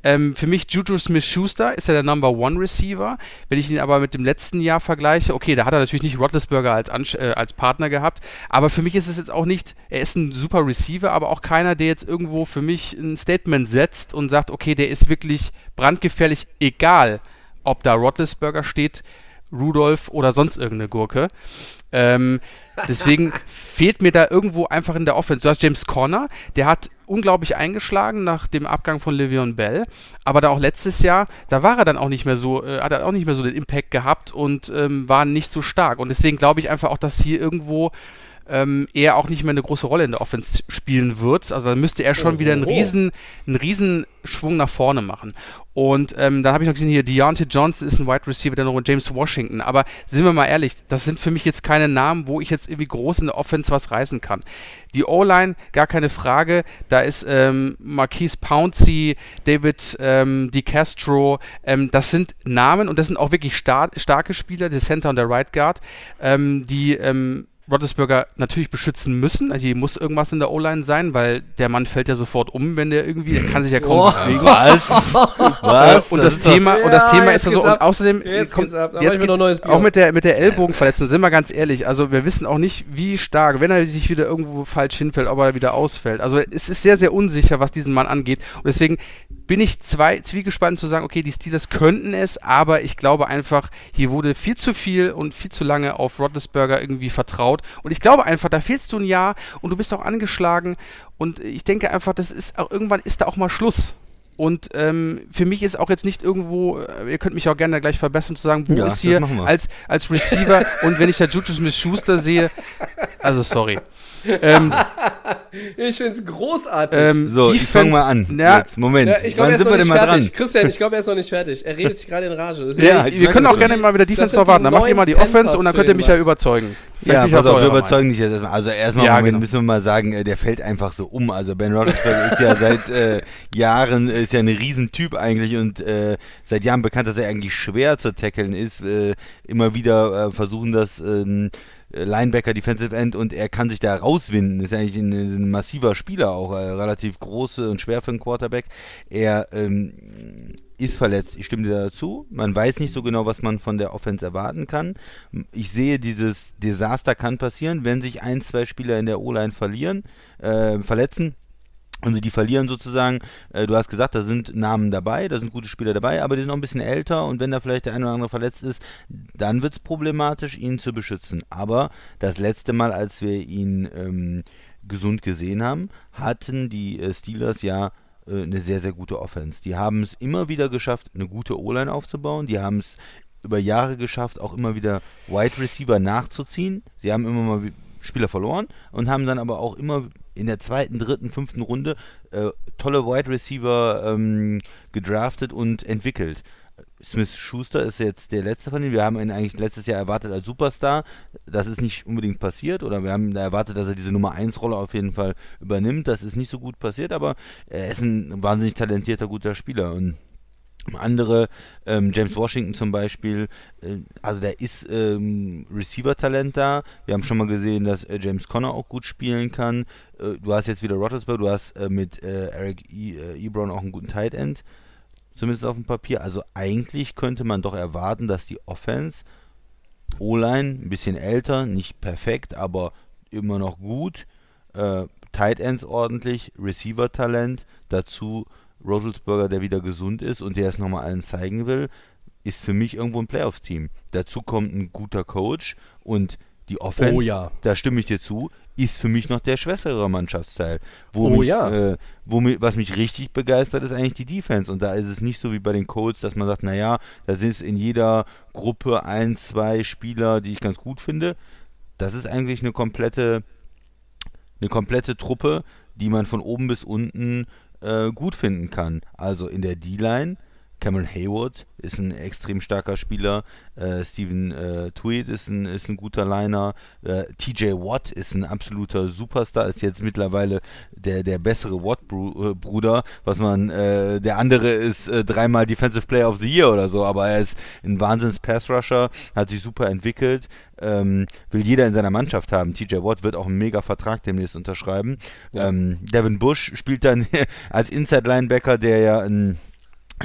Ähm, für mich Juju Smith-Schuster ist ja der Number One Receiver. Wenn ich ihn aber mit dem letzten Jahr vergleiche, okay, da hat er natürlich nicht Roethlisberger als, äh, als Partner gehabt, aber für mich ist es jetzt auch nicht, er ist ein super Receiver, aber auch keiner, der jetzt irgendwo für mich ein Statement setzt und sagt, okay, der ist wirklich brandgefährlich, egal ob da Roethlisberger steht, Rudolph oder sonst irgendeine Gurke. Ähm, deswegen fehlt mir da irgendwo einfach in der Offense. Du hast James Conner, der hat unglaublich eingeschlagen nach dem Abgang von Le'Veon Bell, aber da auch letztes Jahr, da war er dann auch nicht mehr so, äh, hat er auch nicht mehr so den Impact gehabt und ähm, war nicht so stark. Und deswegen glaube ich einfach auch, dass hier irgendwo ähm, er auch nicht mehr eine große Rolle in der Offense spielen wird. Also dann müsste er schon Oh, wieder einen oh, riesen, einen riesen Schwung nach vorne machen. Und ähm, dann habe ich noch gesehen, hier Deontay Johnson ist ein Wide Receiver, dann noch James Washington. Aber sind wir mal ehrlich, das sind für mich jetzt keine Namen, wo ich jetzt irgendwie groß in der Offense was reißen kann. Die O-Line, gar keine Frage. Da ist ähm, Marquise Pouncey, David ähm, DiCastro. Ähm, das sind Namen und das sind auch wirklich star starke Spieler, der Center und der Right Guard, ähm, die Roethlisberger natürlich beschützen müssen. Also hier muss irgendwas in der O-Line sein, weil der Mann fällt ja sofort um, wenn der irgendwie, der kann sich ja kaum Oh. bewegen. Was? Was? Und das, doch- Thema, und das Ja, Thema jetzt ist ja so, geht's und ab. außerdem Jetzt kommt, ab. Jetzt geht's- auch mit der, mit der Ellbogenverletzung, sind wir ganz ehrlich, also wir wissen auch nicht, wie stark, wenn er sich wieder irgendwo falsch hinfällt, ob er wieder ausfällt. Also es ist sehr, sehr unsicher, was diesen Mann angeht. Und deswegen bin ich zwei, zwiegespalten zu sagen, okay, die Steelers könnten es, aber ich glaube einfach, hier wurde viel zu viel und viel zu lange auf Roethlisberger irgendwie vertraut. Und ich glaube einfach, da fehlst du ein Jahr und du bist auch angeschlagen. Und ich denke einfach, das ist auch, irgendwann ist da auch mal Schluss. Und ähm, für mich ist auch jetzt nicht irgendwo, äh, ihr könnt mich auch gerne gleich verbessern, zu sagen, wo Ja, ist hier als, als Receiver und wenn ich da Juju Smith-Schuster sehe, also sorry. Ähm, Ich find's großartig. ähm, So, ich fange Defense- mal an. Ja, Jetzt, Moment. ja, ich glaube, Wann er ist sind noch wir denn nicht mal fertig. dran? Christian, ich glaube, er ist noch nicht fertig. Er redet sich gerade in Rage. Ja, wir können auch gerne mal mit der das Defense sind noch die warten. Dann macht ihr mal die Offense und dann könnt ihr mich ja überzeugen. Ja, Vielleicht ich pass auch auf, wir überzeugen dich jetzt erstmal. Also erstmal Ja, Moment, genau. müssen wir mal sagen, äh, der fällt einfach so um. Also Ben Roethlisberger ist ja seit äh, Jahren, äh, ist ja ein Riesentyp eigentlich und äh, seit Jahren bekannt, dass er eigentlich schwer zu tackeln ist. Äh, immer wieder äh, versuchen das ähm, äh, Linebacker, Defensive End und er kann sich da rauswinden. Ist eigentlich ein, ein massiver Spieler auch, äh, relativ groß und schwer für einen Quarterback. Er ähm, ist verletzt. Ich stimme dir dazu. Man weiß nicht so genau, was man von der Offense erwarten kann. Ich sehe, dieses Desaster kann passieren, wenn sich ein, zwei Spieler in der O-Line verlieren, äh, verletzen. Und sie die verlieren sozusagen, äh, du hast gesagt, da sind Namen dabei, da sind gute Spieler dabei, aber die sind noch ein bisschen älter und wenn da vielleicht der eine oder andere verletzt ist, dann wird es problematisch, ihn zu beschützen. Aber das letzte Mal, als wir ihn ähm, gesund gesehen haben, hatten die äh, Steelers ja äh, eine sehr, sehr gute Offense. Die haben es immer wieder geschafft, eine gute O-Line aufzubauen. Die haben es über Jahre geschafft, auch immer wieder Wide Receiver nachzuziehen. Sie haben immer mal Spieler verloren und haben dann aber auch immer in der zweiten, dritten, fünften Runde äh, tolle Wide Receiver ähm, gedraftet und entwickelt. Smith Schuster ist jetzt der letzte von denen. Wir haben ihn eigentlich letztes Jahr erwartet als Superstar. Das ist nicht unbedingt passiert. Oder wir haben erwartet, dass er diese Nummer 1 Rolle auf jeden Fall übernimmt. Das ist nicht so gut passiert, aber er ist ein wahnsinnig talentierter, guter Spieler. Und Andere, ähm, James Washington zum Beispiel, äh, also da ist ähm, Receiver-Talent da. Wir haben schon mal gesehen, dass äh, James Conner auch gut spielen kann. Äh, du hast jetzt wieder Roethlisberger, du hast äh, mit äh, Eric e äh, Ebron auch einen guten Tight End, zumindest auf dem Papier. Also eigentlich könnte man doch erwarten, dass die Offense O-Line, ein bisschen älter, nicht perfekt, aber immer noch gut. Tight Ends ordentlich, Receiver-Talent, dazu Rotelsberger, der wieder gesund ist und der es nochmal allen zeigen will, ist für mich irgendwo ein Playoffs-Team. Dazu kommt ein guter Coach und die Offense, Oh ja. da stimme ich dir zu, ist für mich noch der schwächere Mannschaftsteil. Wo Oh mich, ja. äh, wo mi, was mich richtig begeistert, ist eigentlich die Defense. Und da ist es nicht so wie bei den Colts, dass man sagt, naja, da sind in jeder Gruppe ein, zwei Spieler, die ich ganz gut finde. Das ist eigentlich eine komplette, eine komplette Truppe, die man von oben bis unten äh, gut finden kann. Also in der D-Line, Cameron Hayward ist ein extrem starker Spieler, äh, Steven äh, Tweed ist ein, ist ein guter Liner, äh, TJ Watt ist ein absoluter Superstar, ist jetzt mittlerweile der, der bessere Watt-Bruder, was man, äh, der andere ist äh, dreimal Defensive Player of the Year oder so, aber er ist ein Wahnsinns-Pass-Rusher, hat sich super entwickelt, ähm, will jeder in seiner Mannschaft haben. TJ Watt wird auch einen mega Vertrag demnächst unterschreiben. Ja. Ähm, Devin Bush spielt dann als Inside-Linebacker, der ja ein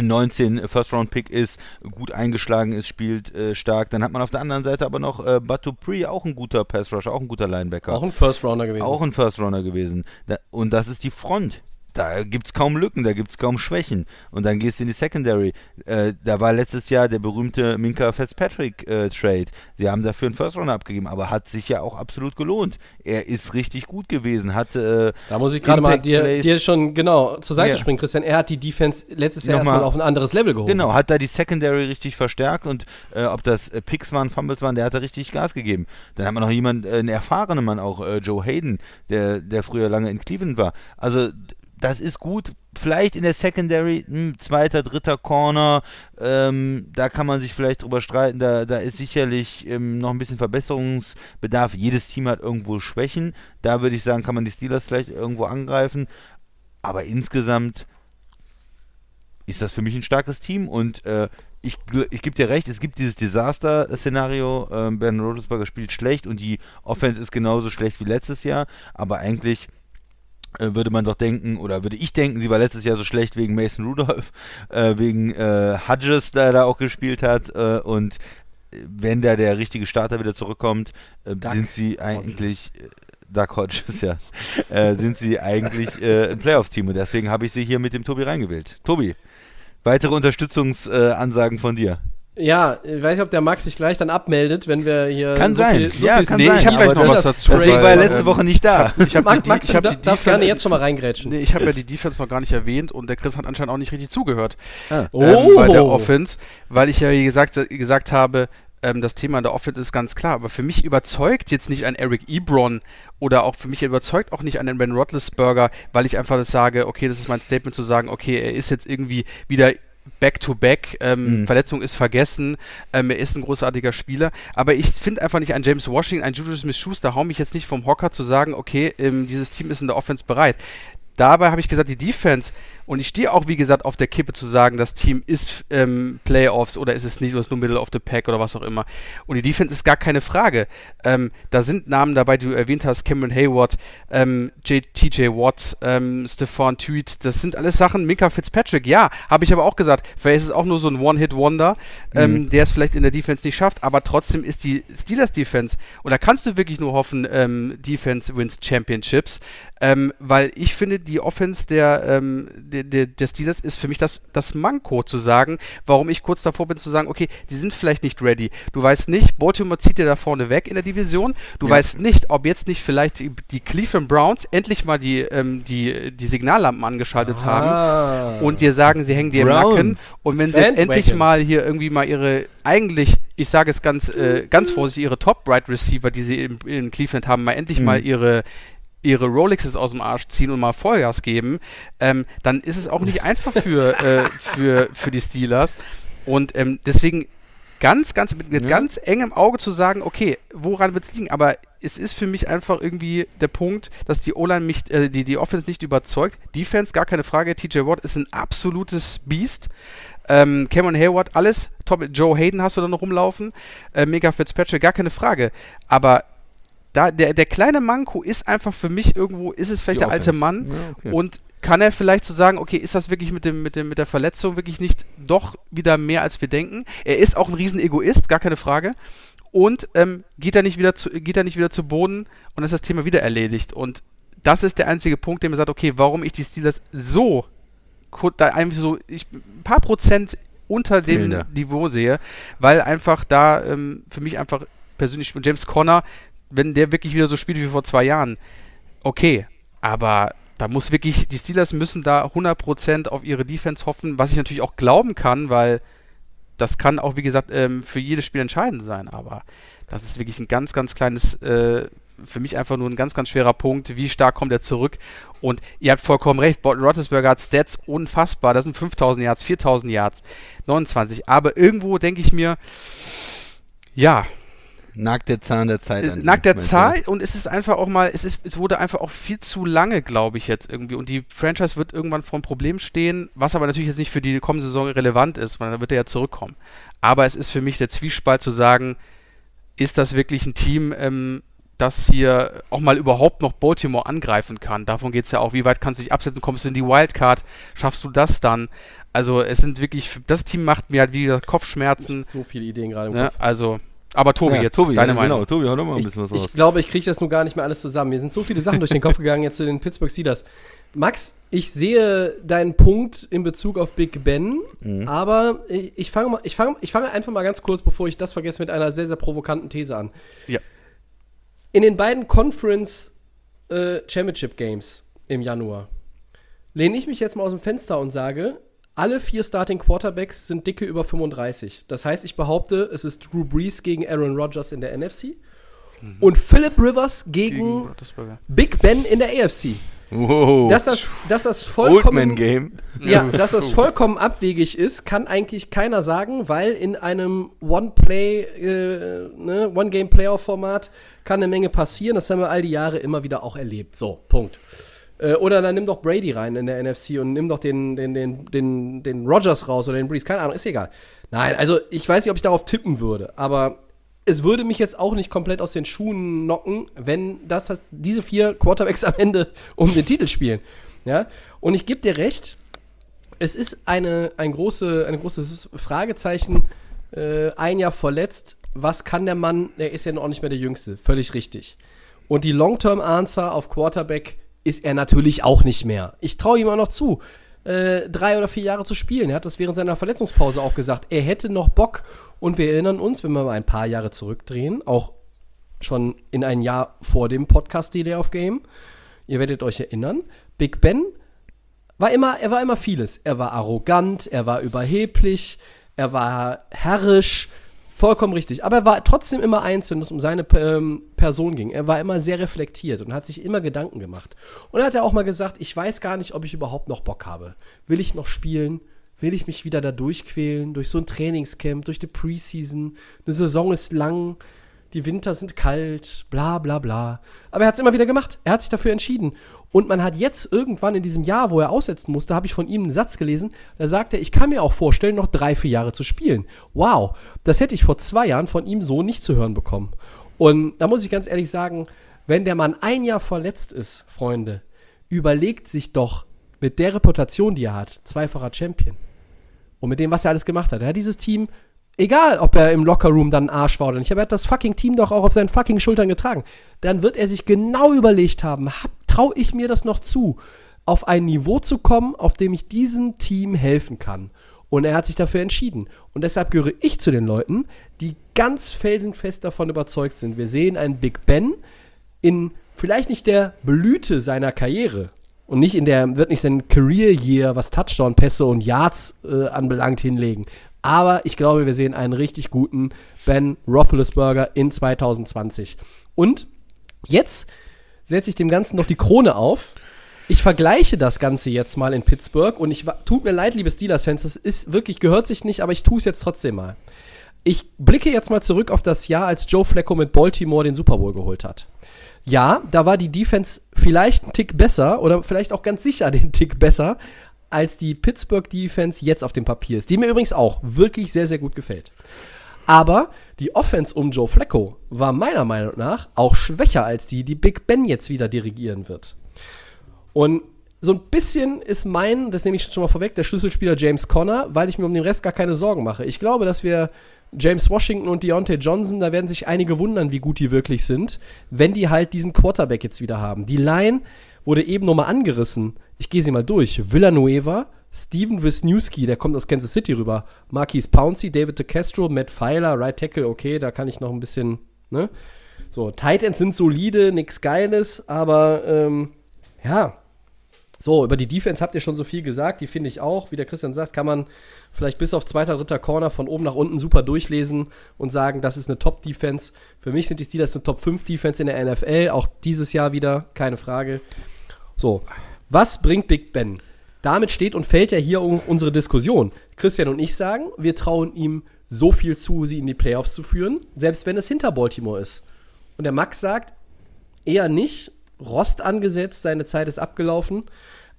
19 First-Round-Pick ist, gut eingeschlagen ist, spielt äh, stark. Dann hat man auf der anderen Seite aber noch äh, Batu Pri, auch ein guter Pass-Rusher, auch ein guter Linebacker. Auch ein First-Rounder gewesen. Auch ein First-Runner gewesen. Da, und das ist die Front. Da gibt es kaum Lücken, da gibt es kaum Schwächen. Und dann gehst du in die Secondary. Äh, da war letztes Jahr der berühmte Minka Fitzpatrick-Trade. Sie haben dafür einen First-Runner abgegeben, aber hat sich ja auch absolut gelohnt. Er ist richtig gut gewesen. Hatte, äh, Da muss ich gerade mal dir, dir schon genau zur Seite Ja. springen, Christian. Er hat die Defense letztes Jahr Nochmal- erstmal auf ein anderes Level gehoben. Genau, hat da die Secondary richtig verstärkt und äh, ob das äh, Picks waren, Fumbles waren, der hat da richtig Gas gegeben. Dann hat man noch jemanden, äh, einen erfahrenen Mann auch, äh, Joe Hayden, der, der früher lange in Cleveland war. Also das ist gut. Vielleicht in der Secondary, hm, zweiter, dritter Corner, ähm, da kann man sich vielleicht drüber streiten. Da, da ist sicherlich ähm, noch ein bisschen Verbesserungsbedarf. Jedes Team hat irgendwo Schwächen. Da würde ich sagen, kann man die Steelers vielleicht irgendwo angreifen. Aber insgesamt ist das für mich ein starkes Team und äh, ich, ich gebe dir recht, es gibt dieses Desaster-Szenario, ähm, Ben Roethlisberger spielt schlecht und die Offense ist genauso schlecht wie letztes Jahr, aber eigentlich würde man doch denken, oder würde ich denken, sie war letztes Jahr so schlecht wegen Mason Rudolph, äh, wegen äh, Hodges, der da auch gespielt hat äh, und äh, wenn da der richtige Starter wieder zurückkommt, äh, sind sie eigentlich... Äh, Duck Hodges, ja. Äh, sind sie eigentlich äh, ein Playoff-Team und deswegen habe ich sie hier mit dem Tobi reingewählt. Tobi, weitere Unterstützungsansagen äh, Ansagen von dir. Ja, ich weiß nicht, ob der Max sich gleich dann abmeldet, wenn wir hier Kann so sein. viel, so Ja, viel kann Nee, sein. ich hab gleich noch was dazu, Deswegen weil, war er letzte ähm, Woche nicht da. Ich hab Max, die, Max ich hab du die darfst gerne jetzt schon mal reingrätschen. Nee, ich habe ja die Defense noch gar nicht erwähnt und der Chris hat anscheinend auch nicht richtig zugehört. Oh. ähm, bei der Offense, weil ich ja wie gesagt, gesagt habe, ähm, das Thema der Offense ist ganz klar, aber für mich überzeugt jetzt nicht ein Eric Ebron oder auch für mich überzeugt auch nicht ein Ben Roethlisberger, weil ich einfach das sage, okay, das ist mein Statement zu sagen, okay, er ist jetzt irgendwie wieder Back-to-Back, ähm, Mhm. Verletzung ist vergessen, ähm, er ist ein großartiger Spieler, aber ich finde einfach nicht, ein James Washington, ein Julius Smith-Schuster hau mich jetzt nicht vom Hocker zu sagen, okay, ähm, dieses Team ist in der Offense bereit. Dabei habe ich gesagt, die Defense, und ich stehe auch, wie gesagt, auf der Kippe zu sagen, das Team ist ähm, Playoffs oder ist es nicht, oder ist nur Middle of the Pack oder was auch immer. Und die Defense ist gar keine Frage. Ähm, da sind Namen dabei, die du erwähnt hast, Cameron Hayward, ähm, TJ Watt, ähm, Stefan Tweed, das sind alles Sachen, Minka Fitzpatrick, ja, habe ich aber auch gesagt, vielleicht ist es auch nur so ein One-Hit-Wonder, ähm, der es vielleicht in der Defense nicht schafft, aber trotzdem ist die Steelers-Defense, und da kannst du wirklich nur hoffen, ähm, Defense wins Championships, ähm, weil ich finde, die Offense der, ähm, der, der, der Steelers ist für mich das, das Manko zu sagen, warum ich kurz davor bin zu sagen, okay, die sind vielleicht nicht ready. Du weißt nicht, Baltimore zieht dir da vorne weg in der Division. Du weißt nicht, ob jetzt nicht vielleicht die, die Cleveland Browns endlich mal die, ähm, die, die Signallampen angeschaltet haben Ah. und dir sagen, sie hängen dir im Browns. Nacken. Und wenn sie jetzt Bandwagon. endlich mal hier irgendwie mal ihre, eigentlich, ich sage es ganz, äh, ganz vorsichtig, ihre Top-Right-Receiver, die sie in, in Cleveland haben, mal endlich Mhm. mal ihre ihre Rolexes aus dem Arsch ziehen und mal Vollgas geben, ähm, dann ist es auch nicht einfach für, äh, für, für die Steelers. Und ähm, deswegen ganz, ganz mit, mit Ja. ganz engem Auge zu sagen, okay, woran wird es liegen? Aber es ist für mich einfach irgendwie der Punkt, dass die O-Line mich, äh, die, die Offense nicht überzeugt. Defense, gar keine Frage. TJ Watt ist ein absolutes Biest. Ähm, Cameron Hayward, alles top. Joe Hayden hast du da noch rumlaufen. Äh, Mega Fitzpatrick, gar keine Frage. Aber da, der, der kleine Manko ist einfach für mich irgendwo, ist es vielleicht Die der alte Offense. Mann Ja, okay. und kann er vielleicht so sagen, okay, ist das wirklich mit, dem, mit, dem, mit der Verletzung wirklich nicht doch wieder mehr, als wir denken? Er ist auch ein Riesen-Egoist, gar keine Frage. Und ähm, geht, er nicht wieder zu, geht er nicht wieder zu Boden und ist das Thema wieder erledigt. Und das ist der einzige Punkt, der mir sagt, okay, warum ich die Steelers so, da einfach so ich, ein paar Prozent unter dem Fehlender. Niveau sehe, weil einfach da ähm, für mich einfach persönlich James Conner, wenn der wirklich wieder so spielt wie vor zwei Jahren, okay, aber da muss wirklich, die Steelers müssen da 100% auf ihre Defense hoffen, was ich natürlich auch glauben kann, weil das kann auch, wie gesagt, ähm, für jedes Spiel entscheidend sein, aber das ist wirklich ein ganz, ganz kleines, äh, für mich einfach nur ein ganz, ganz schwerer Punkt. Wie stark kommt er zurück? Und ihr habt vollkommen recht, Roethlisberger hat Stats unfassbar. Das sind 5000 Yards, 4000 Yards, 29. Aber irgendwo denke ich mir, ja, Nagt der Zahn der Zeit an. nagt der? Zahl und es ist einfach auch mal, es, ist, es wurde einfach auch viel zu lange, glaube ich, jetzt irgendwie. Und die Franchise wird irgendwann vor einem Problem stehen, was aber natürlich jetzt nicht für die kommende Saison relevant ist, weil dann wird er ja zurückkommen. Aber es ist für mich der Zwiespalt zu sagen, ist das wirklich ein Team, ähm, das hier auch mal überhaupt noch Baltimore angreifen kann? Davon geht es ja auch. Wie weit kannst du dich absetzen? Kommst du in die Wildcard? Schaffst du das dann? Also es sind wirklich, das Team macht mir halt wieder Kopfschmerzen. So viele Ideen gerade im Ne? Kopf. Also, aber Tobi, Ja, jetzt Tobi, deine ja, Meinung. Genau, Tobi, hau doch mal ein Ich, bisschen was raus. ich glaube, ich kriege das nur gar nicht mehr alles zusammen. Mir sind so viele Sachen durch den Kopf gegangen jetzt zu den Pittsburgh Steelers. Max, ich sehe deinen Punkt in Bezug auf Big Ben, Mhm. aber ich, ich fange mal, ich fange, ich fange einfach mal ganz kurz, bevor ich das vergesse, mit einer sehr, sehr provokanten These an. Ja. In den beiden Conference äh, Championship Games im Januar lehne ich mich jetzt mal aus dem Fenster und sage, alle vier Starting Quarterbacks sind dicke über 35. Das heißt, ich behaupte, es ist Drew Brees gegen Aaron Rodgers in der NFC und Philip Rivers gegen, Gegen. Big Ben in der AFC. wow. Dass das, dass das vollkommen Game. ja, dass das vollkommen abwegig ist, kann eigentlich keiner sagen, weil in einem One-Play, äh, ne, One-Game-Playoff-Format kann eine Menge passieren. Das haben wir all die Jahre immer wieder auch erlebt. So, Punkt. Äh, oder dann nimm doch Brady rein in der NFC und nimm doch den, den, den, den, den Rogers raus oder den Breeze. Keine Ahnung, ist egal. Nein, also ich weiß nicht, ob ich darauf tippen würde, aber es würde mich jetzt auch nicht komplett aus den Schuhen knocken, wenn das, diese vier Quarterbacks am Ende um den Titel spielen. Ja? Und ich gebe dir recht, es ist eine, ein, große, ein großes Fragezeichen, äh, ein Jahr verletzt. Was kann der Mann? Er ist ja noch nicht mehr der Jüngste. Völlig richtig. Und die Long-Term-Answer auf Quarterback ist er natürlich auch nicht mehr. Ich traue ihm auch noch zu, äh, drei oder vier Jahre zu spielen. Er hat das während seiner Verletzungspause auch gesagt. Er hätte noch Bock. Und wir erinnern uns, wenn wir mal ein paar Jahre zurückdrehen, auch schon in ein Jahr vor dem Podcast Delay of Game. Ihr werdet euch erinnern, Big Ben war immer, er war immer vieles. Er war arrogant, er war überheblich, er war herrisch, vollkommen richtig. Aber er war trotzdem immer eins, wenn es um seine ähm, Person ging. Er war immer sehr reflektiert und hat sich immer Gedanken gemacht. Und er hat ja auch mal gesagt, ich weiß gar nicht, ob ich überhaupt noch Bock habe. Will ich noch spielen? Will ich mich wieder da durchquälen? Durch so ein Trainingscamp, durch die Preseason? Eine Saison ist lang, die Winter sind kalt, bla bla bla. Aber er hat es immer wieder gemacht. Er hat sich dafür entschieden. Und man hat jetzt irgendwann in diesem Jahr, wo er aussetzen musste, habe ich von ihm einen Satz gelesen, da sagt er, ich kann mir auch vorstellen, noch drei, vier Jahre zu spielen. Wow, das hätte ich vor zwei Jahren von ihm so nicht zu hören bekommen. Und da muss ich ganz ehrlich sagen, wenn der Mann ein Jahr verletzt ist, Freunde, überlegt sich doch mit der Reputation, die er hat, zweifacher Champion. Und mit dem, was er alles gemacht hat. Er hat dieses Team, egal ob er im Lockerroom dann ein Arsch war oder nicht, aber er hat das fucking Team doch auch auf seinen fucking Schultern getragen. Dann wird er sich genau überlegt haben, traue ich mir das noch zu, auf ein Niveau zu kommen, auf dem ich diesem Team helfen kann. Und er hat sich dafür entschieden. Und deshalb gehöre ich zu den Leuten, die ganz felsenfest davon überzeugt sind. Wir sehen einen Big Ben in vielleicht nicht der Blüte seiner Karriere, und nicht in der, wird nicht sein Career Year, was Touchdown-Pässe und Yards äh, anbelangt, hinlegen. Aber ich glaube, wir sehen einen richtig guten Ben Roethlisberger in 2020. Und jetzt setze ich dem Ganzen noch die Krone auf. Ich vergleiche das Ganze jetzt mal in Pittsburgh und ich tut mir leid, liebe Steelers-Fans, das ist wirklich, gehört sich nicht, aber ich tue es jetzt trotzdem mal. ich blicke jetzt mal zurück auf das Jahr, als Joe Flacco mit Baltimore den Super Bowl geholt hat. Ja, da war die Defense vielleicht ein Tick besser oder vielleicht auch ganz sicher den Tick besser, als die Pittsburgh Defense jetzt auf dem Papier ist, die mir übrigens auch wirklich sehr, sehr gut gefällt. Aber die Offense um Joe Flacco war meiner Meinung nach auch schwächer als die, die Big Ben jetzt wieder dirigieren wird. Und so ein bisschen ist mein, das nehme ich schon mal vorweg, der Schlüsselspieler James Conner, weil ich mir um den Rest gar keine Sorgen mache. Ich glaube, dass wir James Washington und Deontay Johnson, da werden sich einige wundern, wie gut die wirklich sind, wenn die halt diesen Quarterback jetzt wieder haben. Die Line wurde eben nochmal angerissen. Ich gehe sie mal durch. Villanueva, Steven Wisniewski, der kommt aus Kansas City rüber. Marquis Pouncey, David DeCastro, Matt Pfeiler, Right Tackle, okay, da kann ich noch ein bisschen, ne? So, Titans sind solide, nichts Geiles, aber ähm, ja, so, über die Defense habt ihr schon so viel gesagt. Die finde ich auch. Wie der Christian sagt, kann man vielleicht bis auf zweiter, dritter Corner von oben nach unten super durchlesen und sagen, das ist eine Top-Defense. Für mich sind die Steelers eine Top-5-Defense in der NFL. Auch dieses Jahr wieder, keine Frage. So, was bringt Big Ben? Damit steht und fällt ja hier unsere Diskussion. Christian und ich sagen, wir trauen ihm so viel zu, sie in die Playoffs zu führen, selbst wenn es hinter Baltimore ist. Und der Max sagt, eher nicht, Rost angesetzt, seine Zeit ist abgelaufen.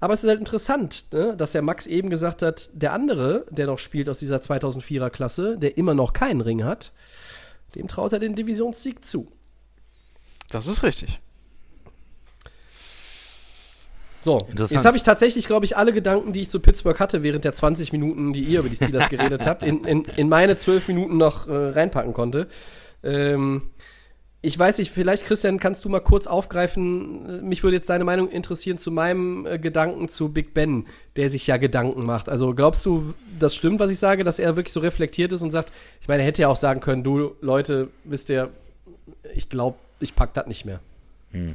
Aber es ist halt interessant, ne, dass der Max eben gesagt hat, der andere, der noch spielt aus dieser 2004er Klasse, der immer noch keinen Ring hat, dem traut er den Divisionssieg zu. Das ist richtig. So, jetzt habe ich tatsächlich, glaube ich, alle Gedanken, die ich zu Pittsburgh hatte, während der 20 Minuten, die ihr über die Steelers geredet habt, in, in, in meine 12 Minuten noch äh, reinpacken konnte. Ähm, ich weiß nicht, vielleicht, Christian, kannst du mal kurz aufgreifen. Mich würde jetzt deine Meinung interessieren zu meinem äh, Gedanken zu Big Ben, der sich ja Gedanken macht. Also glaubst du, das stimmt, was ich sage, dass er wirklich so reflektiert ist und sagt, ich meine, er hätte ja auch sagen können, du Leute, wisst ihr, ich glaube, ich pack das nicht mehr. Hm.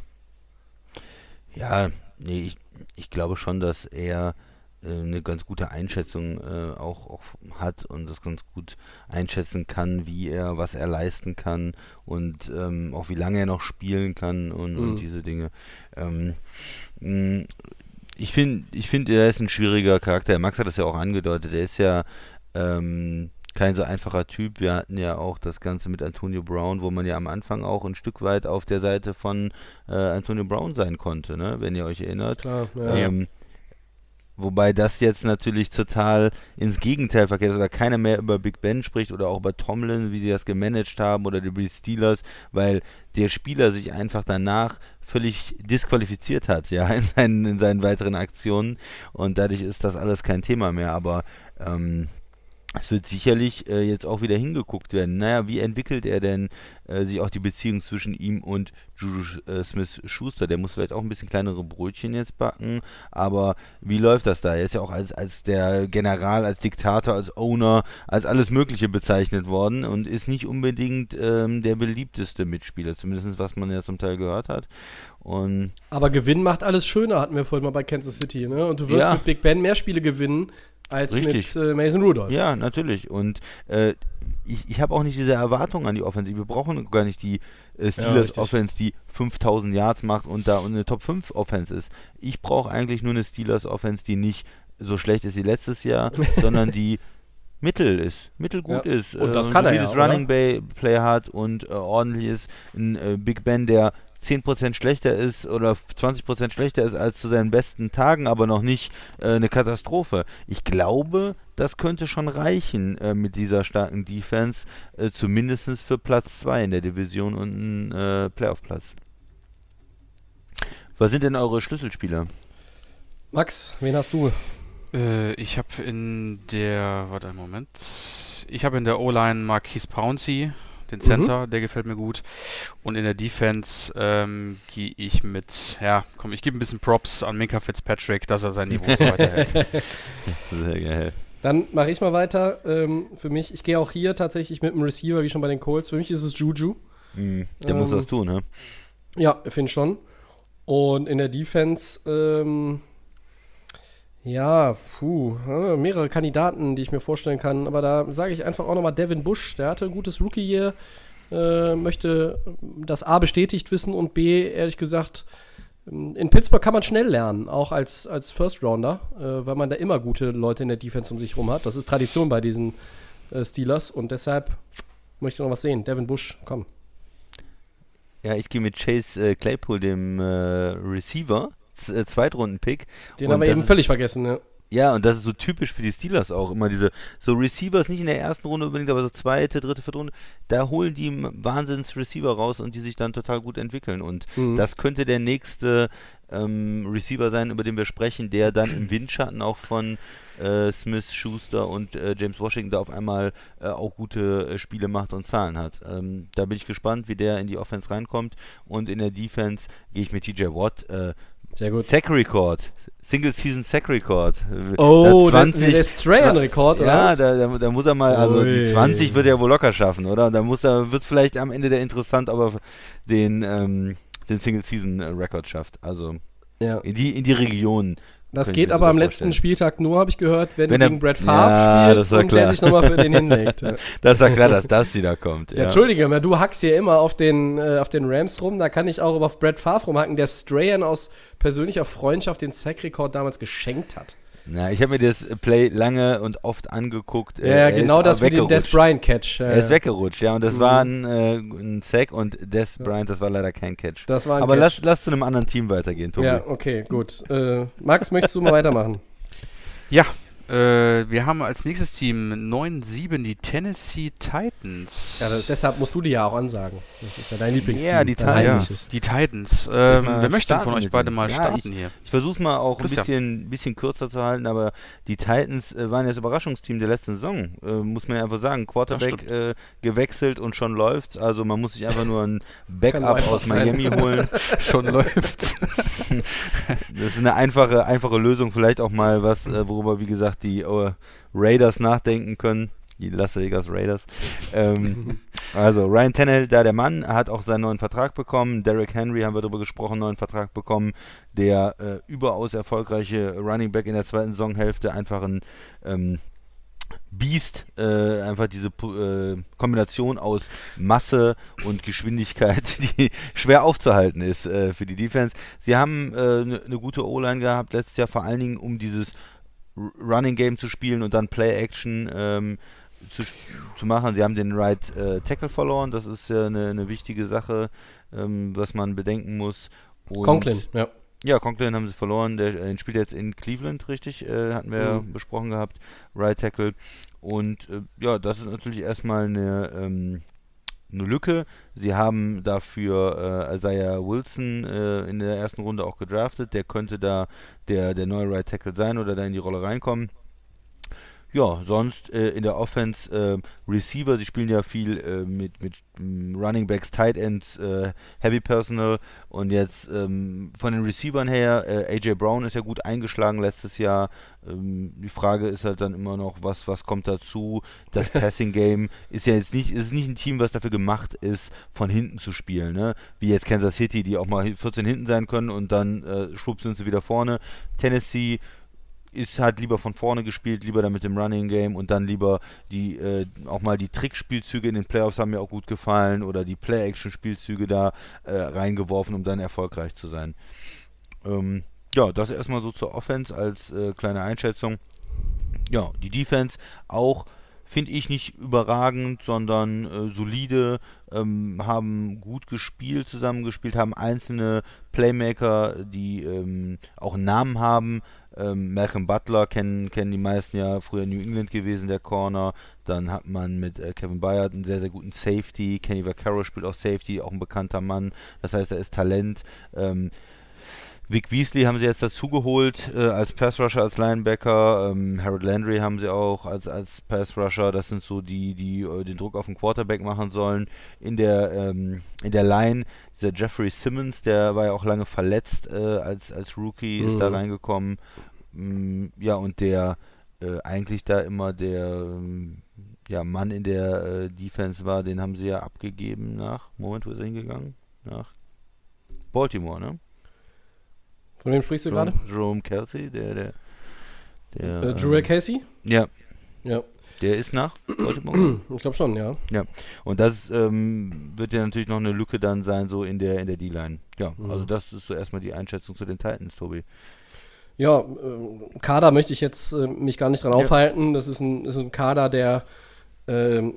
Ja, nee, ich, ich glaube schon, dass er äh, eine ganz gute Einschätzung äh, auch, auch, hat und das ganz gut einschätzen kann, wie er, was er leisten kann und ähm, auch wie lange er noch spielen kann und, mhm. und diese Dinge. Ähm, mh, ich finde, ich finde, er ist ein schwieriger Charakter. Max hat das ja auch angedeutet. Er ist ja ähm, kein so einfacher Typ. Wir hatten ja auch das Ganze mit Antonio Brown, wo man ja am Anfang auch ein Stück weit auf der Seite von äh, Antonio Brown sein konnte, ne? wenn ihr euch erinnert. Klar, ja. Ähm, Wobei das jetzt natürlich total ins Gegenteil verkehrt oder keiner mehr über Big Ben spricht oder auch über Tomlin, wie die das gemanagt haben oder über die Steelers, weil der Spieler sich einfach danach völlig disqualifiziert hat, ja, in seinen, in seinen weiteren Aktionen und dadurch ist das alles kein Thema mehr, aber ähm, es wird sicherlich äh, jetzt auch wieder hingeguckt werden. Naja, wie entwickelt er denn äh, sich auch die Beziehung zwischen ihm und Juju äh, Smith-Schuster? Der muss vielleicht auch ein bisschen kleinere Brötchen jetzt backen, aber wie läuft das da? Er ist ja auch als, als der General, als Diktator, als Owner, als alles Mögliche bezeichnet worden und ist nicht unbedingt ähm, der beliebteste Mitspieler, zumindest was man ja zum Teil gehört hat. Und aber Gewinn macht alles schöner, hatten wir vorhin mal bei Kansas City, ne? Und du wirst ja. mit Big Ben mehr Spiele gewinnen, als Richtig. mit äh, Mason Rudolph. Ja, natürlich. Und äh, ich, ich habe auch nicht diese Erwartung an die Offensive. Wir brauchen gar nicht die äh, Steelers ja, Offense, die 5000 Yards macht und da eine Top 5 Offense ist. Ich brauche eigentlich nur eine Steelers Offense, die nicht so schlecht ist wie letztes Jahr, sondern die Mittel ist, mittelgut ja. ist. Und das äh, kann er ja, Running Bay Player hat und äh, ordentlich ist. Ein äh, Big Ben, der 10% schlechter ist oder 20% schlechter ist als zu seinen besten Tagen, aber noch nicht äh, eine Katastrophe. Ich glaube, das könnte schon reichen äh, mit dieser starken Defense, äh, zumindest für Platz 2 in der Division und einen äh, Playoff-Platz. Was sind denn eure Schlüsselspieler? Max, wen hast du? Äh, ich habe in der, warte einen Moment, ich habe in der O-Line Marquise Pouncey, den Center, mhm. der gefällt mir gut. Und in der Defense ähm, gehe ich mit, ja, komm, ich gebe ein bisschen Props an Minka Fitzpatrick, dass er sein Niveau so weiterhält. Sehr geil. Dann mache ich mal weiter. Ähm, für mich, ich gehe auch hier tatsächlich mit dem Receiver, wie schon bei den Colts. Für mich ist es Juju. Mhm, der ähm, muss das tun, ne? Ja, finde ich schon. Und in der Defense, ähm, ja, puh, mehrere Kandidaten, die ich mir vorstellen kann. Aber da sage ich einfach auch nochmal Devin Bush. Der hatte ein gutes Rookie-Year, äh, möchte das A bestätigt wissen und B, ehrlich gesagt, in Pittsburgh kann man schnell lernen, auch als, als First Rounder, äh, weil man da immer gute Leute in der Defense um sich rum hat. Das ist Tradition bei diesen äh, Steelers und deshalb möchte ich noch was sehen. Devin Bush, komm. Ja, ich gehe mit Chase äh, Claypool, dem äh, Receiver, äh, Zweitrunden-Pick. Den Und haben wir eben völlig vergessen. Ne? Ja, und das ist so typisch für die Steelers auch. Immer diese, so Receivers, nicht in der ersten Runde unbedingt, aber so zweite, dritte, vierte Runde, da holen die Wahnsinns-Receiver raus und die sich dann total gut entwickeln. Und Mhm. das könnte der nächste ähm, Receiver sein, über den wir sprechen, der dann im Windschatten auch von äh, Smith, Schuster und äh, James Washington da auf einmal äh, auch gute äh, Spiele macht und Zahlen hat. Ähm, da bin ich gespannt, wie der in die Offense reinkommt. Und in der Defense gehe ich mit TJ Watt. Äh, Sehr gut. Sack Record. Single Season Sack Record. Oh, Da der, der Strahan-Rekord, oder Ja, da, da, da muss er mal, also die Ui. 20 wird er wohl locker schaffen, oder? Da muss er, wird vielleicht am Ende der interessant, aber den, ähm, den Single Season äh, Record schafft. Also ja. in die, in die Region. Das geht aber am letzten. Spieltag nur, habe ich gehört, wenn, Wenn du gegen Brad Favre Ja, spielst das war und der klar. sich nochmal für den hinlegt. Ja. Das war klar, dass das wieder kommt. Ja, Ja. Entschuldige, aber du hackst hier immer auf den, äh, auf den Rams rum. Da kann ich auch auf Brad Favre rumhacken, der Strahan aus persönlicher Freundschaft den Sack-Rekord damals geschenkt hat. Na, ich habe mir das Play lange und oft angeguckt. Äh, Ja, er genau das den weggerutscht. Des Bryant-Catch. Äh, Er ist weggerutscht, ja, und das Mhm. war ein, äh, ein Sack und Des Bryant, das war leider kein Catch. Das war ein Aber Catch. lass, lass zu einem anderen Team weitergehen, Tobi. Ja, okay, gut. Äh, Max, möchtest du mal weitermachen? Ja, äh, wir haben als nächstes Team 9-7 die Tennessee Titans. Ja, deshalb musst du die ja auch ansagen. Das ist ja dein Lieblingsteam. Ja, die ja, die Titans. Ähm, wer möchte von euch beide mal Ja, starten hier? Ich versuche mal auch ein bisschen, bisschen kürzer zu halten, aber die Titans äh, waren ja das Überraschungsteam der letzten Saison, äh, muss man ja einfach sagen. Quarterback äh, gewechselt und schon läuft's. Also man muss sich einfach nur ein Backup aus sein. Miami holen. Schon läuft's. Das ist eine einfache, einfache Lösung, vielleicht auch mal was, äh, worüber, wie gesagt, die äh, Raiders nachdenken können. Die Las Vegas Raiders. Ähm, also Ryan Tannehill, da der Mann, hat auch seinen neuen Vertrag bekommen. Derrick Henry haben wir darüber gesprochen, neuen Vertrag bekommen. Der äh, überaus erfolgreiche Running Back in der zweiten Saisonhälfte, einfach ein ähm, Beast, äh, einfach diese äh, Kombination aus Masse und Geschwindigkeit, die schwer aufzuhalten ist äh, für die Defense. Sie haben eine ne gute O-Line gehabt letztes Jahr, vor allen Dingen um dieses Running Game zu spielen und dann Play Action ähm, zu, zu machen. Sie haben den Right äh, Tackle verloren, das ist ja eine, eine wichtige Sache, ähm, was man bedenken muss. Und Conklin, ja. ja, Conklin haben sie verloren. Der äh, spielt jetzt in Cleveland, richtig? Äh, hatten wir Mhm. besprochen gehabt. Right Tackle. Und äh, ja, das ist natürlich erstmal eine, ähm, eine Lücke. Sie haben dafür äh, Isaiah Wilson äh, in der ersten Runde auch gedraftet. Der könnte da der, der neue Right Tackle sein oder da in die Rolle reinkommen. Ja, sonst äh, in der Offense äh, Receiver, sie spielen ja viel äh, mit, mit mm, Running Backs, Tight Ends, äh, Heavy Personal und jetzt ähm, von den Receivern her, äh, AJ Brown ist ja gut eingeschlagen letztes Jahr. Ähm, die Frage ist halt dann immer noch, was, was kommt dazu? Das Passing Game ist ja jetzt nicht, ist nicht ein Team, was dafür gemacht ist, von hinten zu spielen, ne? Wie jetzt Kansas City, die auch mal 14 hinten sein können und dann äh, schwupp sind sie wieder vorne. Tennessee ist halt lieber von vorne gespielt, lieber dann mit dem Running Game und dann lieber die äh, auch mal die Trickspielzüge in den Playoffs haben mir auch gut gefallen oder die Play-Action-Spielzüge da äh, reingeworfen, um dann erfolgreich zu sein. Ähm, ja, das erstmal so zur Offense als äh, kleine Einschätzung. Ja, die Defense auch finde ich nicht überragend, sondern äh, solide, ähm, haben gut gespielt, zusammengespielt, haben einzelne Playmaker, die ähm, auch einen Namen haben. Ähm, Malcolm Butler kennen, kennen die meisten ja früher New England gewesen, der Corner. Dann hat man mit äh, Kevin Byard einen sehr, sehr guten Safety. Kenny Vaccaro spielt auch Safety, auch ein bekannter Mann. Das heißt, er ist Talent. Ähm, Vic Beasley haben sie jetzt dazugeholt äh, als Pass Rusher, als Linebacker. Ähm, Harold Landry haben sie auch als, als Pass Rusher. Das sind so die, die äh, den Druck auf den Quarterback machen sollen. In der, ähm, in der Line, dieser Jeffrey Simmons, der war ja auch lange verletzt äh, als, als Rookie, ist da Mhm. reingekommen. Mm, ja, und der äh, eigentlich da immer der ähm, ja, Mann in der äh, Defense war, den haben sie ja abgegeben nach, Moment, wo ist er hingegangen? Nach Baltimore, ne? Von wem sprichst du gerade? Jerome, Kelsey, der, der, der Äh, ähm, Jurel Casey? ja, Ja, der ist nach Baltimore. ich glaube schon, ja. Und das ähm, wird ja natürlich noch eine Lücke dann sein, so in der in der D-Line. Ja, Mhm. also das ist so erstmal die Einschätzung zu den Titans, Tobi. Ja, äh, Kader möchte ich jetzt äh, mich gar nicht dran Ja. aufhalten. Das ist ein, ist ein Kader, der ähm,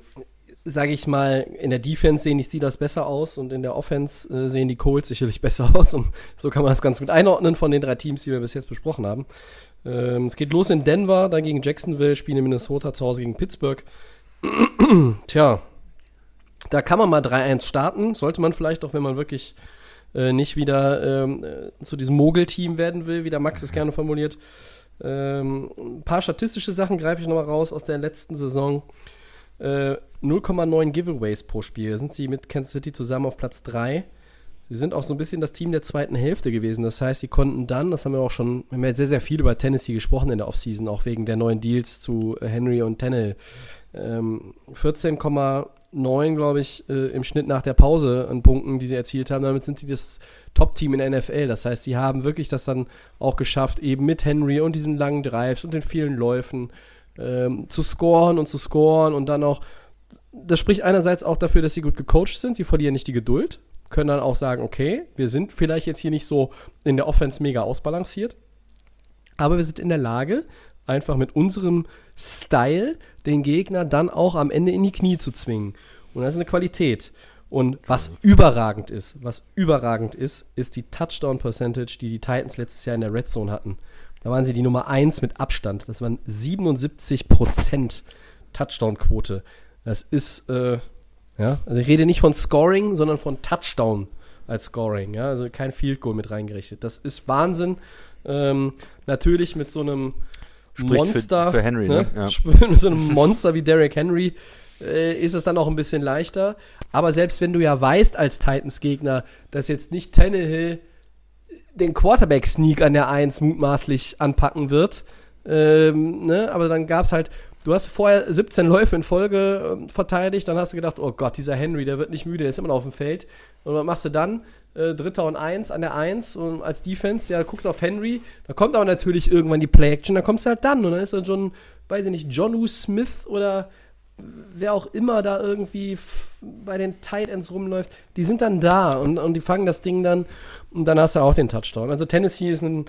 sage ich mal, in der Defense sehen die Steelers besser aus und in der Offense äh, sehen die Colts sicherlich besser aus. Und so kann man das ganz gut einordnen von den drei Teams, die wir bis jetzt besprochen haben. Ähm, es geht los in Denver, dann gegen Jacksonville, spielen in Minnesota zu Hause gegen Pittsburgh. Tja, da kann man mal 3-1 starten. Sollte man vielleicht auch, wenn man wirklich äh, nicht wieder ähm, äh, zu diesem Mogel-Team werden will, wie der Max es gerne formuliert. Ähm, ein paar statistische Sachen greife ich nochmal raus aus der letzten Saison. Äh, 0,9 Giveaways pro Spiel sind sie mit Kansas City zusammen auf Platz 3. Sie sind auch so ein bisschen das Team der zweiten Hälfte gewesen. Das heißt, sie konnten dann, das haben wir auch schon, wir haben ja sehr, sehr viel über Tennessee gesprochen in der Offseason, auch wegen der neuen Deals zu Henry und Tennell. Ähm, 14,9, glaube ich, äh, im Schnitt nach der Pause an Punkten, die sie erzielt haben. Damit sind sie das Top-Team in der NFL. Das heißt, sie haben wirklich das dann auch geschafft, eben mit Henry und diesen langen Drives und den vielen Läufen ähm, zu scoren und zu scoren und dann auch. Das spricht einerseits auch dafür, dass sie gut gecoacht sind. Sie verlieren nicht die Geduld, können dann auch sagen, okay, wir sind vielleicht jetzt hier nicht so in der Offense mega ausbalanciert, aber wir sind in der Lage, einfach mit unserem Style den Gegner dann auch am Ende in die Knie zu zwingen. Und das ist eine Qualität. Und was überragend ist, was überragend ist, ist die Touchdown Percentage, die die Titans letztes Jahr in der Red Zone hatten. Da waren sie die Nummer 1 mit Abstand. Das waren 77% Touchdown-Quote. Das ist, äh, ja, also ich rede nicht von Scoring, sondern von Touchdown als Scoring, ja, also kein Field Goal mit reingerichtet. Das ist Wahnsinn. Ähm, natürlich mit so einem Spricht Monster, für, für Henry, ne? ne? Ja. mit so einem Monster wie Derrick Henry äh, ist es dann auch ein bisschen leichter. Aber selbst wenn du ja weißt als Titans-Gegner, dass jetzt nicht Tannehill den Quarterback-Sneak an der 1 mutmaßlich anpacken wird, ähm, ne? aber dann gab es halt, du hast vorher 17 Läufe in Folge ähm, verteidigt, dann hast du gedacht, oh Gott, dieser Henry, der wird nicht müde, der ist immer noch auf dem Feld. Und was machst du dann? Äh, Dritter und Eins an der Eins und als Defense, ja, guckst auf Henry, da kommt aber natürlich irgendwann die Play-Action, dann kommst du halt dann und dann ist dann schon, weiß ich nicht, John U. Smith oder wer auch immer da irgendwie bei den Tight Ends rumläuft, die sind dann da und, und die fangen das Ding dann und dann hast du auch den Touchdown. Also Tennessee ist ein,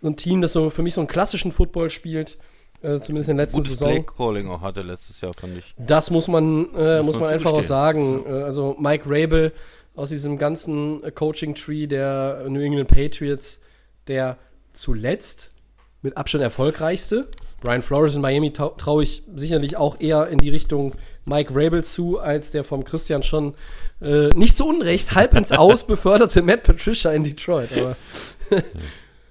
so ein Team, das so für mich so einen klassischen Football spielt, äh, zumindest in der letzten Gutes Saison. Play-Calling auch hatte letztes Jahr, fand ich. Das muss man, äh, muss man man einfach auch sagen. Äh, also Mike Rabel aus diesem ganzen äh, Coaching-Tree der New England Patriots, der zuletzt mit Abstand erfolgreichste. Brian Flores in Miami trau- traue ich sicherlich auch eher in die Richtung Mike Rabel zu, als der vom Christian schon äh, nicht zu Unrecht halb ins Aus beförderte Matt Patricia in Detroit. Aber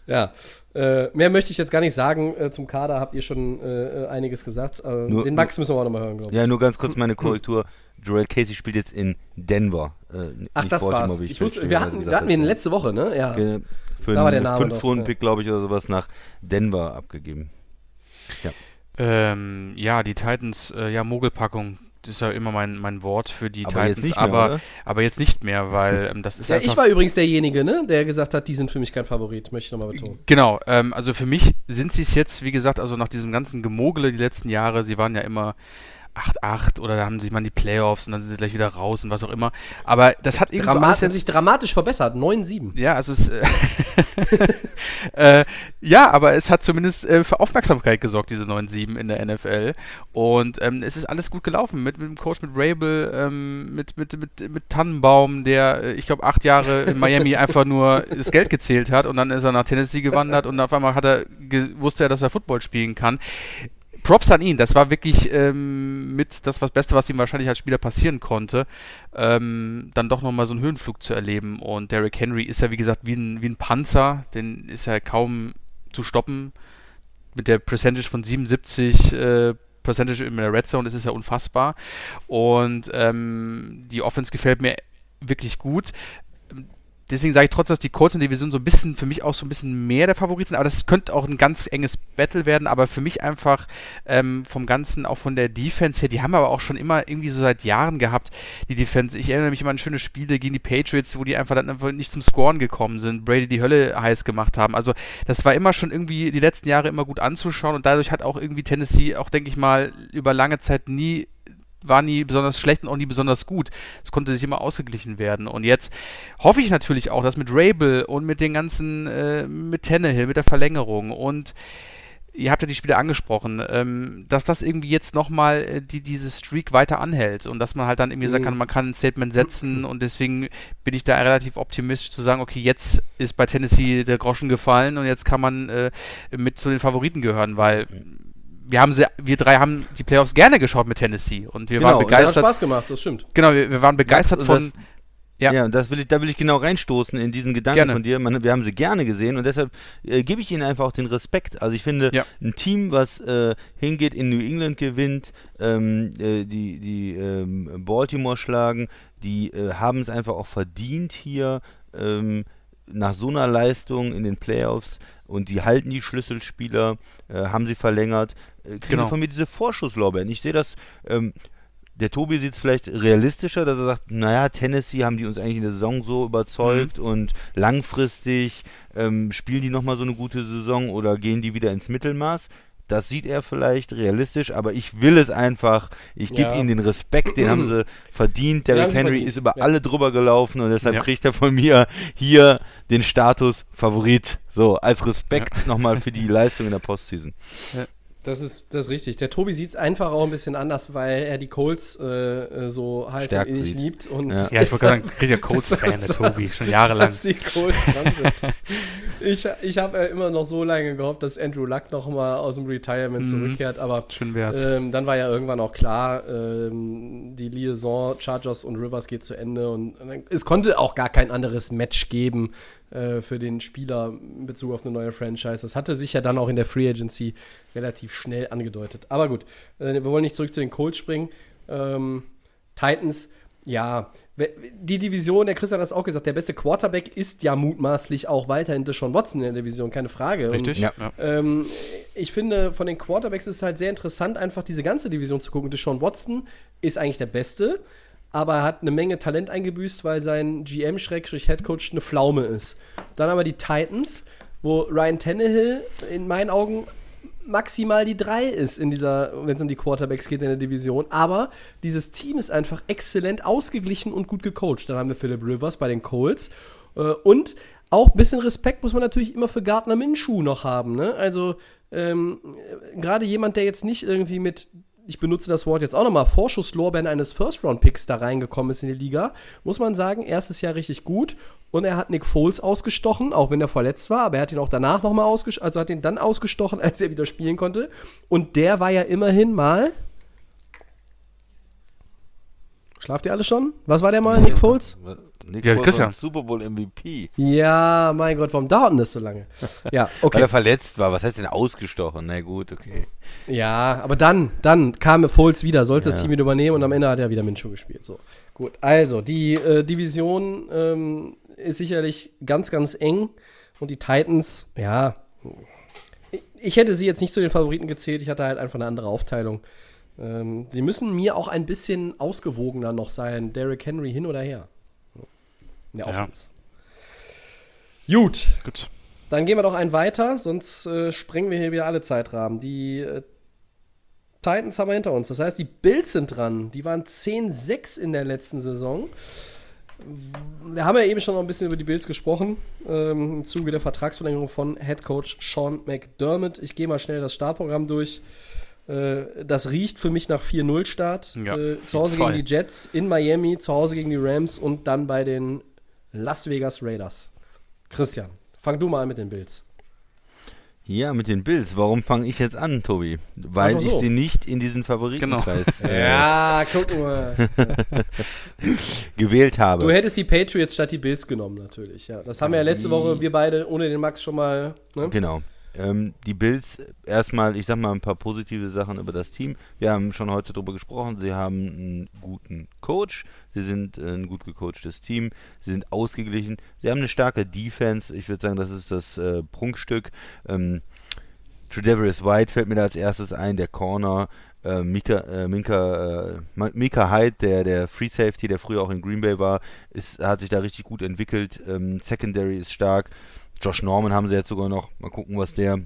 ja, äh, mehr möchte ich jetzt gar nicht sagen. Äh, zum Kader habt ihr schon äh, einiges gesagt. Nur- den Max müssen wir auch nochmal hören, glaube ich. Ja, nur ganz kurz meine Korrektur. Joel Casey spielt jetzt in Denver. Äh, Ach, das Baltimore, war's. wie Ich wusste, wir hatten, wir hatten ihn letzte Woche, ne? Ja. Für Da war der Name doch, Fünf-Runden-Pick, glaube ich, oder sowas nach Denver abgegeben. Ähm, ja, die Titans, äh, ja, Mogelpackung, das ist ja immer mein, mein Wort für die Aber Titans, mehr, aber, oder? aber jetzt nicht mehr, weil ähm, das ist Ja, einfach. ich war übrigens derjenige, ne, der gesagt hat, die sind für mich kein Favorit, möchte ich nochmal betonen. Genau, ähm, also für mich sind sie es jetzt, wie gesagt, also nach diesem ganzen Gemogele die letzten Jahre, sie waren ja immer 8-8 oder da haben sie mal die Playoffs und dann sind sie gleich wieder raus und was auch immer. Aber das hat irgendwie Drama alles haben jetzt sich dramatisch verbessert, 9-7. Ja, also es, äh, äh, ja, aber es hat zumindest äh, für Aufmerksamkeit gesorgt, diese 9-7 in der NFL. Und ähm, es ist alles gut gelaufen mit, mit dem Coach, mit Rabel, ähm, mit, mit, mit, mit Tannenbaum, der, äh, ich glaube, acht Jahre in Miami einfach nur das Geld gezählt hat und dann ist er nach Tennessee gewandert und auf einmal hat er wusste er, dass er Football spielen kann. Props an ihn, das war wirklich ähm, mit das was Beste, was ihm wahrscheinlich als Spieler passieren konnte, ähm, dann doch nochmal so einen Höhenflug zu erleben. Und Derrick Henry ist ja, wie gesagt, wie ein, wie ein Panzer, den ist ja kaum zu stoppen. Mit der Percentage von 77 äh, Percentage in der Red Zone, das ist ja unfassbar. Und ähm, die Offense gefällt mir wirklich gut deswegen sage ich trotzdem, dass die Colts in der Division so ein bisschen, für mich auch so ein bisschen mehr der Favorit sind, aber das könnte auch ein ganz enges Battle werden, aber für mich einfach ähm, vom Ganzen, auch von der Defense her, die haben aber auch schon immer irgendwie so seit Jahren gehabt, die Defense. Ich erinnere mich immer an schöne Spiele gegen die Patriots, wo die einfach dann einfach nicht zum Scoren gekommen sind, Brady die Hölle heiß gemacht haben. Also das war immer schon irgendwie die letzten Jahre immer gut anzuschauen und dadurch hat auch irgendwie Tennessee auch, denke ich mal, über lange Zeit nie war nie besonders schlecht und auch nie besonders gut. Es konnte sich immer ausgeglichen werden. Und jetzt hoffe ich natürlich auch, dass mit Rabel und mit den ganzen, äh, mit Tannehill, mit der Verlängerung und ihr habt ja die Spiele angesprochen, ähm, dass das irgendwie jetzt nochmal äh, die, diese Streak weiter anhält und dass man halt dann irgendwie sagen Mhm. kann, man kann ein Statement setzen und deswegen bin ich da relativ optimistisch zu sagen, okay, jetzt ist bei Tennessee der Groschen gefallen und jetzt kann man äh, mit zu den Favoriten gehören, weil wir haben sie, wir drei haben die Playoffs gerne geschaut mit Tennessee und wir Genau, waren und Das hat begeistert. Spaß gemacht, das stimmt. Genau, wir, wir waren begeistert Das- von. Ja. Ja, und das will ich, da will ich genau reinstoßen in diesen Gedanken Gerne. von dir. Man, wir haben sie gerne gesehen und deshalb äh, gebe ich ihnen einfach auch den Respekt. Also ich finde, Ja. ein Team, was äh, hingeht, in New England gewinnt, ähm, äh, die, die ähm, Baltimore schlagen, die äh, haben es einfach auch verdient hier ähm, nach so einer Leistung in den Playoffs und die halten die Schlüsselspieler, äh, haben sie verlängert, kriegen Genau. von mir diese Vorschusslorbeeren. Ich sehe das, ähm, der Tobi sieht es vielleicht realistischer, dass er sagt, naja, Tennessee haben die uns eigentlich in der Saison so überzeugt und langfristig ähm, spielen die nochmal so eine gute Saison oder gehen die wieder ins Mittelmaß. Das sieht er vielleicht realistisch, aber ich will es einfach. Ich gebe Ja. ihnen den Respekt, den haben sie verdient. Derrick sie Henry verdient, ist über ja. alle drüber gelaufen und deshalb Ja. kriegt er von mir hier den Status Favorit. So, als Respekt nochmal für die Leistung in der Postseason. Das ist, das ist richtig. Der Tobi sieht es einfach auch ein bisschen anders, weil er die Colts äh, äh, so heiß Stärkt und innig liebt. Und Ja. Ja, ich wollte gerade sagen, richtiger Colts-Fan, der Tobi, schon jahrelang. Dass die Colts dran sind. Ich, ich habe äh, immer noch so lange gehofft, dass Andrew Luck noch mal aus dem Retirement Mhm. zurückkehrt, aber Schön wär's. ähm, dann war ja irgendwann auch klar, ähm, die Liaison Chargers und Rivers geht zu Ende und, und dann, es konnte auch gar kein anderes Match geben äh, für den Spieler in Bezug auf eine neue Franchise. Das hatte sich ja dann auch in der Free Agency relativ schnell angedeutet. Aber gut, äh, wir wollen nicht zurück zu den Colts springen. Ähm, Titans, ja, die Division, der Christian hat es auch gesagt, der beste Quarterback ist ja mutmaßlich auch weiterhin Deshaun Watson in der Division, keine Frage. Und Richtig? Ja. ähm, ich finde, von den Quarterbacks ist es halt sehr interessant, einfach diese ganze Division zu gucken. Deshaun Watson ist eigentlich der Beste, aber er hat eine Menge Talent eingebüßt, weil sein GM-Headcoach eine Pflaume ist. Dann aber die Titans, wo Ryan Tannehill in meinen Augen maximal die 3 ist in dieser, wenn es um die Quarterbacks geht in der Division. Aber dieses Team ist einfach exzellent ausgeglichen und gut gecoacht. Dann haben wir Philip Rivers bei den Colts. Äh, und auch ein bisschen Respekt muss man natürlich immer für Gardner Minshew noch haben. Ne? Also ähm, äh, gerade jemand, der jetzt nicht irgendwie mit, ich benutze das Wort jetzt auch nochmal, Vorschusslorbeeren eines First-Round-Picks da reingekommen ist in die Liga, muss man sagen, erstes Jahr richtig gut. Und er hat Nick Foles ausgestochen, auch wenn er verletzt war, aber er hat ihn auch danach nochmal ausgestochen, also hat ihn dann ausgestochen, als er wieder spielen konnte. Und der war ja immerhin mal. Schlaft ihr alle schon? Was war der mal, Nick Foles? Nick Ja, Foles Christian. war Super Bowl MVP. Ja, mein Gott, warum dauert denn das so lange? Ja, Weil okay. er verletzt war. Was heißt denn ausgestochen? Na gut, okay. Ja, aber dann, dann kam Foles wieder, sollte das Ja. Team wieder übernehmen und am Ende hat er wieder Minshew gespielt. So, gut. Also, die äh, Division ähm, ist sicherlich ganz, ganz eng und die Titans, ja, ich, ich hätte sie jetzt nicht zu den Favoriten gezählt, ich hatte halt einfach eine andere Aufteilung. Ähm, sie müssen mir auch ein bisschen ausgewogener noch sein. Derrick Henry hin oder her. In der Ja. Offense. Gut, Gut. dann gehen wir doch einen weiter, sonst äh, sprengen wir hier wieder alle Zeitrahmen. Die äh, Titans haben wir hinter uns. Das heißt, die Bills sind dran. Die waren 10-6 in der letzten Saison. Wir haben ja eben schon noch ein bisschen über die Bills gesprochen, ähm, im Zuge der Vertragsverlängerung von Head Coach Sean McDermott. Ich gehe mal schnell das Startprogramm durch. Äh, das riecht für mich nach 4-0-Start. Ja, äh, zu Hause gegen die Jets, in Miami, zu Hause gegen die Rams und dann bei den Las Vegas Raiders. Christian, fang du mal an mit den Bills. Ja, mit den Bills. Warum fange ich jetzt an, Tobi? Weil so. ich sie nicht in diesen Favoritenkreis äh, Ja, guck mal. gewählt habe. Du hättest die Patriots statt die Bills genommen, natürlich. Ja, das haben wir ja letzte Woche, wir beide, ohne den Max schon mal. Ne? Genau. Ähm, die Bills, erstmal, ich sag mal ein paar positive Sachen über das Team. Wir haben schon heute darüber gesprochen, sie haben einen guten Coach, sie sind äh, ein gut gecoachtes Team, sie sind ausgeglichen, sie haben eine starke Defense, ich würde sagen, das ist das äh, Prunkstück. Ähm, Tredavious White fällt mir da als erstes ein, der Corner. Äh, Mika, äh, Minka, äh, Mika Hyde, der, der Free Safety, der früher auch in Green Bay war, ist, hat sich da richtig gut entwickelt. Ähm, Secondary ist stark. Josh Norman haben sie jetzt sogar noch. Mal gucken, was der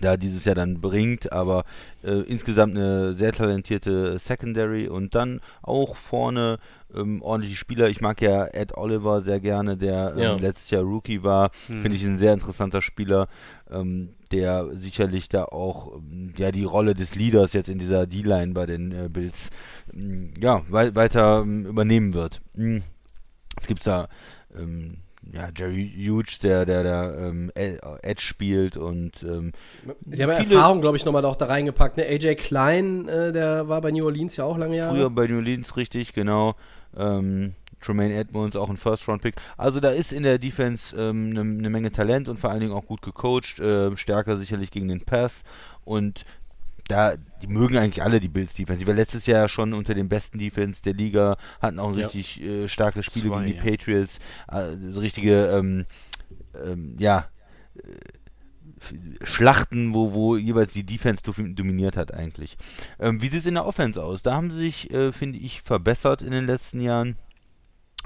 da dieses Jahr dann bringt, aber äh, insgesamt eine sehr talentierte Secondary und dann auch vorne ähm, ordentliche Spieler. Ich mag ja Ed Oliver sehr gerne, der ähm, Ja. letztes Jahr Rookie war. Finde ich ein sehr interessanter Spieler, ähm, der sicherlich da auch ähm, ja die Rolle des Leaders jetzt in dieser D-Line bei den äh, Bills ähm, ja wei weiter ähm, übernehmen wird. Mhm. Es gibt da ähm, ja, Jerry Hughes, der, der, der ähm, Ed- Edge spielt und ähm, Sie haben ja Erfahrung, glaube ich, nochmal auch da reingepackt. Ne? AJ Klein, äh, der war bei New Orleans ja auch lange Jahre. früher bei New Orleans richtig, genau. Ähm, Tremaine Edmonds, auch ein First-Round-Pick. Also da ist in der Defense eine ähm, ne- ne Menge Talent und vor allen Dingen auch gut gecoacht, äh, stärker sicherlich gegen den Pass und da, die mögen eigentlich alle die Bills Defense. Die war letztes Jahr schon unter den besten Defense der Liga, hatten auch ein Ja. richtig äh, starkes Spiel Zwei, gegen die ja. Patriots, äh, so richtige, ähm, ähm, ja, äh, Schlachten, wo, wo jeweils die Defense do- dominiert hat eigentlich. Ähm, wie sieht es in der Offense aus? Da haben sie sich, äh, finde ich, verbessert in den letzten Jahren.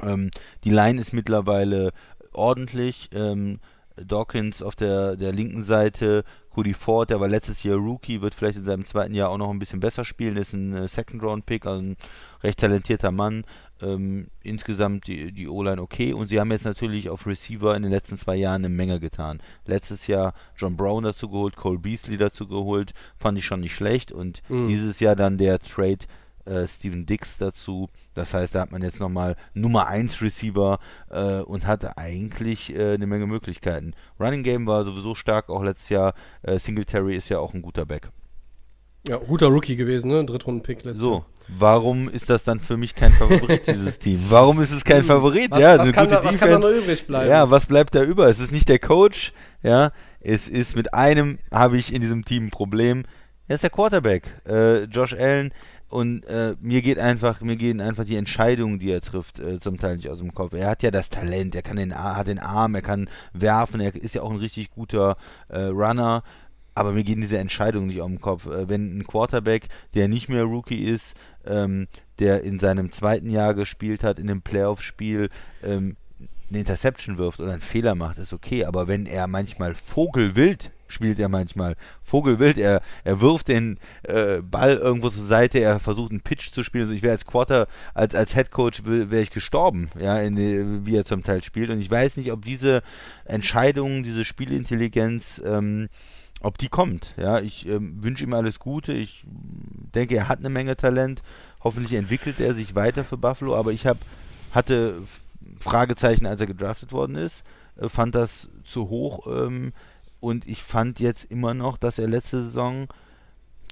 Ähm, die Line ist mittlerweile ordentlich. Ähm, Dawkins auf der, der linken Seite, Cody Ford, der war letztes Jahr Rookie, wird vielleicht in seinem zweiten Jahr auch noch ein bisschen besser spielen, ist ein äh, Second-Round-Pick, also ein recht talentierter Mann. Ähm, insgesamt die, die O-Line okay und sie haben jetzt natürlich auf Receiver in den letzten zwei Jahren eine Menge getan. Letztes Jahr John Brown dazu geholt, Cole Beasley dazu geholt, fand ich schon nicht schlecht und Mhm. dieses Jahr dann der Trade äh, Steven Dix dazu. Das heißt, da hat man jetzt nochmal Nummer 1 Receiver äh, und hatte eigentlich äh, eine Menge Möglichkeiten. Running Game war sowieso stark, auch letztes Jahr. Äh, Singletary ist ja auch ein guter Back. Ja, guter Rookie gewesen, ne? Drittrunden-Pick letztes So, Jahr. warum ist das dann für mich kein Favorit, dieses Team? Warum ist es kein Favorit? Hm. Was, ja, was, eine kann, gute da, was kann da noch übrig bleiben? Ja, was bleibt da über? Es ist nicht der Coach, ja. Es ist mit einem habe ich in diesem Team ein Problem. Er ist der Quarterback, äh, Josh Allen. Und äh, mir geht einfach, mir gehen einfach die Entscheidungen, die er trifft, äh, zum Teil nicht aus dem Kopf. Er hat ja das Talent, er kann den, hat den Arm, er kann werfen, er ist ja auch ein richtig guter äh, Runner. Aber mir gehen diese Entscheidungen nicht aus dem Kopf. Äh, wenn ein Quarterback, der nicht mehr Rookie ist, ähm, der in seinem zweiten Jahr gespielt hat, in einem Playoff-Spiel, ähm, eine Interception wirft oder einen Fehler macht, ist okay. Aber wenn er manchmal Vogelwild spielt, er manchmal Vogelwild, er, er wirft den äh, Ball irgendwo zur Seite, er versucht einen Pitch zu spielen. Also ich wäre als Quarter, als, als Head Coach wäre ich gestorben, ja, in wie er zum Teil spielt. Und ich weiß nicht, ob diese Entscheidungen, diese Spielintelligenz, ähm, ob die kommt. Ja, ich ähm, wünsche ihm alles Gute. Ich denke, er hat eine Menge Talent. Hoffentlich entwickelt er sich weiter für Buffalo. Aber ich habe hatte Fragezeichen, als er gedraftet worden ist. Äh, fand das zu hoch. Ähm, und ich fand jetzt immer noch, dass er letzte Saison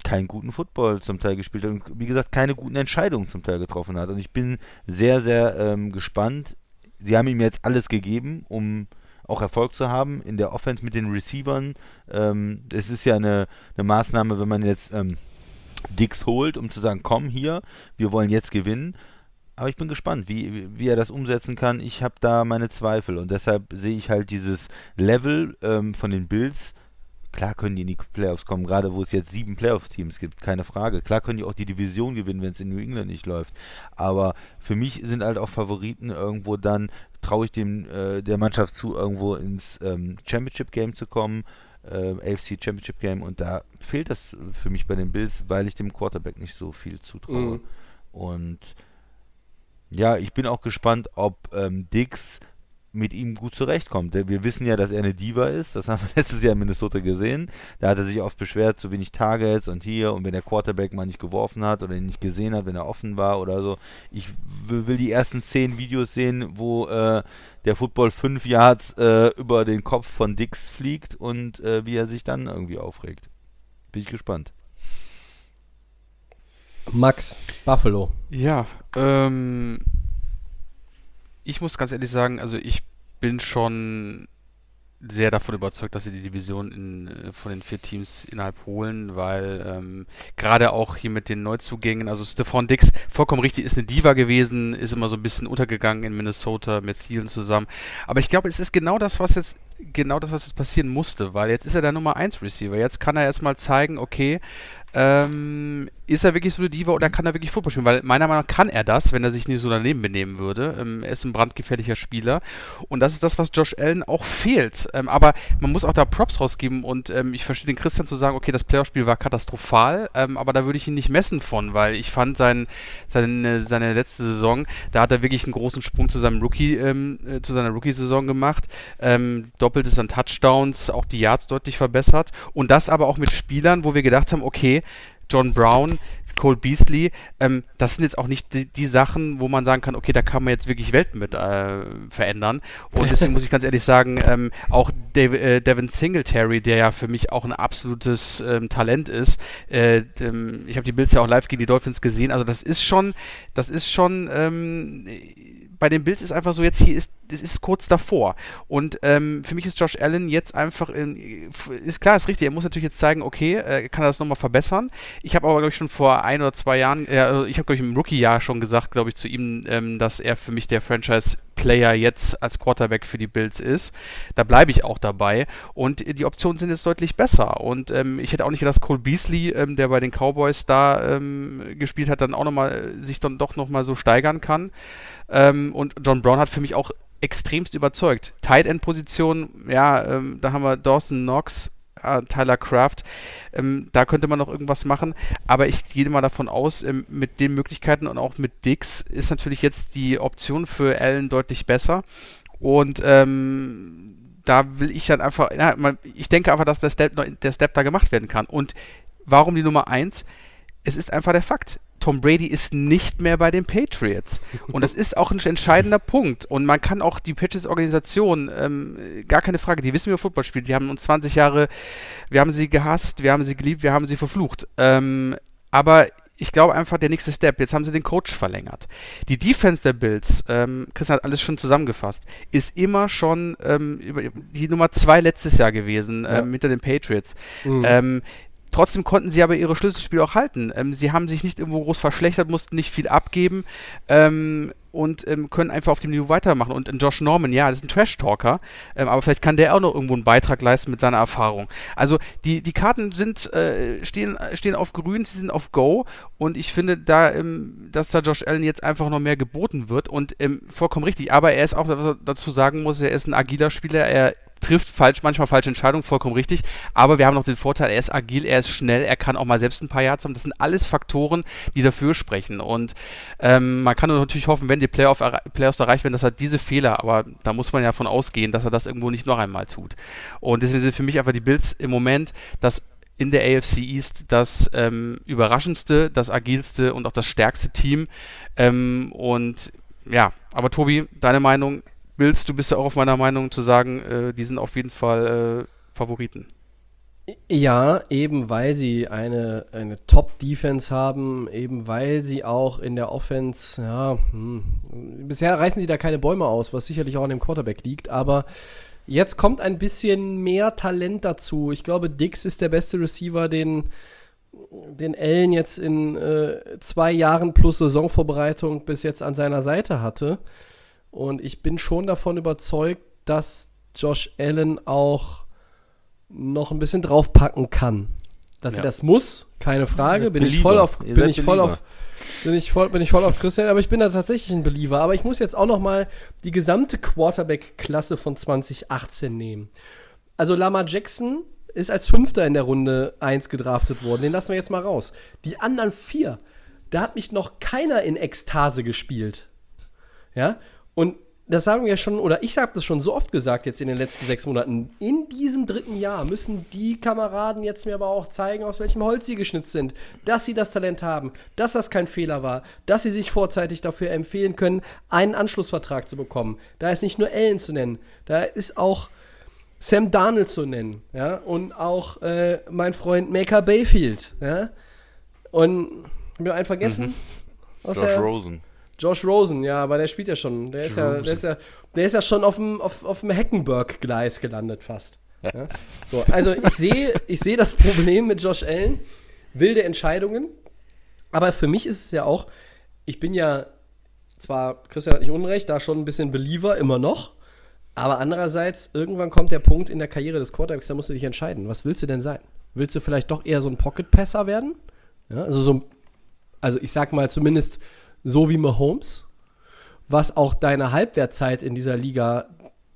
keinen guten Football zum Teil gespielt hat und wie gesagt keine guten Entscheidungen zum Teil getroffen hat. Und ich bin sehr, sehr ähm, gespannt. Sie haben ihm jetzt alles gegeben, um auch Erfolg zu haben in der Offense mit den Receivern. Ähm, es ist ja eine, eine Maßnahme, wenn man jetzt ähm, Dix holt, um zu sagen, komm hier, wir wollen jetzt gewinnen. Aber ich bin gespannt, wie, wie er das umsetzen kann. Ich habe da meine Zweifel und deshalb sehe ich halt dieses Level ähm, von den Bills. Klar können die in die Playoffs kommen, gerade wo es jetzt sieben Playoff-Teams gibt, keine Frage. Klar können die auch die Division gewinnen, wenn es in New England nicht läuft. Aber für mich sind halt auch Favoriten irgendwo dann, traue ich dem äh, der Mannschaft zu, irgendwo ins ähm, Championship-Game zu kommen, äh, AFC Championship-Game. Und da fehlt das für mich bei den Bills, weil ich dem Quarterback nicht so viel zutraue. Mhm. Und ja, ich bin auch gespannt, ob ähm, Dix mit ihm gut zurechtkommt. Wir wissen ja, dass er eine Diva ist. Das haben wir letztes Jahr in Minnesota gesehen. Da hat er sich oft beschwert, zu wenig Targets und hier. Und wenn der Quarterback mal nicht geworfen hat oder ihn nicht gesehen hat, wenn er offen war oder so. Ich will die ersten zehn Videos sehen, wo äh, der Football fünf Yards äh, über den Kopf von Dix fliegt und äh, wie er sich dann irgendwie aufregt. Bin ich gespannt. Max, Buffalo. Ja, ähm, ich muss ganz ehrlich sagen, also ich bin schon sehr davon überzeugt, dass sie die Division in, äh, von den vier Teams innerhalb holen, weil ähm, gerade auch hier mit den Neuzugängen, also Stephon Dix, vollkommen richtig, ist eine Diva gewesen, ist immer so ein bisschen untergegangen in Minnesota mit Thielen zusammen. Aber ich glaube, es ist genau das, was jetzt genau das, was jetzt passieren musste, weil jetzt ist er der Nummer 1 Receiver. Jetzt kann er erstmal zeigen, okay, ähm, ist er wirklich so eine Diva oder kann er wirklich Football spielen? Weil meiner Meinung nach kann er das, wenn er sich nicht so daneben benehmen würde. Ähm, er ist ein brandgefährlicher Spieler und das ist das, was Josh Allen auch fehlt. Ähm, aber man muss auch da Props rausgeben und ähm, ich verstehe den Christian zu sagen, okay, das Playoff-Spiel war katastrophal, ähm, aber da würde ich ihn nicht messen von, weil ich fand sein, seine, seine letzte Saison, da hat er wirklich einen großen Sprung zu seinem Rookie, ähm, äh, zu seiner Rookie-Saison gemacht. Ähm, doppeltes an Touchdowns, auch die Yards deutlich verbessert und das aber auch mit Spielern, wo wir gedacht haben, okay, John Brown, Cole Beasley, ähm, das sind jetzt auch nicht die, die, Sachen, wo man sagen kann, okay, da kann man jetzt wirklich Welten mit äh, verändern. Und deswegen muss ich ganz ehrlich sagen, ähm, auch Dav äh, Devin Singletary, der ja für mich auch ein absolutes ähm, Talent ist, äh, ähm, ich habe die Bills ja auch live gegen die Dolphins gesehen, also das ist schon, das ist schon ähm, bei den Bills ist einfach so, jetzt hier ist, es ist kurz davor. Und ähm, für mich ist Josh Allen jetzt einfach, in, ist klar, ist richtig, er muss natürlich jetzt zeigen, okay, äh, kann er das nochmal verbessern. Ich habe aber, glaube ich, schon vor ein oder zwei Jahren, äh, ich habe, glaube ich, im Rookie-Jahr schon gesagt, glaube ich, zu ihm, ähm, dass er für mich der Franchise-Player jetzt als Quarterback für die Bills ist. Da bleibe ich auch dabei. Und die Optionen sind jetzt deutlich besser. Und ähm, ich hätte auch nicht gedacht, Cole Beasley, ähm, der bei den Cowboys da ähm, gespielt hat, dann auch nochmal sich dann doch nochmal so steigern kann. Ähm, und John Brown hat für mich auch extremst überzeugt. Tight End Position, ja, ähm, da haben wir Dawson Knox, äh, Tyler Kraft. Ähm, da könnte man noch irgendwas machen. Aber ich gehe mal davon aus, ähm, mit den Möglichkeiten und auch mit Dix ist natürlich jetzt die Option für Allen deutlich besser. Und ähm, da will ich dann einfach, ja, man, ich denke einfach, dass der Step, der Step da gemacht werden kann. Und warum die Nummer 1? Es ist einfach der Fakt. Tom Brady ist nicht mehr bei den Patriots. Und das ist auch ein entscheidender Punkt. Und man kann auch die Patriots-Organisation, ähm, gar keine Frage, die wissen, wie man Football spielt. Die haben uns 20 Jahre, wir haben sie gehasst, wir haben sie geliebt, wir haben sie verflucht. Ähm, aber ich glaube einfach, der nächste Step, jetzt haben sie den Coach verlängert. Die Defense der Bills, ähm, Christian hat alles schon zusammengefasst, ist immer schon ähm, die Nummer zwei letztes Jahr gewesen, ähm, hinter den Patriots. Mhm. Trotzdem konnten sie aber ihre Schlüsselspiele auch halten. Ähm, sie haben sich nicht irgendwo groß verschlechtert, mussten nicht viel abgeben ähm, und ähm, können einfach auf dem Niveau weitermachen. Und Josh Norman, ja, das ist ein Trash-Talker, ähm, aber vielleicht kann der auch noch irgendwo einen Beitrag leisten mit seiner Erfahrung. Also die, die Karten sind, äh, stehen, stehen auf grün, sie sind auf Go und ich finde, da, ähm, dass da Josh Allen jetzt einfach noch mehr geboten wird und ähm, vollkommen richtig. Aber er ist auch, dazu sagen muss, er ist ein agiler Spieler, er trifft falsch, manchmal falsche Entscheidungen, vollkommen richtig. Aber wir haben noch den Vorteil, er ist agil, er ist schnell, er kann auch mal selbst ein paar Yards haben. Das sind alles Faktoren, die dafür sprechen. Und ähm, man kann natürlich hoffen, wenn die Playoff Playoffs erreicht werden, dass er diese Fehler, aber da muss man ja von ausgehen, dass er das irgendwo nicht noch einmal tut. Und deswegen sind für mich einfach die Bills im Moment das in der AFC East das ähm, überraschendste, das agilste und auch das stärkste Team. Ähm, und ja, aber Tobi, deine Meinung, Bills, du bist ja auch auf meiner Meinung zu sagen, äh, die sind auf jeden Fall äh, Favoriten. Ja, eben weil sie eine, eine Top-Defense haben, eben weil sie auch in der Offense, ja, hm, bisher reißen sie da keine Bäume aus, was sicherlich auch an dem Quarterback liegt, aber jetzt kommt ein bisschen mehr Talent dazu. Ich glaube, Dix ist der beste Receiver, den, den Allen jetzt in äh, zwei Jahren plus Saisonvorbereitung bis jetzt an seiner Seite hatte. Und ich bin schon davon überzeugt, dass Josh Allen auch noch ein bisschen draufpacken kann. Dass ja. er das muss, keine Frage. Bin ich voll auf, bin ich voll auf, bin ich voll, bin ich voll auf Christian, aber ich bin da tatsächlich ein Believer. Aber ich muss jetzt auch noch mal die gesamte Quarterback-Klasse von 2018 nehmen. Also Lama Jackson ist als Fünfter in der Runde 1 gedraftet worden. Den lassen wir jetzt mal raus. Die anderen vier, da hat mich noch keiner in Ekstase gespielt. Ja, und das sagen wir schon, oder ich habe das schon so oft gesagt jetzt in den letzten sechs Monaten. In diesem dritten Jahr müssen die Kameraden jetzt mir aber auch zeigen, aus welchem Holz sie geschnitzt sind, dass sie das Talent haben, dass das kein Fehler war, dass sie sich vorzeitig dafür empfehlen können, einen Anschlussvertrag zu bekommen. Da ist nicht nur Ellen zu nennen, da ist auch Sam Darnold zu nennen, ja, und auch äh, mein Freund Maker Bayfield, ja. Und hab ich einen vergessen? Mhm. Josh Rosen. Josh Rosen, ja, aber der spielt ja schon. Der, ist ja, der, ist ja, der ist ja schon auf dem, auf, auf dem Hackenberg-Gleis gelandet fast. Ja? So, also ich sehe ich seh das Problem mit Josh Allen. Wilde Entscheidungen. Aber für mich ist es ja auch, ich bin ja zwar, Christian hat nicht Unrecht, da schon ein bisschen Believer, immer noch. Aber andererseits, irgendwann kommt der Punkt in der Karriere des Quarterbacks, da musst du dich entscheiden. Was willst du denn sein? Willst du vielleicht doch eher so ein Pocket-Passer werden? Ja, also so Also ich sag mal zumindest so wie Mahomes, was auch deine Halbwertzeit in dieser Liga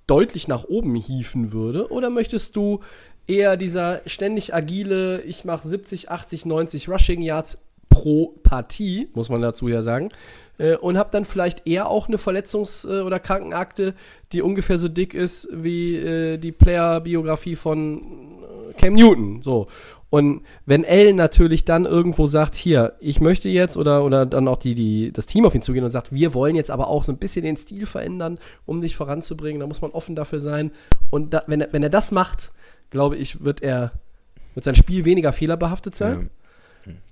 deutlich nach oben hieven würde? Oder möchtest du eher dieser ständig agile, ich mache 70, 80, 90 Rushing Yards pro Partie, muss man dazu ja sagen, äh, und habe dann vielleicht eher auch eine Verletzungs- äh, oder Krankenakte, die ungefähr so dick ist wie äh, die Player-Biografie von äh, Cam Newton. So. Und wenn Allen natürlich dann irgendwo sagt, hier, ich möchte jetzt, oder, oder dann auch die, die, das Team auf ihn zugehen und sagt, wir wollen jetzt aber auch so ein bisschen den Stil verändern, um dich voranzubringen, da muss man offen dafür sein. Und da, wenn, er, wenn er das macht, glaube ich, wird er, wird sein Spiel weniger fehlerbehaftet sein. Ja.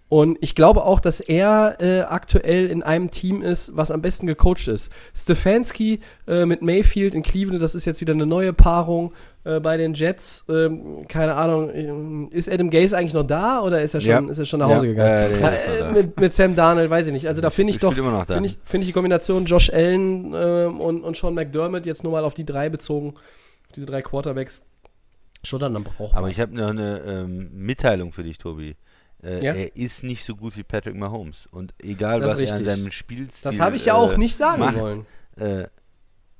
Und ich glaube auch, dass er äh, aktuell in einem Team ist, was am besten gecoacht ist. Stefanski äh, mit Mayfield in Cleveland, das ist jetzt wieder eine neue Paarung äh, bei den Jets. Ähm, keine Ahnung, ähm, ist Adam Gaze eigentlich noch da oder ist er schon, Ja. ist er schon nach Hause Ja, gegangen? Ja, noch äh, mit, mit Sam Darnold weiß ich nicht. Also da finde ich doch, finde ich, finde ich die Kombination Josh Allen ähm, und, und Sean McDermott jetzt nur mal auf die drei bezogen, diese drei Quarterbacks, schon dann braucht Aber ich habe noch eine ähm, Mitteilung für dich, Tobi. Äh, Ja? Er ist nicht so gut wie Patrick Mahomes. Und egal, Das was er in richtig. seinem Spielstil Das habe ich ja auch äh, nicht sagen macht, wollen. Äh,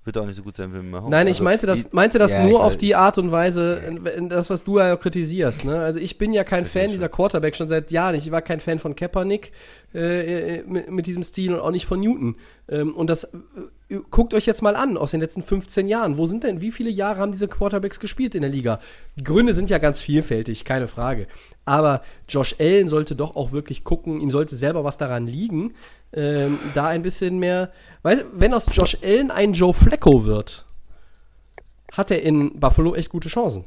wird auch nicht so gut sein wie Mahomes. Nein, ich Also, meinte das, meinte das ja, nur auf die Art und Weise, in, in das, was du ja kritisierst. Ne? Also ich bin ja kein Verstehe Fan dieser Quarterback schon seit Jahren. Ich war kein Fan von Kaepernick äh, äh, mit, mit diesem Stil und auch nicht von Newton. Ähm, und das äh, guckt euch jetzt mal an aus den letzten 15 Jahren. Wo sind denn, wie viele Jahre haben diese Quarterbacks gespielt in der Liga? Die Gründe sind ja ganz vielfältig, keine Frage. Aber Josh Allen sollte doch auch wirklich gucken, ihm sollte selber was daran liegen, ähm, da ein bisschen mehr. Weißt du, wenn aus Josh Allen ein Joe Flacco wird, hat er in Buffalo echt gute Chancen.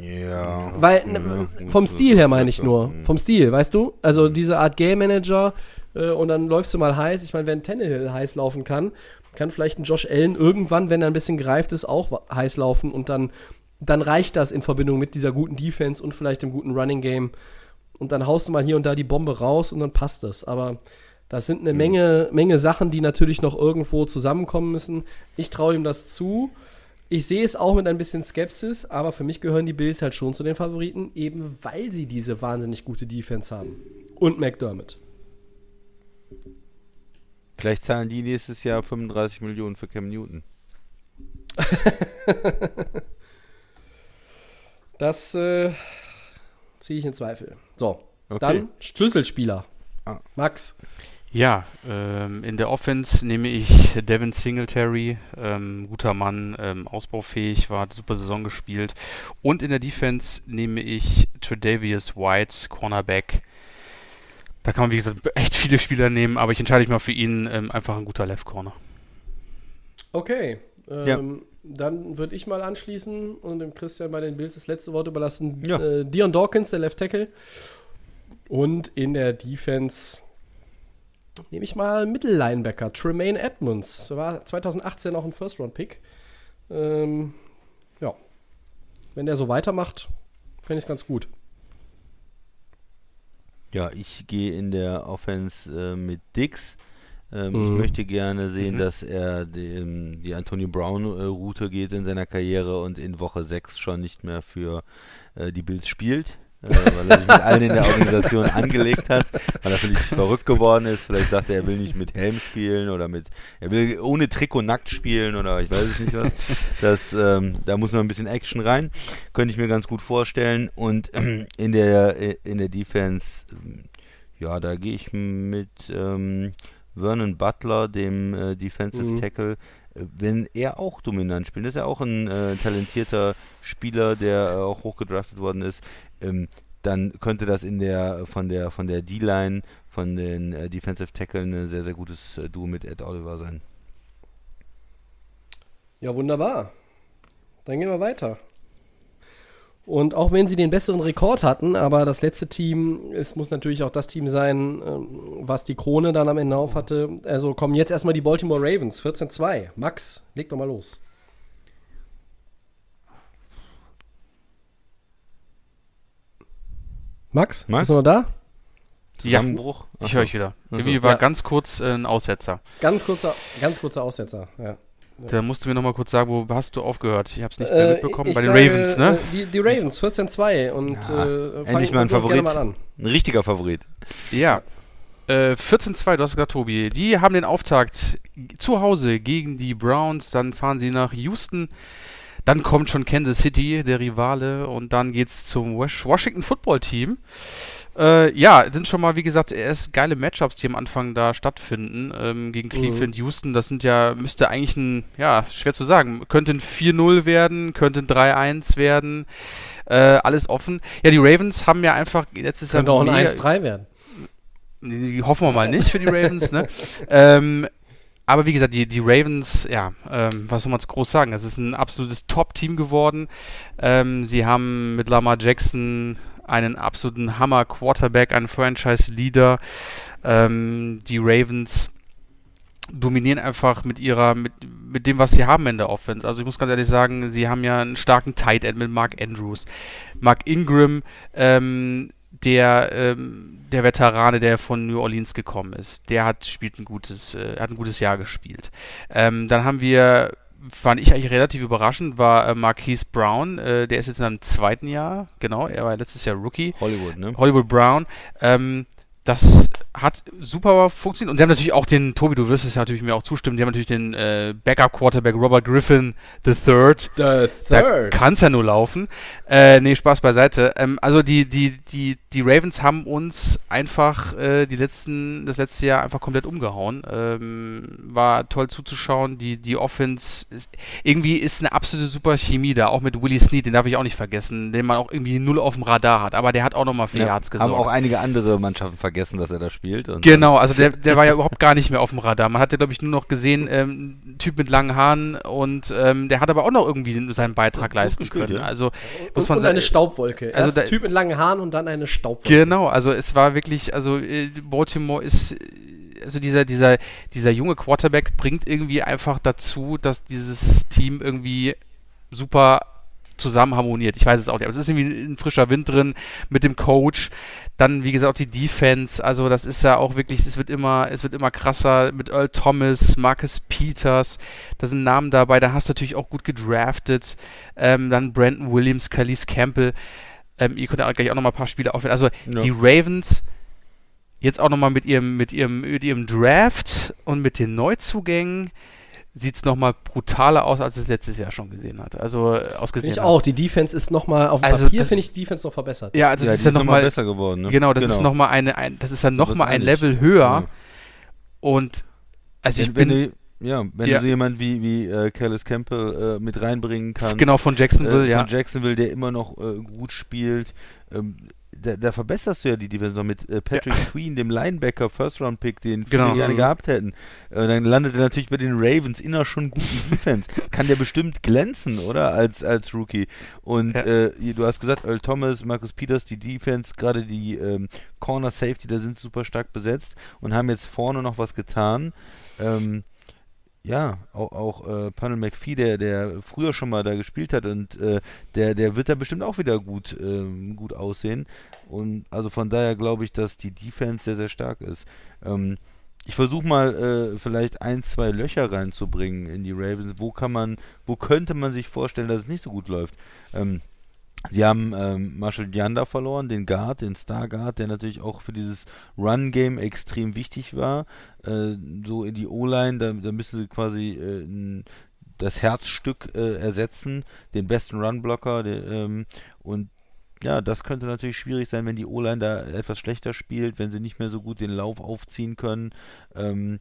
Ja. Weil, Ja, vom Stil her meine ich nur. mhm. Vom Stil, weißt du? Also diese Art Game Manager äh, und dann läufst du mal heiß. Ich meine, wenn Tannehill heiß laufen kann, kann vielleicht ein Josh Allen irgendwann, wenn er ein bisschen gereift ist, auch heiß laufen und dann, dann reicht das in Verbindung mit dieser guten Defense und vielleicht dem guten Running Game. Und dann haust du mal hier und da die Bombe raus und dann passt das. Aber das sind eine Menge, Menge Sachen, die natürlich noch irgendwo zusammenkommen müssen. Ich traue ihm das zu. Ich sehe es auch mit ein bisschen Skepsis, aber für mich gehören die Bills halt schon zu den Favoriten, eben weil sie diese wahnsinnig gute Defense haben. Und McDermott. Vielleicht zahlen die nächstes Jahr 35 Millionen für Cam Newton. Das äh, ziehe ich in Zweifel. So, Okay. dann Schlüsselspieler. Ah. Max. Ja, ähm, in der Offense nehme ich Devin Singletary, ähm, guter Mann, ähm, ausbaufähig, war hat super Saison gespielt. Und in der Defense nehme ich Tredavious White, Cornerback. Da kann man, wie gesagt, echt viele Spieler nehmen, aber ich entscheide mich mal für ihn, ähm, einfach ein guter Left Corner. Okay. Ähm, Ja. Dann würde ich mal anschließen und dem Christian bei den Bills das letzte Wort überlassen. Ja. Äh, Dion Dawkins, der Left Tackle. Und in der Defense nehme ich mal Mittellinebacker, Tremaine Edmonds. War 2018 auch ein First-Round-Pick. Ähm, ja. Wenn der so weitermacht, fände ich es ganz gut. Ja, ich gehe in der Offense äh, mit Dix. Ähm, Ich Mhm. möchte gerne sehen, Mhm. dass er die, die Antonio Brown-Route geht in seiner Karriere und in Woche 6 schon nicht mehr für äh, die Bills spielt. Äh, weil er sich mit allen in der Organisation angelegt hat, weil er völlig verrückt geworden ist. Vielleicht sagt er, er will nicht mit Helm spielen oder mit, er will ohne Trikot nackt spielen oder ich weiß es nicht was. Das, ähm, da muss noch ein bisschen Action rein. Könnte ich mir ganz gut vorstellen. Und ähm, in der in der Defense, ähm, ja, da gehe ich mit ähm, Vernon Butler, dem äh, Defensive Mhm. Tackle, äh, wenn er auch dominant spielt, ist er auch ein äh, talentierter Spieler, der äh, auch hochgedraftet worden ist, ähm, dann könnte das in der von der von der D-Line, von den äh, Defensive Tackle ein sehr, sehr gutes äh, Duo mit Ed Oliver sein. Ja, wunderbar. Dann gehen wir weiter. Und auch wenn sie den besseren Rekord hatten, aber das letzte Team, es muss natürlich auch das Team sein, ähm, was die Krone dann am Ende auf hatte. Also kommen jetzt erstmal die Baltimore Ravens, 14-2. Max, leg doch mal los. Max, Max? bist du noch da? Ja. Zusammenbruch? Ich höre euch wieder. Irgendwie war Ja. ganz kurz äh, ein Aussetzer. Ganz kurzer, ganz kurzer Aussetzer. Ja. Da musst du mir nochmal kurz sagen, wo hast du aufgehört? Ich habe es nicht mehr Äh, mitbekommen. Bei den sage, Ravens, ne? äh, Die, die Ravens, 14-2. Und Ja, äh, endlich mal ein Favorit. mal an. Ein richtiger Favorit. Ja. Äh, 14-2, du hast gesagt, Tobi. Die haben den Auftakt zu Hause gegen die Browns. Dann fahren sie nach Houston. Dann kommt schon Kansas City, der Rivale. Und dann geht's zum Wash- Washington Football Team. Äh, ja, sind schon mal, wie gesagt, erst geile Matchups, die am Anfang da stattfinden. Ähm, gegen Cleveland, Houston, das sind ja, müsste eigentlich ein, ja, schwer zu sagen, könnte ein 4-0 werden, könnte ein 3-1 werden. Äh, alles offen. Ja, die Ravens haben ja einfach letztes Jahr Könnte auch ein mega- 1-3 werden. die hoffen wir mal nicht für die Ravens, ne? ähm, aber wie gesagt, die, die Ravens, ja, ähm, was soll man groß sagen? Es ist ein absolutes Top-Team geworden. Ähm, sie haben mit Lamar Jackson einen absoluten Hammer-Quarterback, einen Franchise-Leader. Ähm, die Ravens dominieren einfach mit ihrer, mit, mit dem, was sie haben in der Offense. Also ich muss ganz ehrlich sagen, sie haben ja einen starken Tight End mit Mark Andrews. Mark Ingram, ähm, der, ähm, der Veterane, der von New Orleans gekommen ist, der hat spielt ein gutes, äh, hat ein gutes Jahr gespielt. Ähm, dann haben wir, fand ich eigentlich relativ überraschend, war äh, Marquise Brown, äh, der ist jetzt in seinem zweiten Jahr, genau, er war letztes Jahr Rookie. Hollywood, ne? Hollywood Brown. Ähm, das hat super funktioniert. Und sie haben natürlich auch den, Tobi, du wirst es ja natürlich mir auch zustimmen, die haben natürlich den äh, Backup-Quarterback Robert Griffin III. The Da kann es ja nur laufen. Äh, nee, Spaß beiseite. Ähm, also die, die, die, die Ravens haben uns einfach äh, die letzten, das letzte Jahr einfach komplett umgehauen. Ähm, war toll zuzuschauen. Die, die Offense ist, irgendwie ist eine absolute super Chemie da, auch mit Willie Snead, den darf ich auch nicht vergessen, den man auch irgendwie null auf dem Radar hat. Aber der hat auch nochmal für Ja, Yards haben gesorgt. auch einige andere Mannschaften vergessen, dass er da spielt. Und Genau, also der, der war ja überhaupt gar nicht mehr auf dem Radar. Man hatte, glaube ich, nur noch gesehen, ähm, ein Typ mit langen Haaren und ähm, der hat aber auch noch irgendwie seinen Beitrag leisten gespielt, können. ja. Also muss man und sagen. eine Staubwolke. also Erst da- Typ mit langen Haaren und dann eine Staubwolke. Genau, also es war wirklich, also äh, Baltimore ist, also dieser, dieser, dieser junge Quarterback bringt irgendwie einfach dazu, dass dieses Team irgendwie super zusammen harmoniert. Ich weiß es auch nicht, aber es ist irgendwie ein frischer Wind drin mit dem Coach. Dann, wie gesagt, auch die Defense, also das ist ja auch wirklich, es wird immer, es wird immer krasser mit Earl Thomas, Marcus Peters, da sind Namen dabei, da hast du natürlich auch gut gedraftet. Ähm, dann Brandon Williams, Calise Campbell. Ähm, ihr könnt ja gleich auch nochmal ein paar Spiele aufwählen. Also Ja. die Ravens jetzt auch nochmal mit ihrem, mit, ihrem, mit ihrem Draft und mit den Neuzugängen sieht es nochmal brutaler aus, als es letztes Jahr schon gesehen hat. Also äh, ausgesehen ich hat. auch. Die Defense ist nochmal, auf dem Also Papier finde ich die Defense noch verbessert. Ja, das ja, ist ja ist noch mal nochmal. besser geworden. Ne? Genau, das ist nochmal eine, ein, das ist dann nochmal ein. Level höher. Ja. Und also ich wenn, bin wenn du, ja, wenn Ja. du so jemand wie, wie äh, Callis Campbell äh, mit reinbringen kannst, genau von Jacksonville, äh, ja. von Jacksonville, der immer noch äh, gut spielt, ähm, da, da verbesserst du ja die Defense noch mit äh, Patrick Queen, dem Linebacker, First-Round-Pick, den viele Genau. gerne Mhm. gehabt hätten. Äh, dann landet er natürlich bei den Ravens in einer schon guten Defense. Kann der bestimmt glänzen, oder? Als, als Rookie. Und Ja. äh, du hast gesagt, Earl Thomas, Marcus Peters, die Defense, gerade die ähm, Corner Safety, da sind super stark besetzt und haben jetzt vorne noch was getan. Ähm, ja, auch, auch äh, Panel McPhee, der, der früher schon mal da gespielt hat und äh, der, der wird da bestimmt auch wieder gut, ähm, gut aussehen. Und also von daher glaube ich, dass die Defense sehr, sehr stark ist. Ähm, ich versuche mal äh, vielleicht ein, zwei Löcher reinzubringen in die Ravens. Wo kann man, wo könnte man sich vorstellen, dass es nicht so gut läuft? Ähm, Sie haben ähm, Marshall Yanda verloren, den Guard, den Star Guard, der natürlich auch für dieses Run-Game extrem wichtig war. Äh, so in die O-Line, da, da müssen sie quasi äh, das Herzstück äh, ersetzen, den besten Run-Blocker. Ähm, und ja, das könnte natürlich schwierig sein, wenn die O-Line da etwas schlechter spielt, wenn sie nicht mehr so gut den Lauf aufziehen können. Ähm,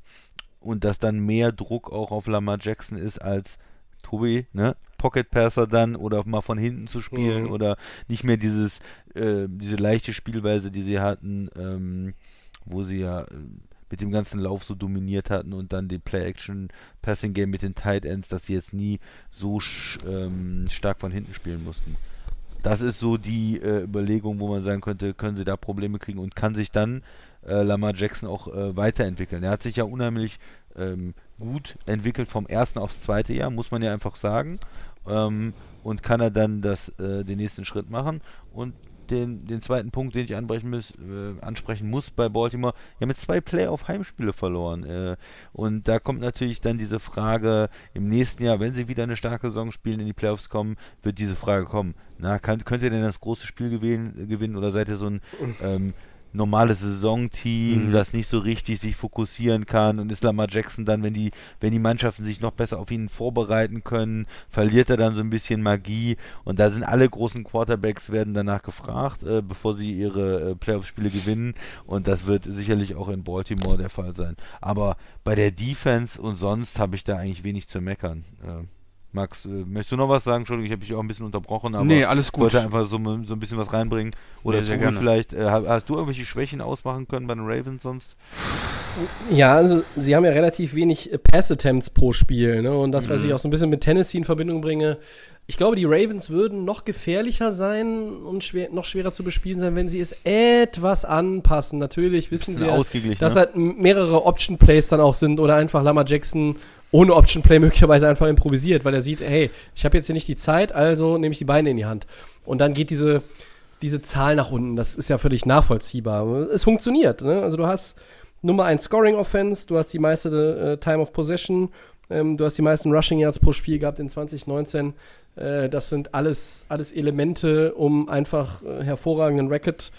und dass dann mehr Druck auch auf Lamar Jackson ist als Tobi, ne? Pocket Passer dann oder mal von hinten zu spielen Mhm. oder nicht mehr dieses, äh, diese leichte Spielweise, die sie hatten, ähm, wo sie ja äh, mit dem ganzen Lauf so dominiert hatten und dann die Play-Action-Passing-Game mit den Tight Ends, dass sie jetzt nie so ähm, stark von hinten spielen mussten. Das ist so die äh, Überlegung, wo man sagen könnte, können sie da Probleme kriegen und kann sich dann äh, Lamar Jackson auch äh, weiterentwickeln. Er hat sich ja unheimlich ähm, gut entwickelt vom ersten aufs zweite Jahr, muss man ja einfach sagen. Ähm, und kann er dann das, äh, den nächsten Schritt machen. Und den, den zweiten Punkt, den ich ansprechen muss, äh, ansprechen muss bei Baltimore, ja mit zwei Playoff-Heimspiele verloren. Äh, und da kommt natürlich dann diese Frage im nächsten Jahr, wenn sie wieder eine starke Saison spielen, in die Playoffs kommen, wird diese Frage kommen. Na, kann, könnt ihr denn das große Spiel gewinnen, gewinnen oder seid ihr so ein ähm, normales Saisonteam, Mhm. das nicht so richtig sich fokussieren kann und ist Lamar Jackson dann, wenn die, wenn die Mannschaften sich noch besser auf ihn vorbereiten können, verliert er dann so ein bisschen Magie und da sind alle großen Quarterbacks werden danach gefragt, äh, bevor sie ihre äh, Playoff-Spiele gewinnen und das wird sicherlich auch in Baltimore der Fall sein. Aber bei der Defense und sonst habe ich da eigentlich wenig zu meckern. Äh, Max, äh, möchtest du noch was sagen? Entschuldigung, ich habe dich auch ein bisschen unterbrochen, aber Nee, alles ich gut. wollte einfach so, so ein bisschen was reinbringen. Oder Nee, Tobi, gerne. vielleicht, äh, ha- hast du irgendwelche Schwächen ausmachen können bei den Ravens sonst? Ja, also sie haben ja relativ wenig äh, Pass-Attempts pro Spiel. Ne? Und das, was Mhm. ich auch so ein bisschen mit Tennessee in Verbindung bringe, ich glaube, die Ravens würden noch gefährlicher sein und schwer, noch schwerer zu bespielen sein, wenn sie es etwas anpassen. Natürlich wissen wir, dass ne? halt mehrere Option-Plays dann auch sind oder einfach Lamar Jackson ohne Option-Play möglicherweise einfach improvisiert, weil er sieht, hey, ich habe jetzt hier nicht die Zeit, also nehme ich die Beine in die Hand. Und dann geht diese, diese Zahl nach unten. Das ist ja völlig nachvollziehbar. Es funktioniert. Ne? Also du hast Nummer 1 Scoring Offense, du hast die meiste äh, Time of Possession, ähm, du hast die meisten Rushing Yards pro Spiel gehabt in 2019. Äh, das sind alles, alles Elemente, um einfach äh, hervorragenden Record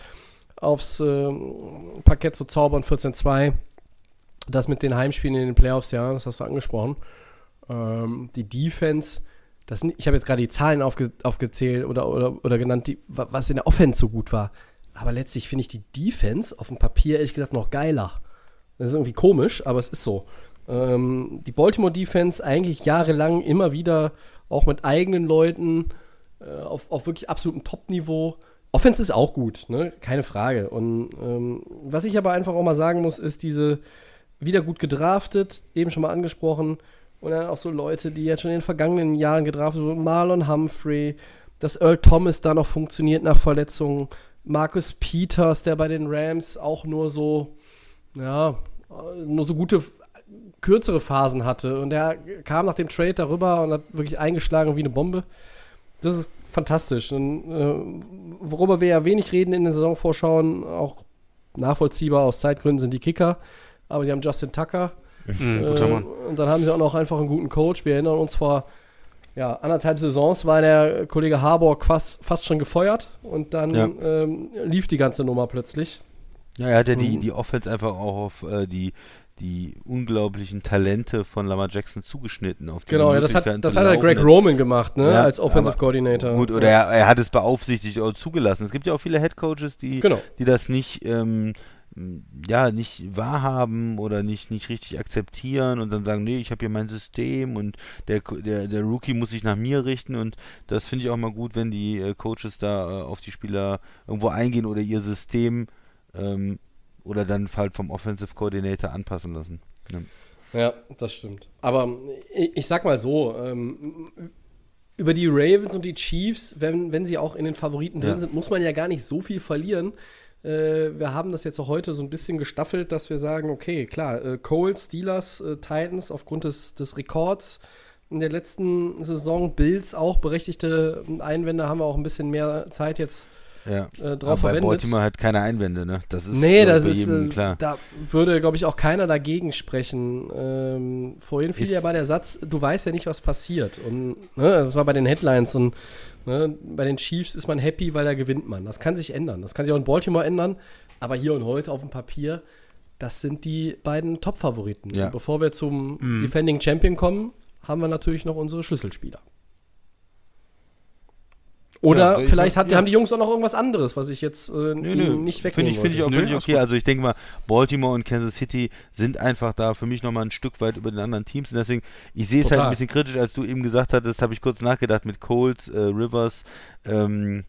aufs äh, Parkett zu zaubern, 14-2. Das mit den Heimspielen in den Playoffs, ja, das hast du angesprochen. Ähm, die Defense, das ich habe jetzt gerade die Zahlen aufge, aufgezählt oder, oder, oder genannt, die, wa- was in der Offense so gut war. Aber letztlich finde ich die Defense auf dem Papier ehrlich gesagt noch geiler. Das ist irgendwie komisch, aber es ist so. Ähm, die Baltimore Defense eigentlich jahrelang immer wieder auch mit eigenen Leuten äh, auf, auf wirklich absolutem Top-Niveau. Offense ist auch gut, ne? keine Frage. Und ähm, was ich aber einfach auch mal sagen muss, ist diese wieder gut gedraftet, eben schon mal angesprochen. Und dann auch so Leute, die jetzt schon in den vergangenen Jahren gedraftet wurden, Marlon Humphrey, dass Earl Thomas da noch funktioniert nach Verletzungen, Marcus Peters, der bei den Rams auch nur so, ja, nur so gute, kürzere Phasen hatte. Und der kam nach dem Trade darüber und hat wirklich eingeschlagen wie eine Bombe. Das ist fantastisch. Und äh, worüber wir ja wenig reden in den Saisonvorschauen, auch nachvollziehbar aus Zeitgründen, sind die Kicker. Aber die haben Justin Tucker. Mhm, Äh. Und dann haben sie auch noch einfach einen guten Coach. Wir erinnern uns vor ja, anderthalb Saisons war der Kollege Harburg fast, fast schon gefeuert und dann Ja. ähm, lief die ganze Nummer plötzlich. Ja, er hat ja die, Mhm. die Offense einfach auch auf äh, die, die unglaublichen Talente von Lamar Jackson zugeschnitten. Auf die Genau, ja, das hat, das hat laufen. Greg Roman gemacht, ne, Ja, als Offensive aber- Coordinator. Gut, oder ja. er, er hat es beaufsichtigt oder zugelassen. Es gibt ja auch viele Headcoaches, die, Genau. die das nicht, ähm, ja, nicht wahrhaben oder nicht, nicht richtig akzeptieren und dann sagen, nee, ich habe hier mein System und der, der, der Rookie muss sich nach mir richten und das finde ich auch mal gut, wenn die äh, Coaches da äh, auf die Spieler irgendwo eingehen oder ihr System ähm, oder dann halt vom Offensive Coordinator anpassen lassen. Ja. Ja, das stimmt. Aber ich, ich sag mal so, ähm, über die Ravens und die Chiefs, wenn, wenn sie auch in den Favoriten drin Ja. sind, muss man ja gar nicht so viel verlieren. Äh, wir haben das jetzt auch heute so ein bisschen gestaffelt, dass wir sagen, okay, klar, äh, Colts, Steelers, äh, Titans aufgrund des, des Rekords in der letzten Saison, Bills auch berechtigte Einwände, haben wir auch ein bisschen mehr Zeit jetzt Ja. äh, drauf Aber verwendet. Baltimore hat keine Einwände, ne? Das ist Nee, ich, das ist, äh, klar. da würde, glaube ich, auch keiner dagegen sprechen. Ähm, vorhin fiel Ist- ja bei der Satz, du weißt ja nicht, was passiert. Und ne, das war bei den Headlines und ne, bei den Chiefs ist man happy, weil da gewinnt man. Das kann sich ändern. Das kann sich auch in Baltimore ändern. Aber hier und heute auf dem Papier, das sind die beiden Top-Favoriten. Ja. Bevor wir zum Defending Champion kommen, haben wir natürlich noch unsere Schlüsselspieler. Oder Ja, ich- vielleicht hat, ja. haben die Jungs auch noch irgendwas anderes, was ich jetzt äh, Nö, nö. nicht Finde wegnehmen ich, finde ich auch Nö, okay. Also ich denke mal, Baltimore und Kansas City sind einfach da für mich nochmal ein Stück weit über den anderen Teams. Und deswegen, ich sehe es halt ein bisschen kritisch, als du eben gesagt hattest, habe ich kurz nachgedacht mit Colts, äh, Rivers, ähm,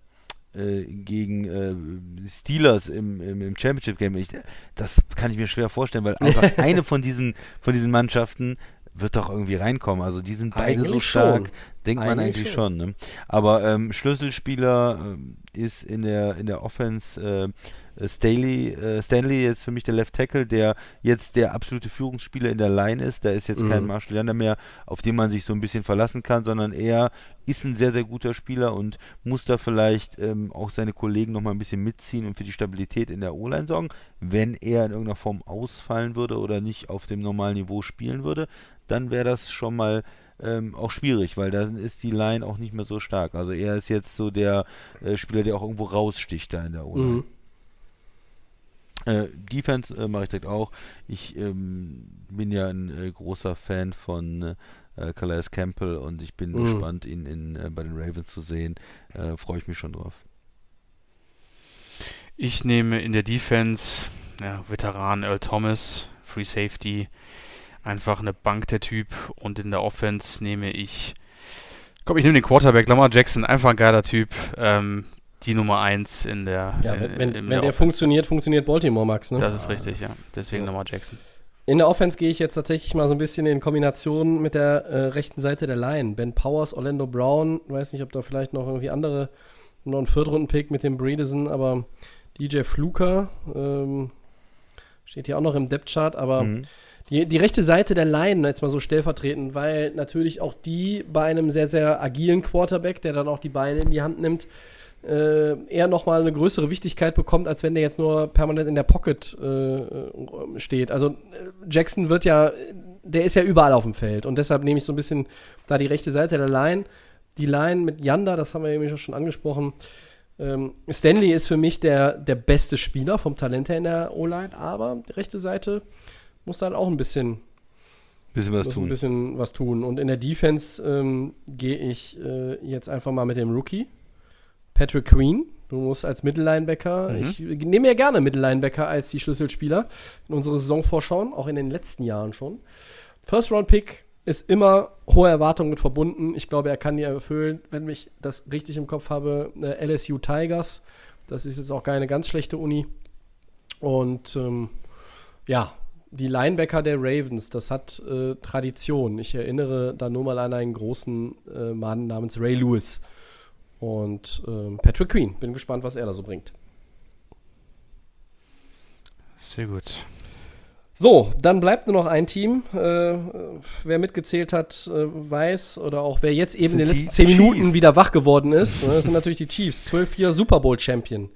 äh, gegen äh, Steelers im, im, im Championship Game. Ich, das kann ich mir schwer vorstellen, weil einfach eine von diesen, von diesen Mannschaften wird doch irgendwie reinkommen. Also die sind beide so Eigentlich stark. schon. Denkt man Eigentlich eigentlich schon. ne? Aber ähm, Schlüsselspieler ähm, ist in der in der Offense äh, Staley, äh, Stanley jetzt für mich der Left Tackle, der jetzt der absolute Führungsspieler in der Line ist. Da ist jetzt kein Mhm. Marshall Yanda mehr, auf den man sich so ein bisschen verlassen kann, sondern er ist ein sehr, sehr guter Spieler und muss da vielleicht ähm, auch seine Kollegen nochmal ein bisschen mitziehen und für die Stabilität in der O-Line sorgen. Wenn er in irgendeiner Form ausfallen würde oder nicht auf dem normalen Niveau spielen würde, dann wäre das schon mal ähm, auch schwierig, weil da ist die Line auch nicht mehr so stark. Also er ist jetzt so der äh, Spieler, der auch irgendwo raussticht da in der O-Line. Mhm. Äh, Defense äh, mache ich direkt auch. Ich ähm, bin ja ein äh, großer Fan von äh, Calais Campbell und ich bin Mhm. gespannt, ihn in, äh, bei den Ravens zu sehen. Äh, Freue ich mich schon drauf. Ich nehme in der Defense ja, Veteran Earl Thomas, Free Safety, einfach eine Bank der Typ. Und in der Offense nehme ich, komm, ich nehme den Quarterback Lamar Jackson, einfach ein geiler Typ. Ähm, die Nummer 1 in der. Ja, in, wenn, wenn, in wenn der der Offense. funktioniert, funktioniert Baltimore, Max. Ne? Das ist richtig, ja. Deswegen Ja. Lamar Jackson. In der Offense gehe ich jetzt tatsächlich mal so ein bisschen in Kombination mit der äh, rechten Seite der Line. Ben Powers, Orlando Brown, weiß nicht, ob da vielleicht noch irgendwie andere, noch ein Viertrunden-Pick mit dem Bredesen, aber DJ Fluker ähm, steht hier auch noch im Depth-Chart, aber Mhm. Die, die rechte Seite der Line, jetzt mal so stellvertretend, weil natürlich auch die bei einem sehr, sehr agilen Quarterback, der dann auch die Beine in die Hand nimmt, äh, eher nochmal eine größere Wichtigkeit bekommt, als wenn der jetzt nur permanent in der Pocket äh, steht. Also äh, Jackson wird ja, der ist ja überall auf dem Feld und deshalb nehme ich so ein bisschen da die rechte Seite der Line. Die Line mit Yanda, das haben wir eben schon angesprochen. Ähm, Stanley ist für mich der, der beste Spieler vom Talent her in der O-Line, aber die rechte Seite muss dann auch ein bisschen Bisschen was muss ein tun. bisschen was tun. Und in der Defense ähm, gehe ich äh, jetzt einfach mal mit dem Rookie. Patrick Queen. Du musst als Mittellinebacker, Mhm. ich nehme ja gerne Mittellinebacker als die Schlüsselspieler in unsere Saison vorschauen, auch in den letzten Jahren schon. First Round Pick ist immer hohe Erwartungen mit verbunden. Ich glaube, er kann die erfüllen, wenn ich das richtig im Kopf habe. Äh, LSU Tigers, das ist jetzt auch keine ganz schlechte Uni. Und ähm, ja, die Linebacker der Ravens, das hat äh, Tradition. Ich erinnere da nur mal an einen großen äh, Mann namens Ray Lewis. Und ähm, Patrick Queen. Bin gespannt, was er da so bringt. Sehr gut. So, dann bleibt nur noch ein Team. Äh, wer mitgezählt hat, äh, weiß, oder auch wer jetzt eben in den letzten 10 Minuten wieder wach geworden ist, ne, das sind natürlich die Chiefs. 12-4 Super Bowl Champion.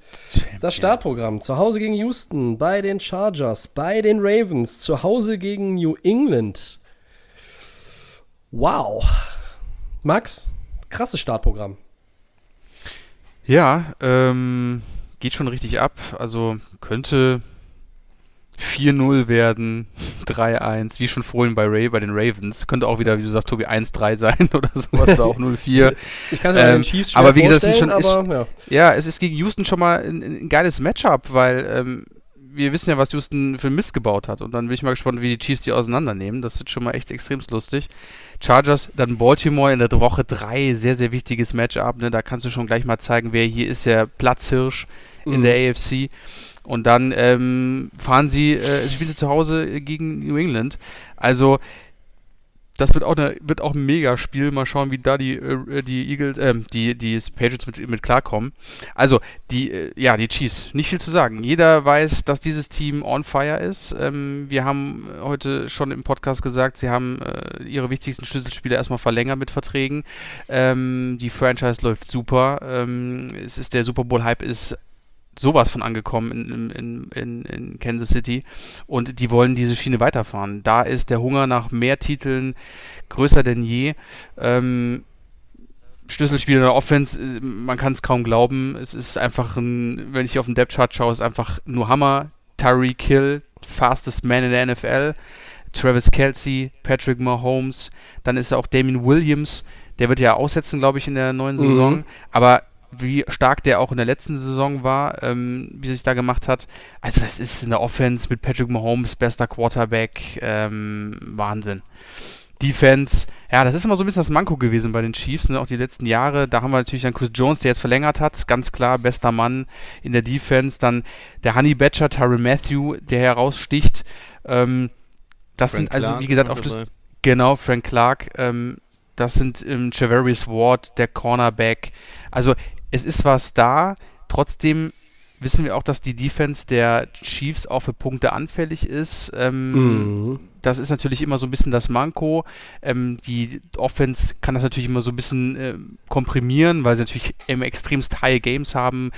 Das Startprogramm. Zu Hause gegen Houston, bei den Chargers, bei den Ravens, zu Hause gegen New England. Wow. Max, krasses Startprogramm. Ja, ähm, geht schon richtig ab. Also könnte 4-0 werden, 3-1, wie schon vorhin bei Ray, bei den Ravens. Könnte auch wieder, wie du sagst, Tobi, 1-3 sein oder sowas, oder auch 0-4. Ich kann es Ähm, den Chiefs schwer aber wie gesagt, schon- aber ja. Ja, es ist gegen Houston schon mal ein, ein geiles Matchup, weil ähm, wir wissen ja, was Houston für Mist gebaut hat. Und dann bin ich mal gespannt, wie die Chiefs die auseinandernehmen. Das wird schon mal echt extrem lustig. Chargers, dann Baltimore in der Woche 3, sehr, sehr wichtiges Matchup. Ne? Da kannst du schon gleich mal zeigen, wer hier ist der Platzhirsch in Mhm. der AFC. Und dann ähm, fahren sie, äh, spielen sie zu Hause gegen New England. Also das wird auch, eine, wird auch ein Megaspiel. Mal schauen, wie da die, äh, die Eagles, ähm, die, die Patriots mit, mit klarkommen. Also, die, äh, ja, die Chiefs. Nicht viel zu sagen. Jeder weiß, dass dieses Team on fire ist. Ähm, wir haben heute schon im Podcast gesagt, sie haben äh, ihre wichtigsten Schlüsselspieler erstmal verlängert mit Verträgen. Ähm, die Franchise läuft super. Ähm, es ist der Super Bowl-Hype ist sowas von angekommen in, in, in, in Kansas City und die wollen diese Schiene weiterfahren. Da ist der Hunger nach mehr Titeln größer denn je. Ähm, Schlüsselspieler in der Offense, äh, man kann es kaum glauben. Es ist einfach ein, wenn ich auf den Depth Chart schaue, ist einfach nur Hammer. Tyreek Hill, fastest man in der NFL. Travis Kelsey, Patrick Mahomes, dann ist auch Damien Williams, der wird ja aussetzen, glaube ich, in der neuen Mhm. Saison. Aber wie stark der auch in der letzten Saison war, ähm, wie sich da gemacht hat. Also das ist in der Offense mit Patrick Mahomes, bester Quarterback, ähm, Wahnsinn. Defense, ja, das ist immer so ein bisschen das Manko gewesen bei den Chiefs, ne, auch die letzten Jahre. Da haben wir natürlich dann Chris Jones, der jetzt verlängert hat, ganz klar, bester Mann in der Defense. Dann der Honey Badger, Tyron Matthew, der heraussticht. Ähm, das Frank sind also, Clark wie gesagt, auch Schlüssel. dabei. Genau, Frank Clark. Ähm, das sind ähm, Javarius Ward, der Cornerback. Also es ist was da. Trotzdem wissen wir auch, dass die Defense der Chiefs auch für Punkte anfällig ist. Ähm, Mhm. Das ist natürlich immer so ein bisschen das Manko. Ähm, die Offense kann das natürlich immer so ein bisschen ähm, komprimieren, weil sie natürlich immer extremst high Games haben.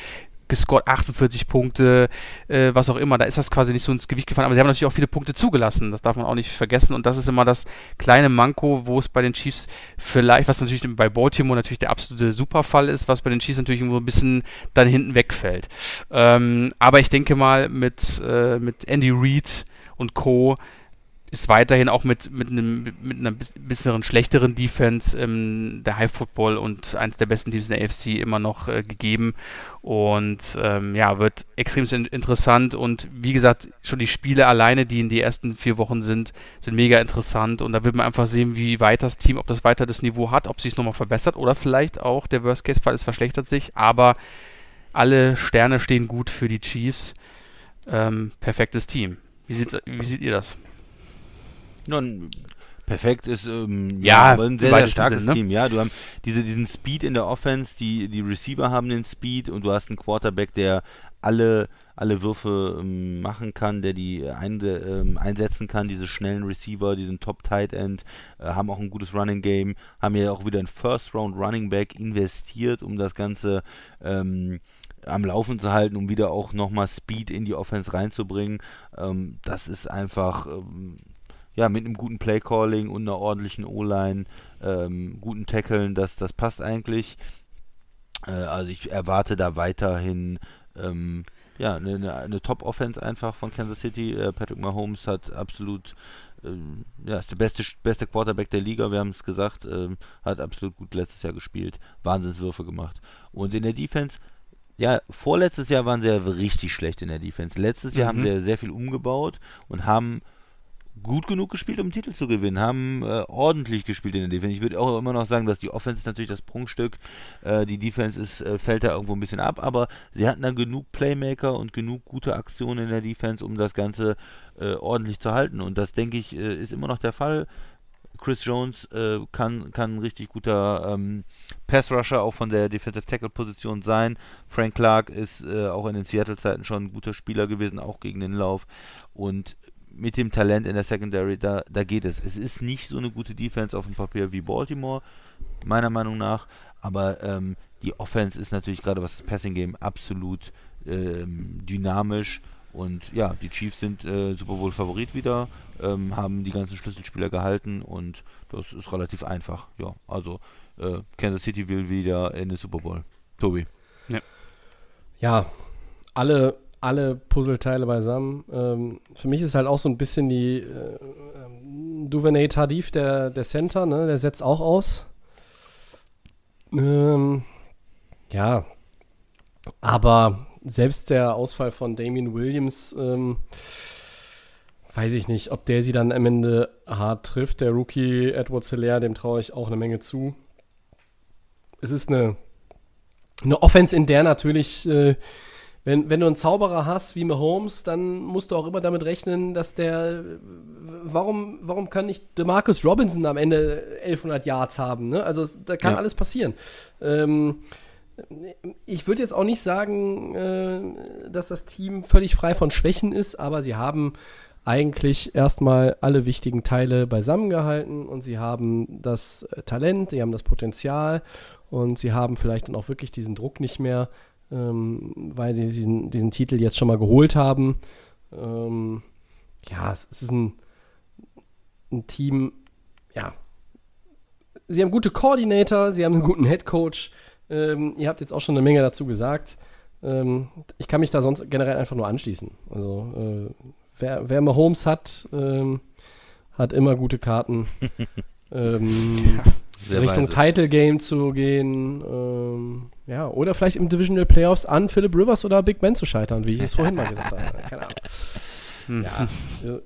Gescored 48 Punkte, äh, was auch immer. Da ist das quasi nicht so ins Gewicht gefallen. Aber sie haben natürlich auch viele Punkte zugelassen. Das darf man auch nicht vergessen. Und das ist immer das kleine Manko, wo es bei den Chiefs vielleicht, was natürlich bei Baltimore natürlich der absolute Superfall ist, was bei den Chiefs natürlich irgendwo ein bisschen dann hinten wegfällt. Ähm, aber ich denke mal, mit, äh, mit Andy Reid und Co ist weiterhin auch mit, mit, einem, mit einer bisschen schlechteren Defense ähm, der High Football und eines der besten Teams in der AFC immer noch äh, gegeben. Und ähm, ja, wird extrem interessant. Und wie gesagt, schon die Spiele alleine, die in die ersten vier Wochen sind, sind mega interessant. Und da wird man einfach sehen, wie weit das Team, ob das weiter das Niveau hat, ob sich es nochmal verbessert oder vielleicht auch der Worst-Case-Fall, es verschlechtert sich. Aber alle Sterne stehen gut für die Chiefs. Ähm, perfektes Team. Wie, wie seht ihr das? Nun, perfekt ist ähm, ja, ja ein sehr, sehr starkes Sinn, ne? Team. Ja, du hast diese, diesen Speed in der Offense, die, die Receiver haben den Speed und du hast einen Quarterback, der alle, alle Würfe ähm, machen kann, der die ein, ähm, einsetzen kann, diese schnellen Receiver, diesen Top Tight End, äh, haben auch ein gutes Running Game, haben ja auch wieder ein First Round Running Back investiert, um das Ganze ähm, am Laufen zu halten, um wieder auch nochmal Speed in die Offense reinzubringen. Ähm, das ist einfach ähm, ja, mit einem guten Playcalling und einer ordentlichen O-Line, ähm, guten Tackeln, das, das passt eigentlich. Äh, also ich erwarte da weiterhin ähm, ja, eine, eine, eine Top-Offense einfach von Kansas City. Äh, Patrick Mahomes hat absolut ähm, ja, ist der beste, beste Quarterback der Liga, wir haben es gesagt, ähm, hat absolut gut letztes Jahr gespielt, Wahnsinnswürfe gemacht. Und in der Defense, ja, vorletztes Jahr waren sie ja richtig schlecht in der Defense. Letztes Jahr mhm. haben sie sehr viel umgebaut und haben gut genug gespielt, um Titel zu gewinnen, haben äh, ordentlich gespielt in der Defense. Ich würde auch immer noch sagen, dass die Offense natürlich das Prunkstück, äh, die Defense ist, äh, fällt da irgendwo ein bisschen ab, aber sie hatten dann genug Playmaker und genug gute Aktionen in der Defense, um das Ganze äh, ordentlich zu halten. Und das, denke ich, äh, ist immer noch der Fall. Chris Jones äh, kann, kann ein richtig guter ähm, Pass-Rusher auch von der Defensive Tackle-Position sein. Frank Clark ist auch in den Seattle-Zeiten schon ein guter Spieler gewesen, auch gegen den Lauf. Und mit dem Talent in der Secondary, da, da geht es. Es ist nicht so eine gute Defense auf dem Papier wie Baltimore, meiner Meinung nach, aber ähm, die Offense ist natürlich gerade was das Passing Game absolut ähm, dynamisch und ja, die Chiefs sind äh, Super Bowl Favorit wieder, ähm, haben die ganzen Schlüsselspieler gehalten und das ist relativ einfach. Ja, also äh, Kansas City will wieder in den Super Bowl. Tobi. Ja. ja, alle alle Puzzleteile beisammen. Ähm, für mich ist halt auch so ein bisschen die äh, ähm, Duvernay Tardif, der, der Center, ne? der setzt auch aus. Ähm, ja, aber selbst der Ausfall von Damien Williams, ähm, weiß ich nicht, ob der sie dann am Ende hart trifft. Der Rookie Edward Hilaire, dem traue ich auch eine Menge zu. Es ist eine, eine Offense, in der natürlich äh, wenn, wenn du einen Zauberer hast wie Mahomes, dann musst du auch immer damit rechnen, dass der. Warum, warum kann nicht DeMarcus Robinson am Ende 1100 Yards haben? Ne? Also, da kann ja. alles passieren. Ähm, ich würde jetzt auch nicht sagen, äh, dass das Team völlig frei von Schwächen ist, aber sie haben eigentlich erstmal alle wichtigen Teile beisammengehalten und sie haben das Talent, sie haben das Potenzial und sie haben vielleicht dann auch wirklich diesen Druck nicht mehr, ähm, weil sie diesen, diesen Titel jetzt schon mal geholt haben. Ähm, ja, es ist ein, ein Team, ja. Sie haben gute Koordinator, sie haben einen guten Head Coach. Ähm, ihr habt jetzt auch schon eine Menge dazu gesagt. Ähm, ich kann mich da sonst generell einfach nur anschließen. Also, äh, wer, wer Mahomes hat, ähm, hat immer gute Karten. ähm, ja. Richtung weise. Title Game zu gehen. Ähm, ja, oder vielleicht im Divisional Playoffs an Philip Rivers oder Big Ben zu scheitern, wie ich es vorhin mal gesagt habe. Keine Ahnung. Hm. Ja. Äh,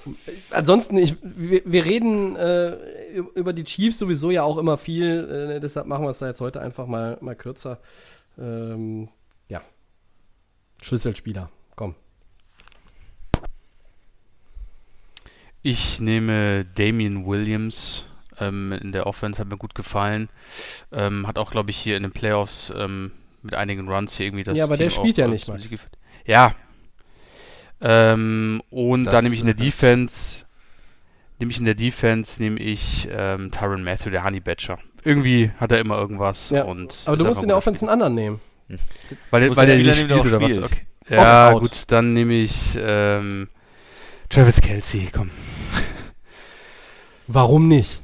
ansonsten, ich, wir, wir reden äh, über die Chiefs sowieso ja auch immer viel, äh, deshalb machen wir es da jetzt heute einfach mal, mal kürzer. Ähm, ja. Schlüsselspieler, komm. Ich nehme Damien Williams ähm, in der Offense, hat mir gut gefallen. Ähm, hat auch, glaube ich, hier in den Playoffs ähm, mit einigen Runs hier irgendwie das Ja, aber Team der spielt auch, ja nicht mal. Ja. Ähm, und das dann nehme ich in der Defense, nehme ich in der Defense, nehme ich ähm, Tyron Matthew, der Honey Badger. Irgendwie hat er immer irgendwas. Ja, und aber du musst in der Offense einen anderen nehmen. Weil, Muss weil der nicht spielt oder was? Okay. Ja, Opt-out. gut, dann nehme ich ähm, Travis Kelsey, komm. Warum nicht?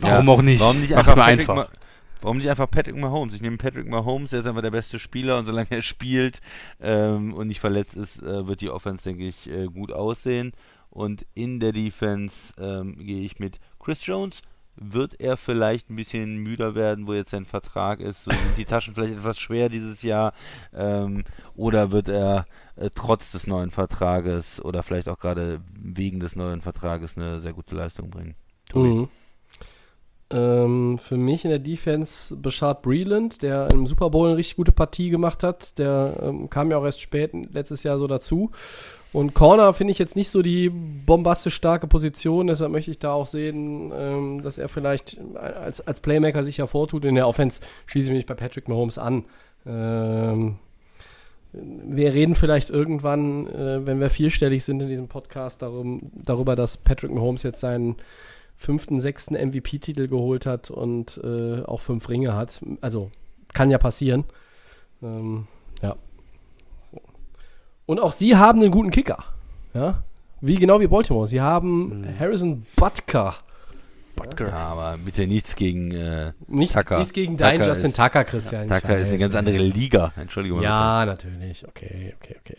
Warum auch nicht? Warum nicht einfach Patrick einfach. Ma Warum nicht einfach Patrick Mahomes? Ich nehme Patrick Mahomes, der ist einfach der beste Spieler und solange er spielt ähm, und nicht verletzt ist, äh, wird die Offense, denke ich, äh, gut aussehen. Und in der Defense ähm, gehe ich mit Chris Jones. Wird er vielleicht ein bisschen müder werden, wo jetzt sein Vertrag ist? So sind die Taschen vielleicht etwas schwer dieses Jahr? Ähm, oder wird er äh, trotz des neuen Vertrages oder vielleicht auch gerade wegen des neuen Vertrages eine sehr gute Leistung bringen? Tobi? Mhm. Ähm, für mich in der Defense Bashard Breland, der im Super Bowl eine richtig gute Partie gemacht hat. Der ähm, kam ja auch erst spät letztes Jahr so dazu. Und Corner finde ich jetzt nicht so die bombastisch starke Position, deshalb möchte ich da auch sehen, ähm, dass er vielleicht als, als Playmaker sich hervortut. In der Offense schließe ich mich bei Patrick Mahomes an. Ähm, wir reden vielleicht irgendwann, äh, wenn wir vierstellig sind in diesem Podcast, darum, darüber, dass Patrick Mahomes jetzt seinen fünften, sechsten MVP-Titel geholt hat und äh, auch fünf Ringe hat. Also kann ja passieren. Ähm, ja. Und auch sie haben einen guten Kicker. Ja. Wie genau wie Baltimore. Sie haben Harrison Butker. Ja, aber bitte nichts gegen äh, Nicht Tucker. dies gegen deinen Tucker Justin ist- Tucker, Christian. ich Tucker ist eine ganz andere Liga. Entschuldigung. Ja, natürlich. Okay, okay, okay.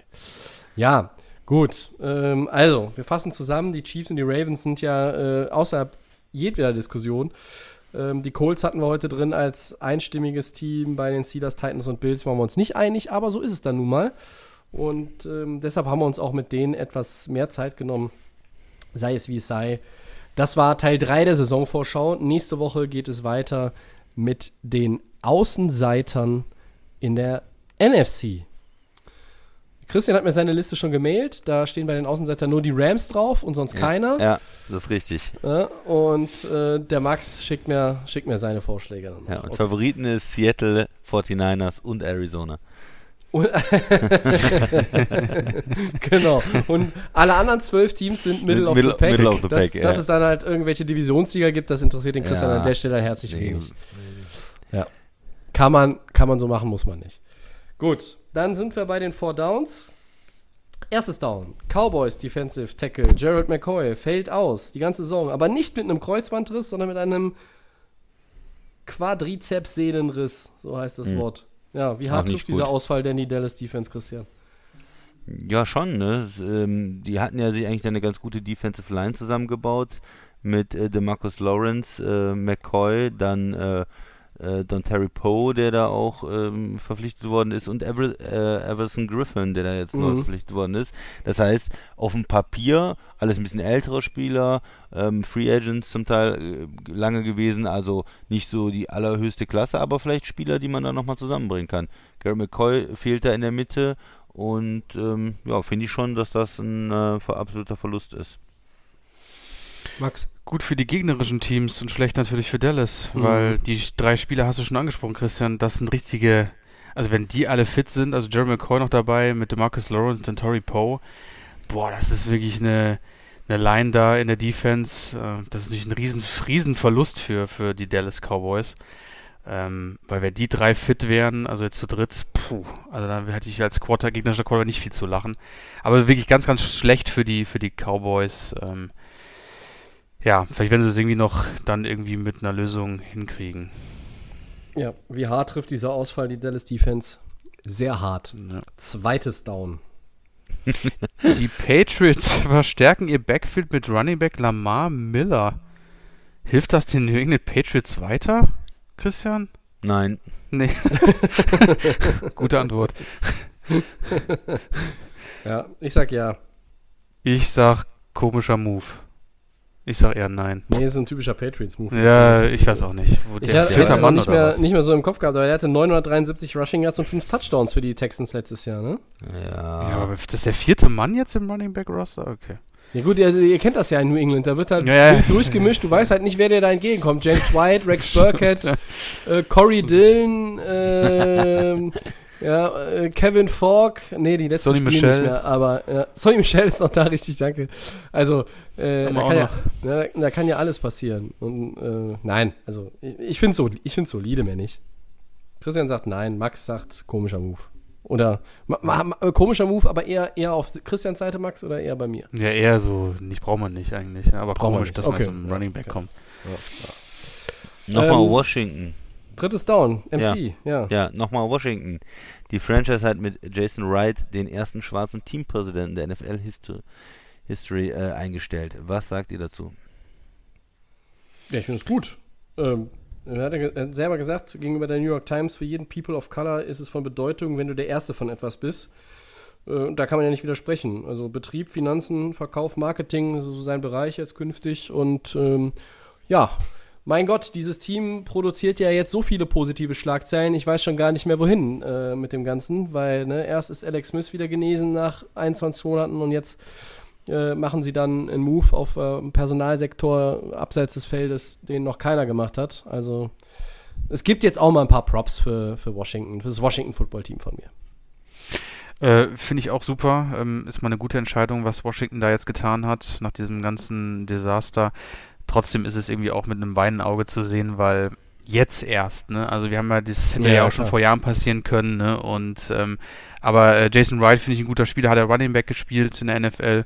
Ja, gut. Ähm, also, wir fassen zusammen. Die Chiefs und die Ravens sind ja äh, außerhalb jedweder Diskussion. Ähm, die Colts hatten wir heute drin als einstimmiges Team. Bei den Steelers, Titans und Bills waren wir uns nicht einig, aber so ist es dann nun mal. Und ähm, deshalb haben wir uns auch mit denen etwas mehr Zeit genommen. Sei es wie es sei. Das war Teil 3 der Saisonvorschau. Nächste Woche geht es weiter mit den Außenseitern in der NFC. Christian hat mir seine Liste schon gemailt. Da stehen bei den Außenseitern nur die Rams drauf und sonst keiner. Ja, das ist richtig. Ja, und äh, der Max schickt mir, schickt mir seine Vorschläge. dann. Ja, und Okay. Favoriten ist Seattle, 49ers und Arizona. Genau. Und alle anderen zwölf Teams sind Middle, of, Middle- the Pack. Middle of the dass, Pack, ja. dass es dann halt irgendwelche Divisionssieger gibt, das interessiert den Christian Ja. an der Stelle herzlich wenig. Ja. Kann man, kann man so machen, muss man nicht. Gut, dann sind wir bei den Four Downs. Erstes Down. Cowboys Defensive Tackle. Gerald McCoy fällt aus die ganze Saison, aber nicht mit einem Kreuzbandriss, sondern mit einem Quadrizeps-Sehnenriss, so heißt das Hm. Wort. Ja, wie hart trifft dieser. Ausfall denn die Dallas Defense, Christian? Ja, schon, ne? Ähm, die hatten ja sich eigentlich eine ganz gute Defensive Line zusammengebaut mit äh, DeMarcus Lawrence, äh, McCoy, dann äh, äh, Don Terry Poe, der da auch ähm, verpflichtet worden ist, und Ever äh, Everson Griffin, der da jetzt neu Mhm. verpflichtet worden ist. Das heißt, auf dem Papier alles ein bisschen ältere Spieler, ähm, Free Agents zum Teil äh, lange gewesen, also nicht so die allerhöchste Klasse, aber vielleicht Spieler, die man da nochmal zusammenbringen kann. Gary McCoy fehlt da in der Mitte und ähm, ja, finde ich schon, dass das ein äh, absoluter Verlust ist. Max. Gut für die gegnerischen Teams und schlecht natürlich für Dallas, Mhm. weil die drei Spieler hast du schon angesprochen, Christian. Das sind richtige, also wenn die alle fit sind, also Jeremy McCoy noch dabei mit DeMarcus Lawrence und Tory Poe, boah, das ist wirklich eine, eine Line da in der Defense. Äh, das ist natürlich ein riesen, riesen Verlust für, für die Dallas Cowboys. Ähm, weil wenn die drei fit wären, also jetzt zu dritt, puh, also da hätte ich als Quarter, gegnerischer Quarter nicht viel zu lachen. Aber wirklich ganz, ganz schlecht für die, für die Cowboys. Ähm, ja, vielleicht werden sie es irgendwie noch dann irgendwie mit einer Lösung hinkriegen. Ja, wie hart trifft dieser Ausfall die Dallas Defense? Sehr hart. Ja. Zweites Down. Die Patriots verstärken ihr Backfield mit Running Back Lamar Miller. Hilft das den New England Patriots weiter, Christian? Nein, Nee. Gute Antwort. Ja, ich sag ja. Ich sag komischer Move. Ich sag eher nein. Nee, ist ein typischer Patriots-Move. Ja, ich weiß auch nicht. Wo Ich der hatte vierte es Mann nicht mehr, nicht mehr so im Kopf gehabt, aber er hatte 973 Rushing Yards und 5 Touchdowns für die Texans letztes Jahr, ne? Ja, ja, aber das ist der vierte Mann jetzt im Running Back Roster? Okay. Ja gut, ihr, ihr kennt das ja in New England, da wird halt Ja, ja. durchgemischt, du weißt halt nicht, wer dir da entgegenkommt. James White, Rex Burkett, äh, Corey Dillon, ähm, ja, äh, Kevin Falk, nee, die letzten Sonny Michel. nicht mehr, aber ja, Sonny Michel ist noch da, richtig, danke. Also, äh, da kann, ja, ja, da kann ja alles passieren. Und, äh, nein, also ich, ich finde so, ich find's solide, mehr nicht. Christian sagt nein, Max sagt komischer Move. Oder ma, ma, ma, äh, komischer Move, aber eher, eher auf Christians Seite, Max, oder eher bei mir? Ja, eher so, nicht braucht man nicht eigentlich. Aber Braucht man komisch, nicht. dass man Okay. zum Running Back Okay. kommt. Nochmal Ähm, Washington. Drittes Down, MC, ja. Ja, nochmal Washington. Die Franchise hat mit Jason Wright den ersten schwarzen Teampräsidenten der NFL Histo History äh, eingestellt. Was sagt ihr dazu? Ja, ich finde es gut. Ähm, er hat ja er selber gesagt, gegenüber der New York Times, für jeden People of Color ist es von Bedeutung, wenn du der Erste von etwas bist. Äh, und da kann man ja nicht widersprechen. Also Betrieb, Finanzen, Verkauf, Marketing, so sein Bereich jetzt künftig. Und ähm, ja, mein Gott, dieses Team produziert ja jetzt so viele positive Schlagzeilen. Ich weiß schon gar nicht mehr, wohin äh, mit dem Ganzen, weil ne, erst ist Alex Smith wieder genesen nach 21 Monaten und jetzt äh, machen sie dann einen Move auf äh, einen Personalsektor abseits des Feldes, den noch keiner gemacht hat. Also es gibt jetzt auch mal ein paar Props für, für Washington, für das Washington Football Team von mir. Äh, Finde ich auch super. Ähm, ist mal eine gute Entscheidung, was Washington da jetzt getan hat, nach diesem ganzen Desaster. Trotzdem ist es irgendwie auch mit einem weinenden Auge zu sehen, weil jetzt erst, ne? Also wir haben ja, das hätte Ja, ja, auch klar. schon vor Jahren passieren können, ne? Und ähm, aber äh, Jason Wright finde ich ein guter Spieler, hat er Running Back gespielt in der NFL.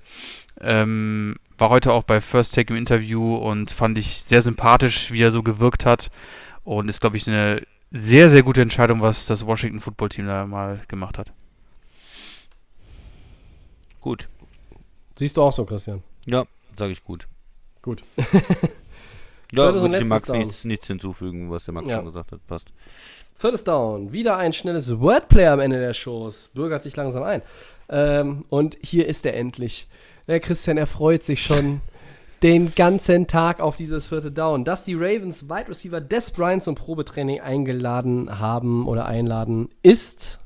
Ähm, war heute auch bei First Take im Interview und fand ich sehr sympathisch, wie er so gewirkt hat. Und ist, glaube ich, eine sehr, sehr gute Entscheidung, was das Washington Football Team da mal gemacht hat. Gut. Siehst du auch so, Christian? Ja, sage ich gut. Gut. Ja, würde ich Max Down. nichts, nichts hinzufügen, was der Max Ja. schon gesagt hat. Passt. Viertes Down. Wieder ein schnelles Wordplay am Ende der Shows. Bürgert sich langsam ein. Ähm, und hier ist er endlich. Der Christian erfreut sich schon den ganzen Tag auf dieses vierte Down. Dass die Ravens Wide Receiver Des Bryant zum Probetraining eingeladen haben oder einladen, ist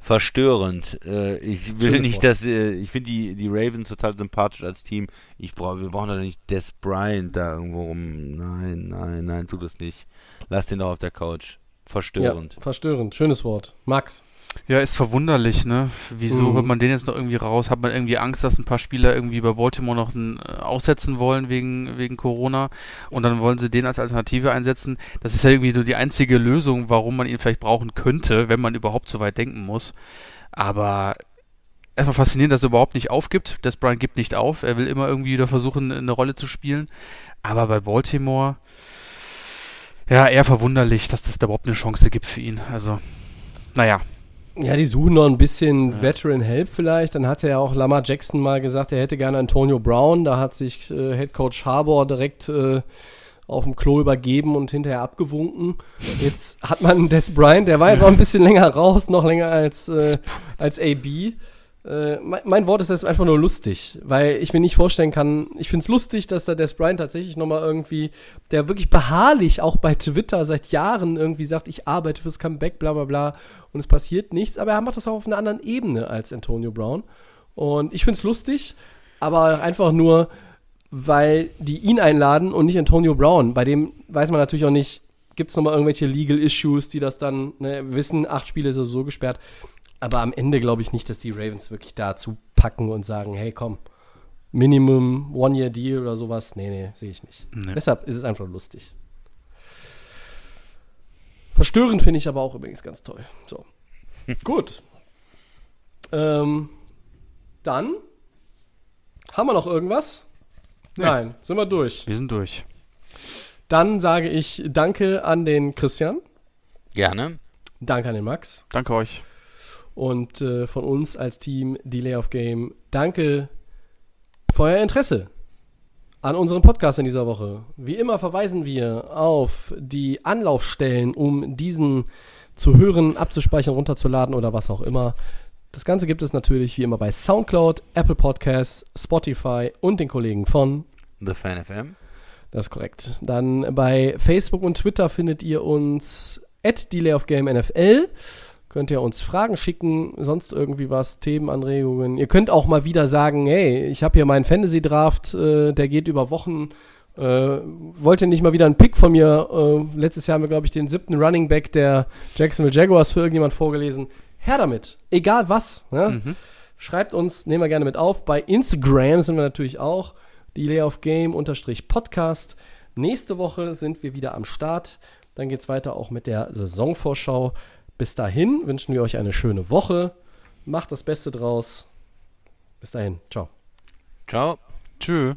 Verstörend. Äh, ich will Schönes nicht, Wort. dass äh, ich finde die, die Ravens total sympathisch als Team. Ich brauch, wir brauchen doch nicht Des Bryant da irgendwo rum. Nein, nein, nein, tu das nicht. Lass den doch auf der Couch. Verstörend. Ja, verstörend. Schönes Wort. Max. Ja, ist verwunderlich, ne? Wieso Mhm. holt man den jetzt noch irgendwie raus? Hat man irgendwie Angst, dass ein paar Spieler irgendwie bei Baltimore noch ein, äh, aussetzen wollen wegen, wegen Corona und dann wollen sie den als Alternative einsetzen? Das ist ja irgendwie so die einzige Lösung, warum man ihn vielleicht brauchen könnte, wenn man überhaupt so weit denken muss. Aber erstmal faszinierend, dass er überhaupt nicht aufgibt. Des Bryant gibt nicht auf. Er will immer irgendwie wieder versuchen, eine Rolle zu spielen. Aber bei Baltimore, ja, eher verwunderlich, dass es da überhaupt eine Chance gibt für ihn. Also, naja. Ja, die suchen noch ein bisschen Veteran Help vielleicht. Dann hatte ja auch Lamar Jackson mal gesagt, er hätte gerne Antonio Brown. Da hat sich äh, Head Coach Harbour direkt äh, auf dem Klo übergeben und hinterher abgewunken. Jetzt hat man Des Bryant, der war jetzt auch ein bisschen länger raus, noch länger als, äh, als AB. Äh, mein, Wort ist jetzt einfach nur lustig, weil ich mir nicht vorstellen kann, ich finde es lustig, dass da Des Bryant tatsächlich nochmal irgendwie, der wirklich beharrlich auch bei Twitter seit Jahren irgendwie sagt, ich arbeite fürs Comeback, bla bla bla und es passiert nichts, aber er macht das auch auf einer anderen Ebene als Antonio Brown. Und ich finde es lustig, aber einfach nur, weil die ihn einladen und nicht Antonio Brown, bei dem weiß man natürlich auch nicht, gibt es nochmal irgendwelche Legal Issues, die das dann ne, wissen, acht Spiele ist sowieso gesperrt, aber am Ende glaube ich nicht, dass die Ravens wirklich dazu packen und sagen, hey komm, Minimum One-Year-Deal oder sowas. Nee, nee, sehe ich nicht. Nee. Deshalb ist es einfach lustig. Verstörend finde ich aber auch übrigens ganz toll. So. Gut. Ähm, dann haben wir noch irgendwas? Nee. Nein, sind wir durch. Wir sind durch. Dann sage ich Danke an den Christian, Gerne. Danke an den Max Danke euch. Und äh, von uns als Team Delay of Game Danke für euer Interesse an unserem Podcast in dieser Woche. Wie immer verweisen wir auf die Anlaufstellen, um diesen zu hören, abzuspeichern, runterzuladen oder was auch immer. Das Ganze gibt es natürlich wie immer bei SoundCloud, Apple Podcasts, Spotify und den Kollegen von The Fan FM. das ist korrekt. Dann bei Facebook und Twitter findet ihr uns at Delay of Game NFL. Könnt ihr uns Fragen schicken, sonst irgendwie was, Themenanregungen. Ihr könnt auch mal wieder sagen, hey, ich habe hier meinen Fantasy-Draft, äh, der geht über Wochen. Äh, wollt ihr nicht mal wieder einen Pick von mir? Äh, letztes Jahr haben wir, glaube ich, den siebten Running Back der Jacksonville Jaguars für irgendjemand vorgelesen. Her damit. Egal was. Ne? Schreibt uns, nehmen wir gerne mit auf. Bei Instagram sind wir natürlich auch. Delay of Game unterstrich Podcast. Nächste Woche sind wir wieder am Start. Dann geht es weiter auch mit der Saisonvorschau. Bis dahin wünschen wir euch eine schöne Woche. Macht das Beste draus. Bis dahin. Ciao. Ciao. Tschö.